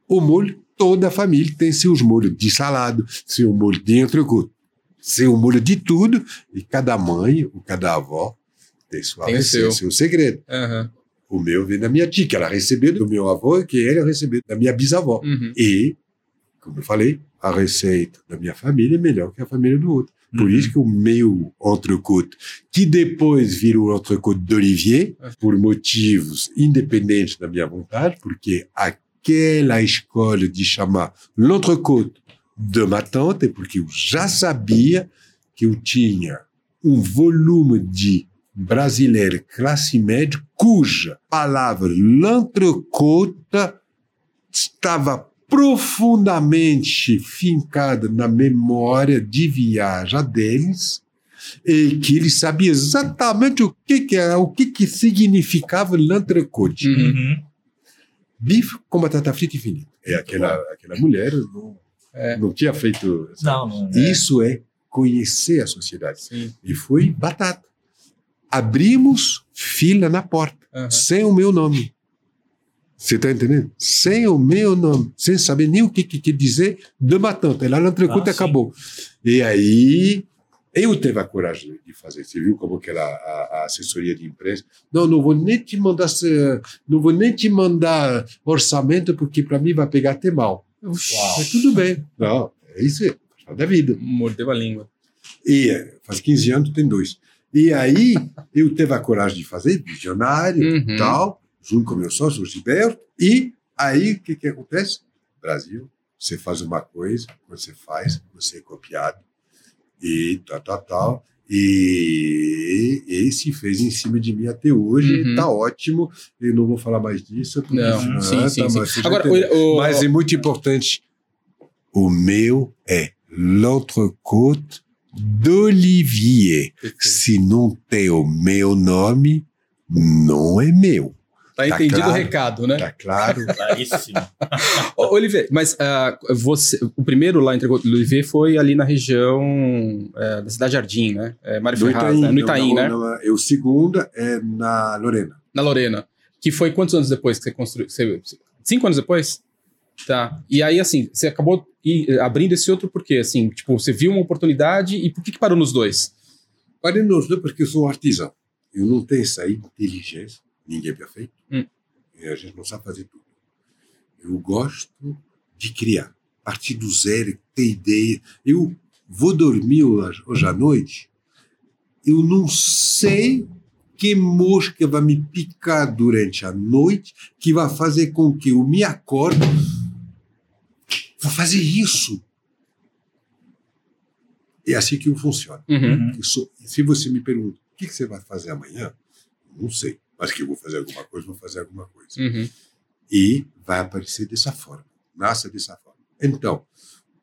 S1: o molho, toda a família tem seus molhos de salado, seu molho de entrecôte, seu molho de tudo, e cada mãe cada avó tem sua
S3: Tem
S1: receita,
S3: seu.
S1: seu segredo.
S3: Aham.
S1: O meu vem da minha tia, que ela recebeu do meu avô, que ele recebeu da minha bisavó.
S3: Uhum.
S1: E, como eu falei, a receita da minha família é melhor que a família do outro. Por
S2: Uhum.
S1: isso que o meu entrecôte, que depois virou o entrecôte d'Olivier, por motivos independentes da minha vontade, porque aquela escolha de chamar l'entrecôte de ma tante, porque eu já sabia que eu tinha um volume de brasileiro classe média cuja palavra l'entrecôte estava profundamente fincada na memória de viagem deles e que eles sabiam exatamente o que que era, o que que significava l'entrecôte.
S3: Uhum.
S2: Uhum.
S1: Bife com batata frita infinita. É aquela, aquela mulher não,
S3: É.
S1: não tinha feito...
S2: Não, não.
S1: Isso é conhecer a sociedade.
S3: Sim.
S1: E foi batata. Abrimos fila na porta,
S3: Aham.
S1: sem o meu nome. Você está entendendo? Sem o meu nome, sem saber nem o que, que quer dizer, de matante. Lá no entrecote
S2: Ah,
S1: acabou. E aí, eu tive a coragem de fazer. Você viu como que era a, a assessoria de imprensa? Não, não vou nem te mandar, não vou nem te mandar orçamento, porque para mim vai pegar até mal.
S2: Uau.
S1: Mas tudo bem. Não, é isso, é parte da vida.
S3: Mordeu a língua.
S1: E eh, faz 15 anos, tem dois. E aí, eu tive a coragem de fazer, visionário,
S3: Uhum.
S1: tal, junto com meu sócio, o Gilberto. E aí, o que, que acontece? Brasil, você faz uma coisa, você faz, você é copiado. E tal, tal, tal. E, e se fez em cima de mim até hoje,
S3: Uhum.
S1: tá ótimo. Eu não vou falar mais disso.
S3: Não,
S1: senão-
S3: sim, sim,
S1: tá,
S3: sim. Agora, o-
S1: Mas é muito importante. O meu é l'entrecôte d'Olivier. Se não tem o meu nome, não é meu.
S3: Tá
S1: tá
S3: entendido
S1: claro.
S3: o recado, né?
S1: Tá claro?
S2: Claríssimo.
S3: Ô, Olivier, mas ah, você, o primeiro lá entre o Olivier foi ali na região eh, da Cidade Jardim, né? É, Mário
S1: No
S3: Ferraz, né? No Itaim,
S1: não,
S3: né?
S1: não, não, é o segundo é na Lorena.
S3: Na Lorena. Que foi quantos anos depois que você construiu? Você- cinco anos depois? Tá. E aí, assim, você acabou abrindo esse outro por quê? Assim, tipo, você viu uma oportunidade e por que, que parou nos dois?
S1: Parei nos dois porque eu sou um artesão. Eu não tenho essa inteligência. Ninguém é perfeito. E a gente não sabe fazer tudo. Eu gosto de criar. Partir do zero, ter ideia. Eu vou dormir hoje, à noite. Eu não sei que mosca vai me picar durante a noite que vai fazer com que eu me acorde. Vou fazer isso. É assim que eu funciono.
S3: Uhum.
S1: Se você me pergunta o que, que você vai fazer amanhã, não sei. Que eu vou fazer alguma coisa, vou fazer alguma coisa.
S3: Uhum.
S1: E vai aparecer dessa forma. Nasce dessa forma. Então,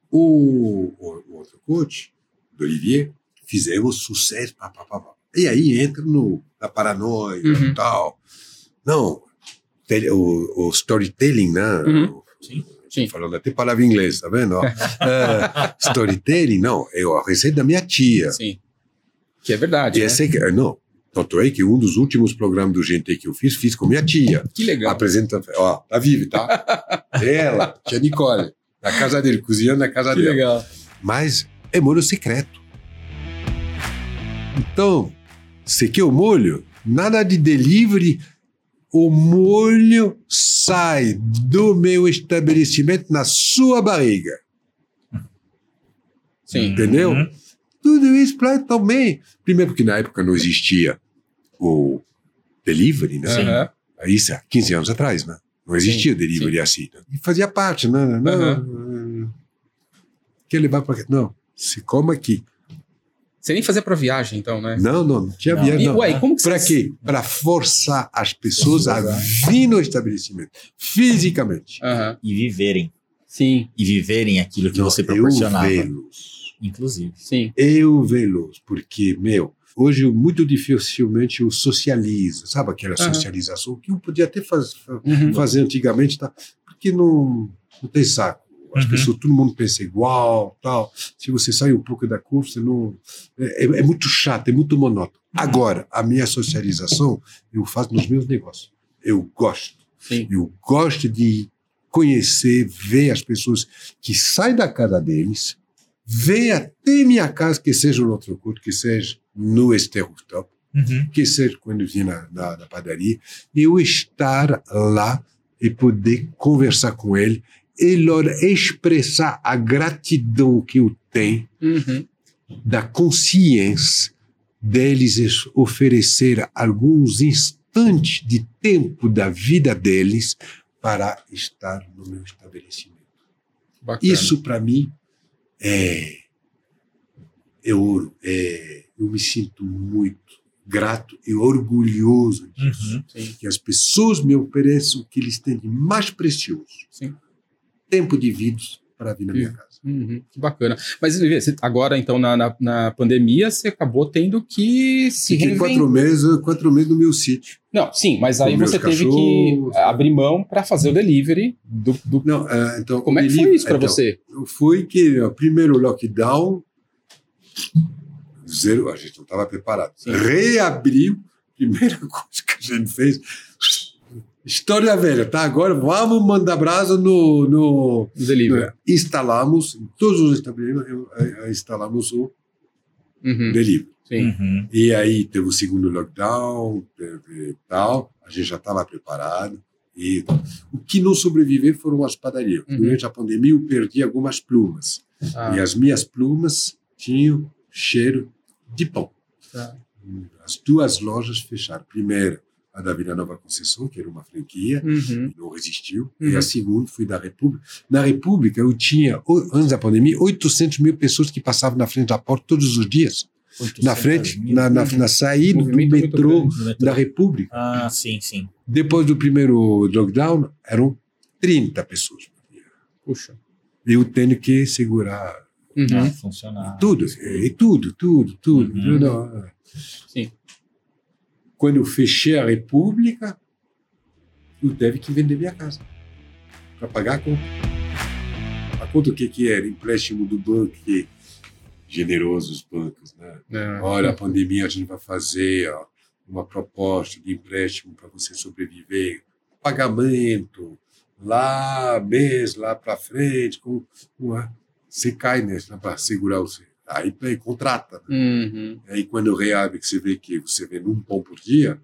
S1: o, o, o outro coach, do Olivier, fizemos sucesso. Pá, pá, pá, pá. E aí entra no, na paranoia
S3: Uhum.
S1: e tal. Não, o, o storytelling, né?
S3: Uhum.
S2: Sim.
S3: Sim.
S1: Falando até palavra em inglês, tá vendo? É, storytelling, não, é a receita da minha tia.
S3: Sim. Que é verdade.
S1: E
S3: né?
S1: esse é, não, tanto é que um dos últimos programas do GT que eu fiz, fiz com minha tia.
S3: Que legal.
S1: Apresenta, ó, tá viva, tá? Ela, tia Nicole, na casa dele, cozinhando na casa
S3: Que
S1: dele.
S3: legal.
S1: Mas é molho secreto. Então, quer o molho? Nada de delivery. O molho sai do meu estabelecimento na sua barriga.
S3: Sim.
S1: Entendeu?
S2: Uhum.
S1: Tudo isso para também. Primeiro, porque na época não existia o delivery, né?
S3: Aham.
S1: Isso há 15 anos atrás, né? Não existia
S3: Sim,
S1: delivery assim. né? E fazia parte, né? Não, Quer levar para Não, se come aqui.
S3: Você nem fazia pra viagem, então, né?
S1: Não, não, não tinha
S2: Não.
S1: viagem.
S3: E,
S1: não.
S3: ué, como que
S1: Para
S3: você-
S1: quê? Para forçar as pessoas a vir no estabelecimento, fisicamente.
S3: Aham.
S2: E viverem.
S3: Sim,
S2: E viverem aquilo que você
S1: Eu
S2: proporcionava.
S1: vê-los.
S2: Inclusive.
S3: sim.
S1: Eu vê-los, porque, meu, hoje muito dificilmente eu socializo, sabe aquela
S3: Aham.
S1: socialização que eu podia até faz, fa-
S3: Uhum.
S1: fazer antigamente, tá? porque não, não tem saco. As
S2: Uhum.
S1: pessoas, todo mundo pensa igual, tal. Se você sai um pouco da curva, você não. É, é- é muito chato, é muito monótono. Agora, a minha socialização eu faço nos meus negócios. Eu gosto.
S3: Sim.
S1: Eu gosto de conhecer, ver as pessoas que saem da casa deles, vêm até minha casa, que seja no outro culto, que seja no Esterrotop,
S2: Uhum.
S1: que seja quando vim na, na, na padaria, eu estar lá e poder conversar com ele e lhe expressar a gratidão que eu tenho
S3: Uhum.
S1: da consciência deles es- oferecer alguns instantes de tempo da vida deles para estar no meu estabelecimento.
S3: Bacana.
S1: Isso para mim é, é ouro. É, eu me sinto muito grato e orgulhoso disso.
S2: Uhum.
S1: Que as pessoas me ofereçam o que eles têm de mais precioso:
S3: sim.
S1: tempo de vida para vir na minha casa.
S3: Uhum, que bacana. Mas agora, então, na, na, na pandemia, você acabou tendo que se
S1: Fiquei
S3: reinventar.
S1: quatro meses, quatro meses no meu sítio.
S3: Não, sim, mas aí você teve
S1: cachorros.
S3: que abrir mão para fazer o delivery do. do-
S1: Não, ah, então,
S3: Como é que foi isso para
S1: então,
S3: você?
S1: Foi que o primeiro lockdown, zero, a gente não estava preparado.
S3: Sim.
S1: Reabriu, primeira coisa que a gente fez, História velha, tá? Agora vamos mandar brasa no, no,
S3: delivery.
S1: no- Instalamos, em todos os estabelecimentos, instalamos o
S3: Uhum.
S1: delivery.
S3: Sim.
S2: Uhum.
S1: E aí teve o segundo lockdown, teve tal, a gente já estava preparado. E o que não sobreviveu foram as padarias.
S3: Uhum.
S1: Durante a pandemia eu perdi algumas plumas.
S3: Ah,
S1: E as minhas plumas tinham cheiro de pão.
S3: tá.
S1: As duas lojas fecharam. Primeiro, a da Vila Nova Conceição, que era uma franquia,
S3: Uhum.
S1: não resistiu.
S3: Uhum.
S1: E a segunda foi da República. Na República, eu tinha, antes da pandemia, 800 mil pessoas que passavam na frente da porta todos os dias. Na
S2: 800
S1: frente,
S2: mil.
S1: na, na,
S3: Uhum.
S1: na saída do metrô
S3: grande.
S2: No metrô.
S1: da República.
S2: Ah, sim, sim.
S1: Depois do primeiro lockdown, eram 30 pessoas.
S3: Puxa.
S1: Eu tenho que segurar
S3: Uhum.
S2: Funcionar.
S1: tudo, e tudo, tudo, tudo.
S2: Uhum.
S1: Não,
S3: Sim.
S1: Quando eu fechei a República, eu teve que vender minha casa para pagar a conta. A conta o que, que era? Empréstimo do banco, que generosos bancos, né?
S3: É.
S1: Olha, a pandemia a gente vai fazer ó, uma proposta de empréstimo para você sobreviver, pagamento lá mês lá para frente, com, com você cai nessa para segurar você. Aí, aí contrata. Né?
S3: Uhum.
S1: Aí quando reabre que você vê que você vende um pão por dia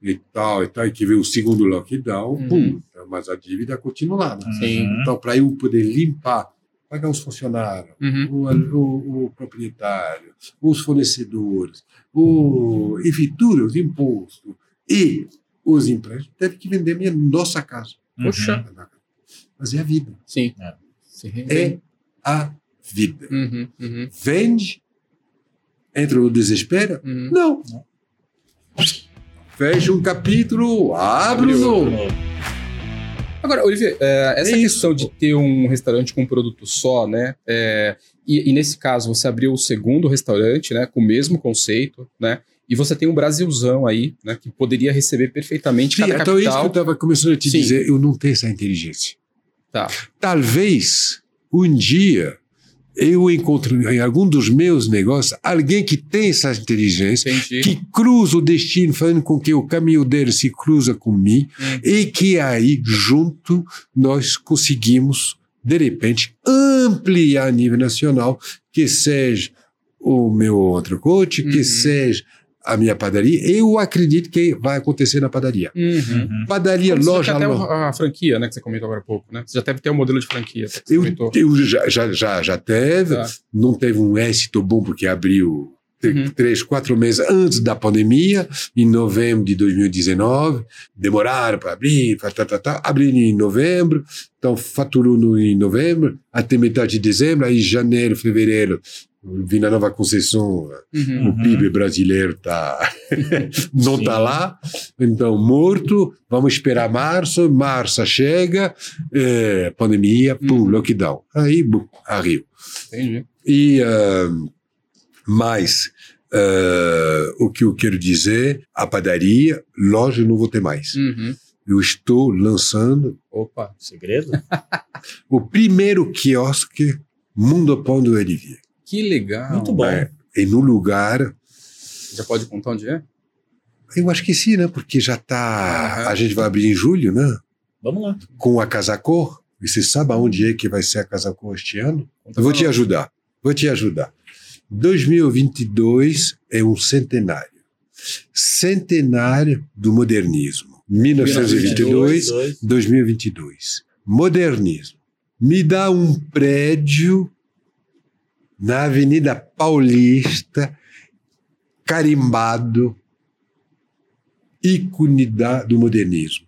S1: e tal e tal, e que vê o segundo lockdown,
S3: Uhum.
S1: pum, mas a dívida continua lá. Né?
S2: Uhum.
S1: Então, para eu poder limpar, pagar os funcionários,
S3: Uhum.
S1: o, o, o proprietário, os fornecedores, o, enfim, tudo, os impostos e os empréstimos, teve que vender minha nossa casa.
S2: Uhum.
S3: Poxa.
S1: Mas é a vida.
S3: Sim.
S2: É.
S1: É a vida.
S3: Uhum. Uhum.
S1: Vende, entra no desespero?
S3: Uhum.
S1: Não. Fecha um capítulo, abre novo.
S3: Agora, Olivier, é, essa
S1: É
S3: questão de ter um restaurante com um produto só, né? é, e, e nesse caso, você abriu o segundo restaurante, né? Com o mesmo conceito, né? E você tem um Brasilzão aí, né? Que poderia receber perfeitamente
S1: Sim,
S3: cada
S1: então isso que eu
S3: capital.
S1: estava começando a te
S3: Sim.
S1: dizer, eu não tenho essa inteligência.
S3: Tá.
S1: Talvez um dia eu encontre em algum dos meus negócios alguém que tem essa inteligência,
S3: Entendi.
S1: que cruza o destino, fazendo com que o caminho dele se cruza com mim,
S3: Hum.
S1: e que aí, junto, nós conseguimos, de repente, ampliar a nível nacional, que seja o meu entrecote, que
S3: Uhum.
S1: seja a minha padaria. Eu acredito que vai acontecer na padaria.
S3: Uhum.
S2: Uhum.
S1: Padaria,
S3: Você
S1: loja,
S3: já tem
S1: loja.
S3: até a, franquia, né? Que você comentou agora há pouco, né? Você já deve ter o modelo de franquia. que você
S1: Eu, eu já, já, já, já teve,
S3: Tá.
S1: não teve um êxito bom porque abriu
S3: Uhum.
S1: três, quatro meses antes da pandemia, em novembro de 2019. Demoraram para abrir, tá, tá, tá, tá, abriram em novembro, então faturou no, em novembro, até metade de dezembro, aí janeiro, fevereiro, Vila Nova Conceição,
S3: Uhum.
S1: o PIB brasileiro tá não está lá, então morto. Vamos esperar março. Março chega, é, pandemia, pum,
S3: Uhum.
S1: lockdown. Aí, bum, arriba.
S3: Entendi.
S1: E ah, mais ah, o que eu quero dizer, a padaria, loja não vou ter mais.
S3: Uhum.
S1: Eu estou lançando
S3: Opa.
S2: Segredo?
S1: o primeiro quiosque Mundo Pão do Olivier.
S3: Que legal.
S2: Muito bom.
S1: É, e no lugar
S3: Já pode contar onde é?
S1: Eu acho que sim, né? Porque já tá. A gente vai abrir em julho, né?
S2: Vamos lá.
S1: Com a Casacor. E você sabe aonde é que vai ser a Casacor este ano?
S3: Conta
S1: Eu vou te ajudar. Vou te ajudar. 2022 é um centenário. Centenário do modernismo. 1922,
S2: 1922.
S1: 2022. Modernismo. Me dá um prédio na Avenida Paulista, carimbado, ícone da- do modernismo.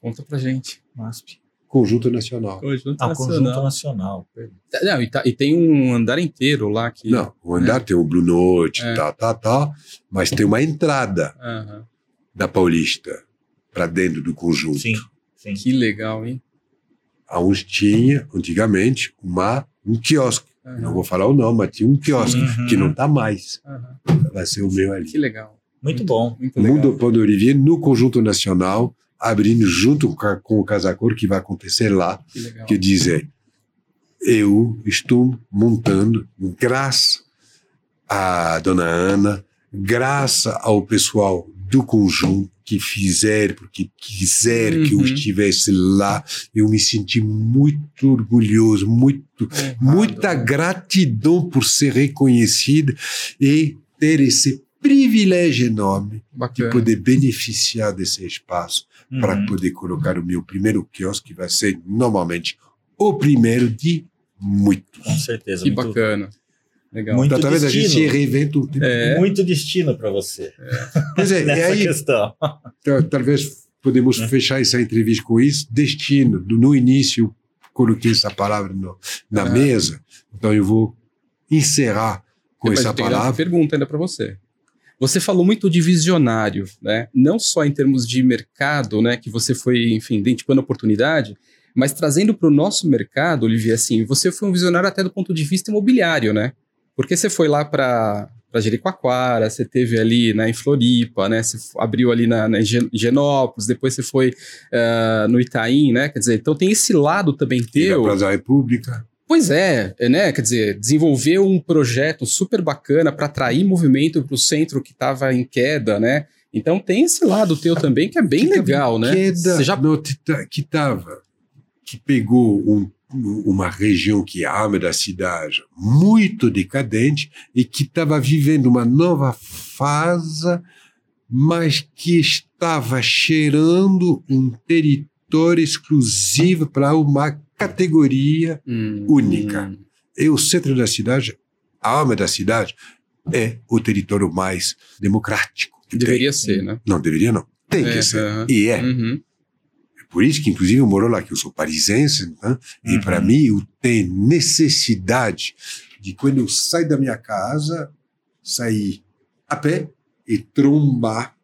S3: Conta pra gente.
S2: MASP.
S1: Conjunto Nacional.
S3: Conjunto
S2: Ah, o Conjunto
S3: Nacional.
S2: Nacional.
S3: Não, e, tá- e tem um andar inteiro lá que.
S1: Não, o andar tem o Blue Note,
S3: É.
S1: tal, tal, tal, mas tem uma entrada
S3: Aham.
S1: da Paulista para dentro do conjunto.
S2: Sim, sim.
S3: Que legal, hein?
S1: Aonde tinha, antigamente, uma, um quiosque.
S3: Aham.
S1: Não vou falar o nome, mas tinha um quiosque,
S2: Uhum.
S1: que não está mais.
S3: Aham.
S1: Vai ser o meu ali.
S3: Que legal.
S2: Muito bom.
S3: Muito legal.
S1: Mundo Pão de Olivier no Conjunto Nacional, abrindo junto com a- com o Casacor, que vai acontecer lá,
S3: Que legal.
S1: que dizer, eu estou montando, graças à dona Ana, graças ao pessoal do conjunto, porque fizer, porque quiser que eu
S3: Uhum.
S1: estivesse lá. Eu me senti muito orgulhoso, muito,
S3: Honrado,
S1: muita gratidão por ser reconhecido e ter esse privilégio enorme de
S3: Bacana.
S1: poder beneficiar desse espaço para
S2: Uhum.
S1: poder colocar o meu primeiro quiosque, que vai ser normalmente o primeiro de muitos.
S2: Com certeza.
S3: Que
S2: muito,
S3: bacana. Legal.
S2: Muito
S1: Então, talvez a gente se
S2: destino.
S1: reinventa o tempo.
S3: É.
S2: muito destino para você
S1: Pois é, e
S2: nessa
S1: aí
S2: questão.
S1: Então, talvez podemos
S2: É.
S1: fechar essa entrevista com isso. Destino. Do- No início, coloquei essa palavra no- na
S3: Ah.
S1: mesa. Então, eu vou encerrar com
S3: Mas
S1: essa
S3: eu tenho uma
S1: palavra.
S3: pergunta ainda para você. Você falou muito de visionário, né? Não só em termos de mercado, né? Que você foi, enfim, identificando oportunidade, mas trazendo para o nosso mercado, Olivier, assim, você foi um visionário até do ponto de vista imobiliário, né? Porque você foi lá para para Jericoacoara, você teve ali né, em Floripa, né? Você abriu ali na, na Higienópolis, depois você foi ah, no Itaim, né? Quer dizer, então tem esse lado também
S1: na
S3: teu.
S1: Praça da República.
S3: Pois é, é, né? Quer dizer, desenvolveu um projeto super bacana para atrair movimento para o centro que estava em queda, né? Então tem esse lado teu também que é bem
S1: Que
S3: legal, né?
S1: Queda,
S3: Você já
S1: não, que estava, que pegou um- uma região que é a alma da cidade muito decadente e que estava vivendo uma nova fase, mas que estava cheirando um território exclusivo para uma categoria
S3: Hum,
S1: única.
S3: hum,
S1: e o centro da cidade, a alma da cidade, é o território mais democrático.
S3: deveria
S1: tem.
S3: ser, né?
S1: Não, deveria não. Tem
S3: É,
S1: que ser.
S3: aham.
S1: E é.
S3: Uhum.
S1: Por isso que, inclusive, eu moro lá, que eu sou parisiense, né? e
S2: Uhum.
S1: para mim eu tenho necessidade de, quando eu saio da minha casa, sair a pé e trombar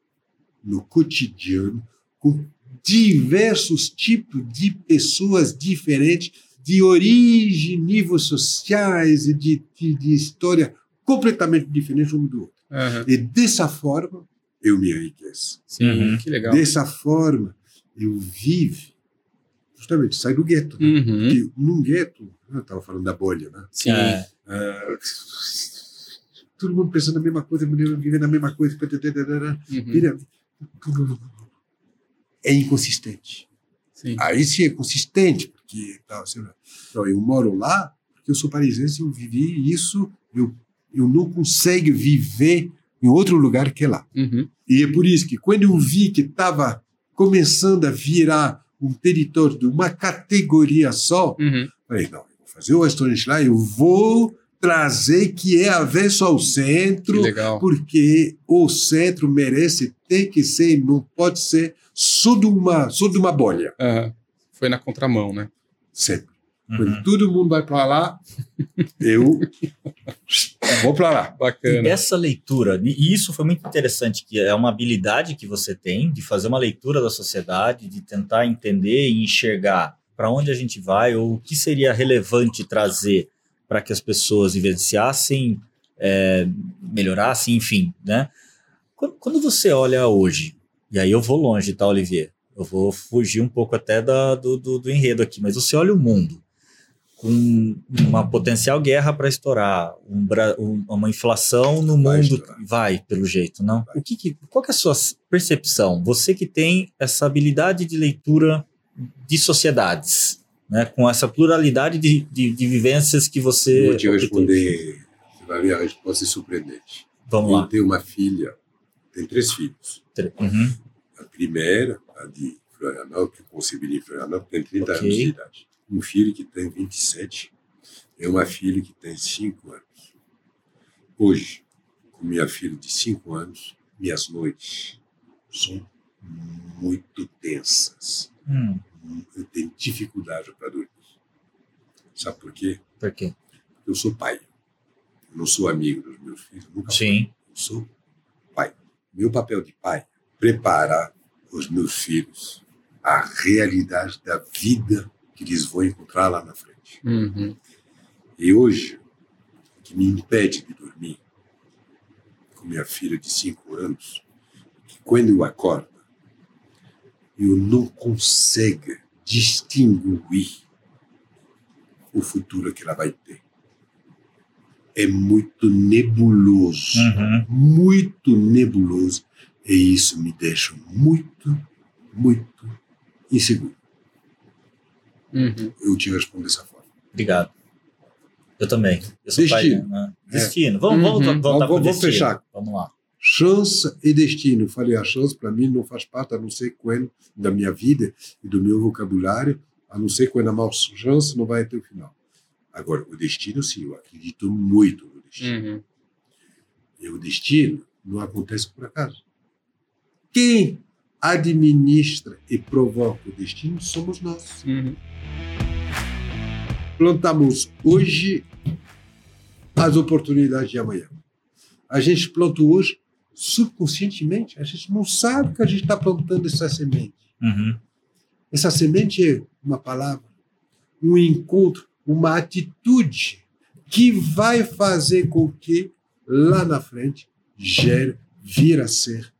S1: no cotidiano com diversos tipos de pessoas diferentes, de origem, níveis sociais e de, de, de história completamente diferente um do outro.
S3: aham.
S1: E dessa forma, eu me enriqueço.
S3: Sim,
S2: Uhum.
S3: que legal.
S1: Dessa forma, eu vivo, justamente, sai do gueto. Né?
S3: Uhum.
S1: Porque num gueto, eu estava falando da bolha, né?
S3: Sim.
S2: É,
S1: Ah, todo mundo pensando a mesma coisa, vivendo a mesma coisa.
S3: Uhum.
S1: É inconsistente.
S3: Sim.
S1: Aí sim é consistente, porque tal, sei lá. Então, eu moro lá porque eu sou parisiense, eu vivi isso, eu, eu não consigo viver em outro lugar que lá.
S3: Uhum.
S1: E é por isso que quando eu vi que estava começando a virar um território de uma categoria só,
S3: Uhum.
S1: falei, não, eu vou fazer o restaurante lá, eu vou trazer que é avesso ao centro, porque o centro merece, tem que ser, não pode ser só de uma, só de uma bolha.
S3: Aham. Foi na contramão, né?
S1: Sempre.
S2: Uhum.
S1: Quando todo mundo vai para lá, eu vou para lá.
S2: E
S3: Bacana.
S2: essa leitura, e isso foi muito interessante, que é uma habilidade que você tem de fazer uma leitura da sociedade, de tentar entender e enxergar para onde a gente vai ou o que seria relevante trazer para que as pessoas vivenciassem, é, melhorassem, enfim, né? Quando, quando você olha hoje, e aí eu vou longe, tá, Olivier? Eu vou fugir um pouco até da- do, do, do enredo aqui, mas você olha o mundo com uma potencial guerra para estourar, um um- uma inflação no
S1: Vai
S2: mundo
S1: estourar.
S2: vai pelo jeito, não?
S1: Vai.
S2: O que, que- qual que é a sua percepção? Você que tem essa habilidade de leitura de sociedades, né, com essa pluralidade de, de, de vivências que você
S1: Vou te responder, você vai ver a resposta é surpreendente.
S2: Vamos
S1: Eu
S2: lá.
S1: tenho uma filha, tem três filhos.
S2: Uhum.
S1: A primeira, a de Florianópolis, que eu concebi em Florianópolis, tem 30
S2: Ok.
S1: anos de idade. Um filho que tem 27 e uma filha que tem 5 anos. Hoje, com minha filha de 5 anos, minhas noites são muito tensas.
S2: Hum,
S1: Eu tenho dificuldade para dormir. Sabe por quê?
S2: por quê?
S1: Eu sou pai. Eu não sou amigo dos meus filhos, nunca.
S2: Sim.
S1: Eu sou pai. Meu papel de pai é preparar os meus filhos à realidade da vida que eles vão encontrar lá na frente.
S3: Uhum.
S1: E hoje, o que me impede de dormir com minha filha de 5 anos, é que quando eu acordo, eu não consigo distinguir o futuro que ela vai ter. É muito nebuloso
S2: Uhum.
S1: muito nebuloso. E isso me deixa muito, muito inseguro.
S3: Uhum.
S1: Eu te respondo dessa forma.
S2: Obrigado. Eu também. Eu sou
S1: Destino.
S2: pai, né?
S1: É.
S2: Destino. Vamos, vamos
S3: Uhum.
S2: voltar pro
S1: vamos
S2: destino.
S1: fechar.
S2: Vamos lá.
S1: Chance e destino. Falei, a chance para mim não faz parte, a não ser quando, da minha vida e do meu vocabulário, a não ser quando a maior chance não vai até o final. Agora, o destino, sim, eu acredito muito no destino.
S3: Uhum.
S1: E o destino não acontece por acaso. Quem administra e provoca o destino somos nós.
S3: Uhum.
S1: Plantamos hoje as oportunidades de amanhã. A gente planta hoje subconscientemente. A gente não sabe que a gente está plantando essa semente.
S2: Uhum.
S1: Essa semente é uma palavra, um encontro, uma atitude que vai fazer com que lá na frente gere, vir a ser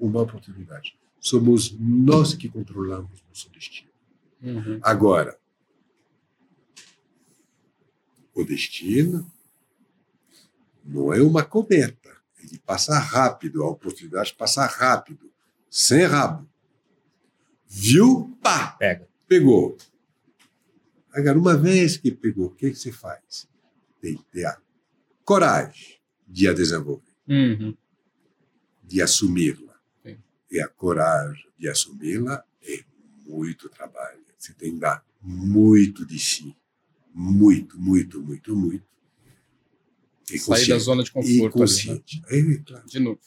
S1: uma oportunidade. Somos nós que controlamos nosso destino.
S3: Uhum.
S1: Agora, o destino não é uma cometa. Ele passa rápido, a oportunidade passa rápido, sem rabo. Viu? Pá!
S2: Pega.
S1: Pegou. Agora, uma vez que pegou, o que, que você faz? Tem que ter a coragem de a desenvolver,
S3: Uhum.
S1: de assumi-la. E a coragem de assumi-la é muito trabalho. Você tem que dar muito de si. Muito, muito, muito, muito. E
S3: Sair da
S1: consciente.
S3: zona de
S1: E
S3: conforto. ali, né?
S1: consciente. É, claro.
S3: De novo.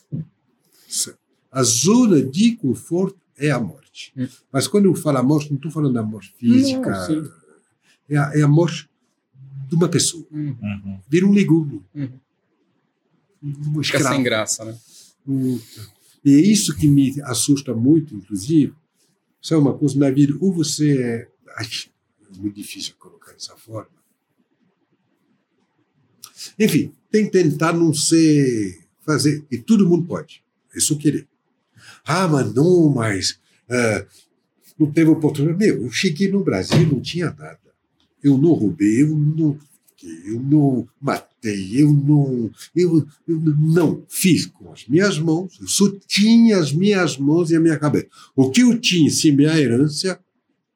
S1: A zona de conforto é a morte.
S3: Hum.
S1: Mas quando eu falo a morte, não estou falando da morte física.
S3: Não, sim.
S1: é, a, é a morte de uma pessoa.
S3: Uhum.
S2: Uhum.
S1: Vira um legume.
S3: Uhum.
S1: Um
S3: Fica sem graça, né?
S1: E é isso que me assusta muito, inclusive. Isso é uma coisa na vida. Ou você é. É muito difícil colocar dessa forma. Enfim, tem que tentar não ser. fazer. E todo mundo pode. É só querer. Ah, mas não, mas. ah, não teve oportunidade. Meu, eu cheguei no Brasil não tinha nada. Eu não roubei, eu não. Eu não matei, eu não. Eu, eu não fiz com as minhas mãos, eu só tinha as minhas mãos e a minha cabeça. O que eu tinha, se minha herança,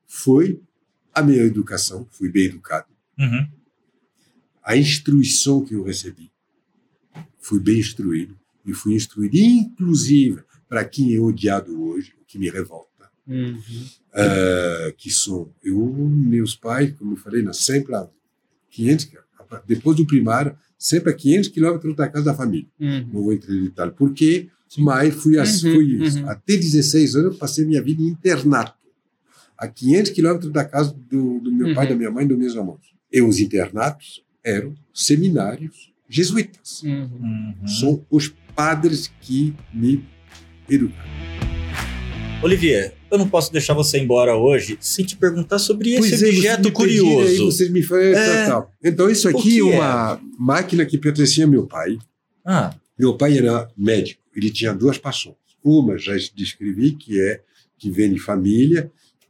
S1: foi a minha educação, fui bem educado.
S2: Uhum.
S1: A instrução que eu recebi, fui bem instruído, e fui instruído, inclusive, para quem é odiado hoje, o que me revolta.
S3: Uhum.
S1: Ah, que são eu, meus pais, como eu falei, na sempre a 500, qui- depois do primário, sempre a 500 quilômetros da casa da família.
S3: Uhum.
S1: Não vou entrar em detalhe por quê, mas fui, assim,
S3: Uhum,
S1: fui isso.
S3: uhum.
S1: Até 16 anos, eu passei minha vida em internato, a 500 quilômetros da casa do, do meu pai,
S3: Uhum.
S1: da minha mãe e dos meus irmãos. E os internatos eram seminários jesuítas.
S3: Uhum.
S2: Uhum.
S1: São os padres que me educaram.
S2: Olivier, eu não posso deixar você embora hoje sem te perguntar sobre esse
S1: Pois é, vocês
S2: objeto
S1: pediram Aí,
S2: curioso.
S1: vocês me falam,
S2: É.
S1: tal, tal. Então, isso
S2: O
S1: aqui
S2: que
S1: é
S2: é?
S1: uma máquina que pertencia ao meu pai.
S2: Ah,
S1: Meu pai era médico. Ele tinha duas paixões. Uma, já descrevi, que é que vem de família,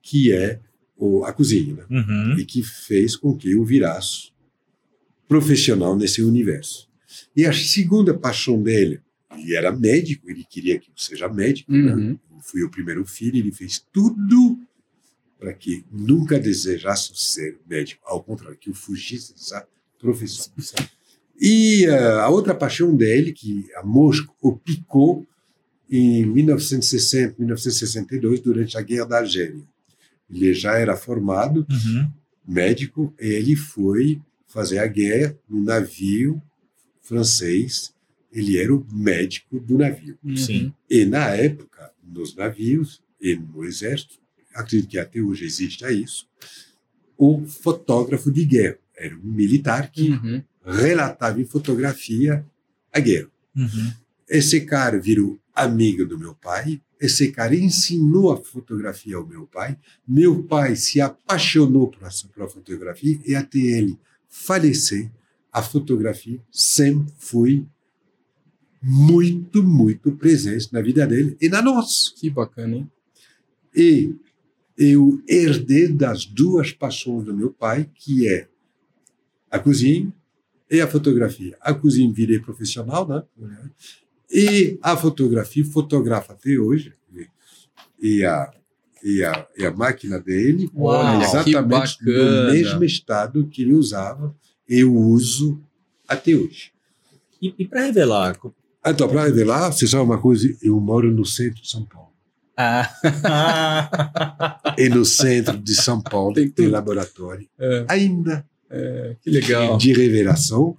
S1: que é o, a cozinha, né?
S2: uhum.
S1: e que fez com que eu virasse profissional nesse universo. E a segunda paixão dele, ele era médico, ele queria que eu seja médico, né?
S3: Uhum.
S1: Eu fui o primeiro filho, ele fez tudo para que nunca desejasse ser médico, ao contrário, que eu fugisse dessa profissão. E ah, a outra paixão dele, que a mosca o picou em 1960, 1962, durante a Guerra da Argélia. Ele já era formado,
S2: Uhum.
S1: médico, ele foi fazer a guerra no navio francês. Ele era o médico do navio.
S3: Uhum.
S2: Sim.
S1: E na época, nos navios e no exército, acredito que até hoje existe isso, o fotógrafo de guerra era um militar que
S3: Uhum.
S1: relatava em fotografia a guerra.
S2: Uhum.
S1: Esse cara virou amigo do meu pai. Esse cara ensinou a fotografia ao meu pai. Meu pai se apaixonou por a fotografia e até ele falecer, a fotografia sempre foi muito, muito presente na vida dele e na nossa.
S3: Que bacana, hein?
S1: E eu herdei das duas paixões do meu pai, que é a cozinha e a fotografia. A cozinha virei profissional, né? E a fotografia fotografa até hoje. E a, e a, e a máquina dele,
S2: Uau,
S1: exatamente no mesmo estado que ele usava, eu uso até hoje.
S2: E, e para revelar?
S1: Então, para revelar, você sabe uma coisa? Eu moro no centro de São Paulo.
S2: Ah.
S1: e no centro de São Paulo
S3: Tem
S1: tem, laboratório
S3: É,
S1: ainda
S3: é, que legal.
S1: de revelação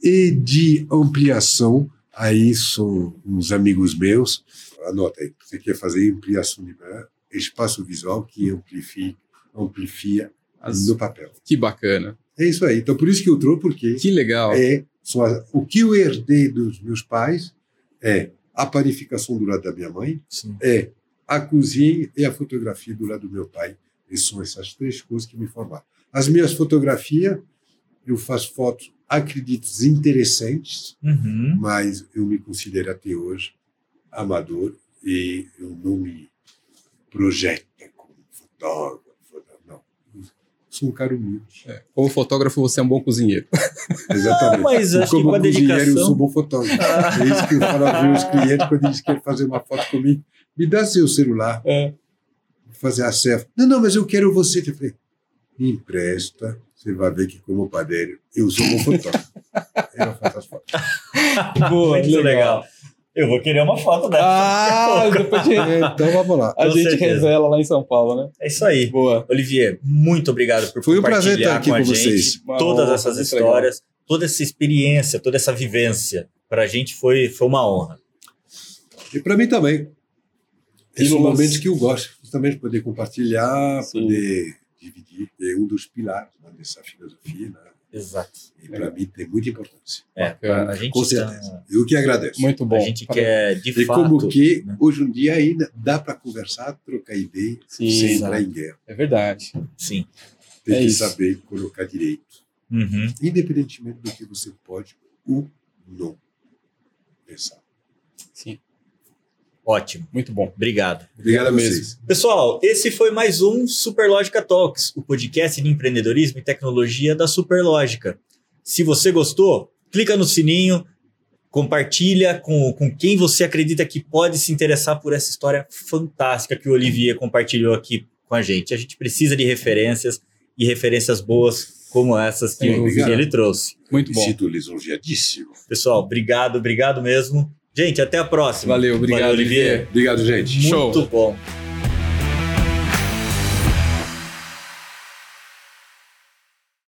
S1: e de ampliação. Aí são uns amigos meus. Anota aí, você quer fazer ampliação de espaço visual que amplifia, amplifia
S3: As-
S1: no papel.
S3: Que bacana.
S1: É isso aí. Então, por isso que eu trouxe, porque
S3: Que legal.
S1: é a- o que eu herdei dos meus pais é a panificação do lado da minha mãe,
S2: Sim.
S1: é a cozinha e a fotografia do lado do meu pai. E são essas três coisas que me formaram. As minhas fotografias, eu faço fotos, acredito, interessantes,
S2: Uhum.
S1: mas eu me considero até hoje amador e eu não me projeto como fotógrafo. Não. Sou um cara humilde.
S3: É, Como fotógrafo, você é um bom cozinheiro.
S1: Exatamente.
S2: Ah, mas acho que
S1: como
S2: com a
S1: cozinheiro, eu
S2: dedicação-
S1: sou bom fotógrafo. É isso que eu falo aos meus clientes quando eles querem fazer uma foto comigo. Me dá seu celular,
S3: É.
S1: fazer a selfie. Não, não, mas eu quero você. Eu falei, me empresta, você vai ver que como padeiro, eu sou bom fotógrafo. eu faço as fotos.
S3: Boa,
S2: Muito legal. Eu vou querer uma foto dessa.
S3: Ah, depois gente,
S1: Então vamos lá.
S3: a
S2: Com
S3: gente
S2: certeza.
S3: revela lá em São Paulo, né?
S2: É isso aí.
S3: Boa.
S2: Olivier, muito obrigado por
S1: Foi um prazer
S2: compartilhar
S1: estar aqui
S2: com a
S1: com
S2: gente
S1: vocês.
S3: Uma
S2: todas
S3: honra,
S2: essas histórias, toda essa experiência, toda essa vivência. Para a gente foi, foi uma honra.
S1: E para mim também. Esses
S3: Pílulas.
S1: momentos que eu gosto, justamente poder compartilhar,
S3: Sim.
S1: poder dividir, é um dos pilares né, dessa filosofia. Né?
S2: Exato.
S1: E para mim tem muita importância.
S2: É,
S3: Bacana.
S2: a gente,
S1: Com
S2: tá-
S1: certeza. Eu que agradeço.
S3: Muito bom.
S2: a gente quer, de
S1: E
S2: fato...
S1: como que
S2: né?
S1: hoje em dia ainda dá para conversar, trocar ideia,
S3: Sim,
S1: sem
S2: exato.
S1: entrar em guerra.
S3: É verdade.
S2: Sim.
S1: Tem
S3: É
S1: que
S3: isso.
S1: saber colocar direito,
S2: Uhum.
S1: independentemente do que você pode ou não pensar.
S3: Sim,
S2: Ótimo.
S3: muito bom.
S2: Obrigado.
S1: Obrigado
S3: mesmo.
S2: Pessoal, esse foi mais um Superlógica Talks, o podcast de empreendedorismo e tecnologia da Superlógica. Se você gostou, clica no sininho, compartilha com, com quem você acredita que pode se interessar por essa história fantástica que o Olivier compartilhou aqui com a gente. A gente precisa de referências e referências boas como essas que, que ele trouxe.
S3: Muito bom.
S1: sinto lisonjeadíssimo.
S2: Pessoal, obrigado, obrigado mesmo. Gente, até a próxima.
S3: Valeu, obrigado,
S2: Valeu, Olivier.
S3: Olivier.
S1: Obrigado, gente.
S3: Show.
S2: Muito bom.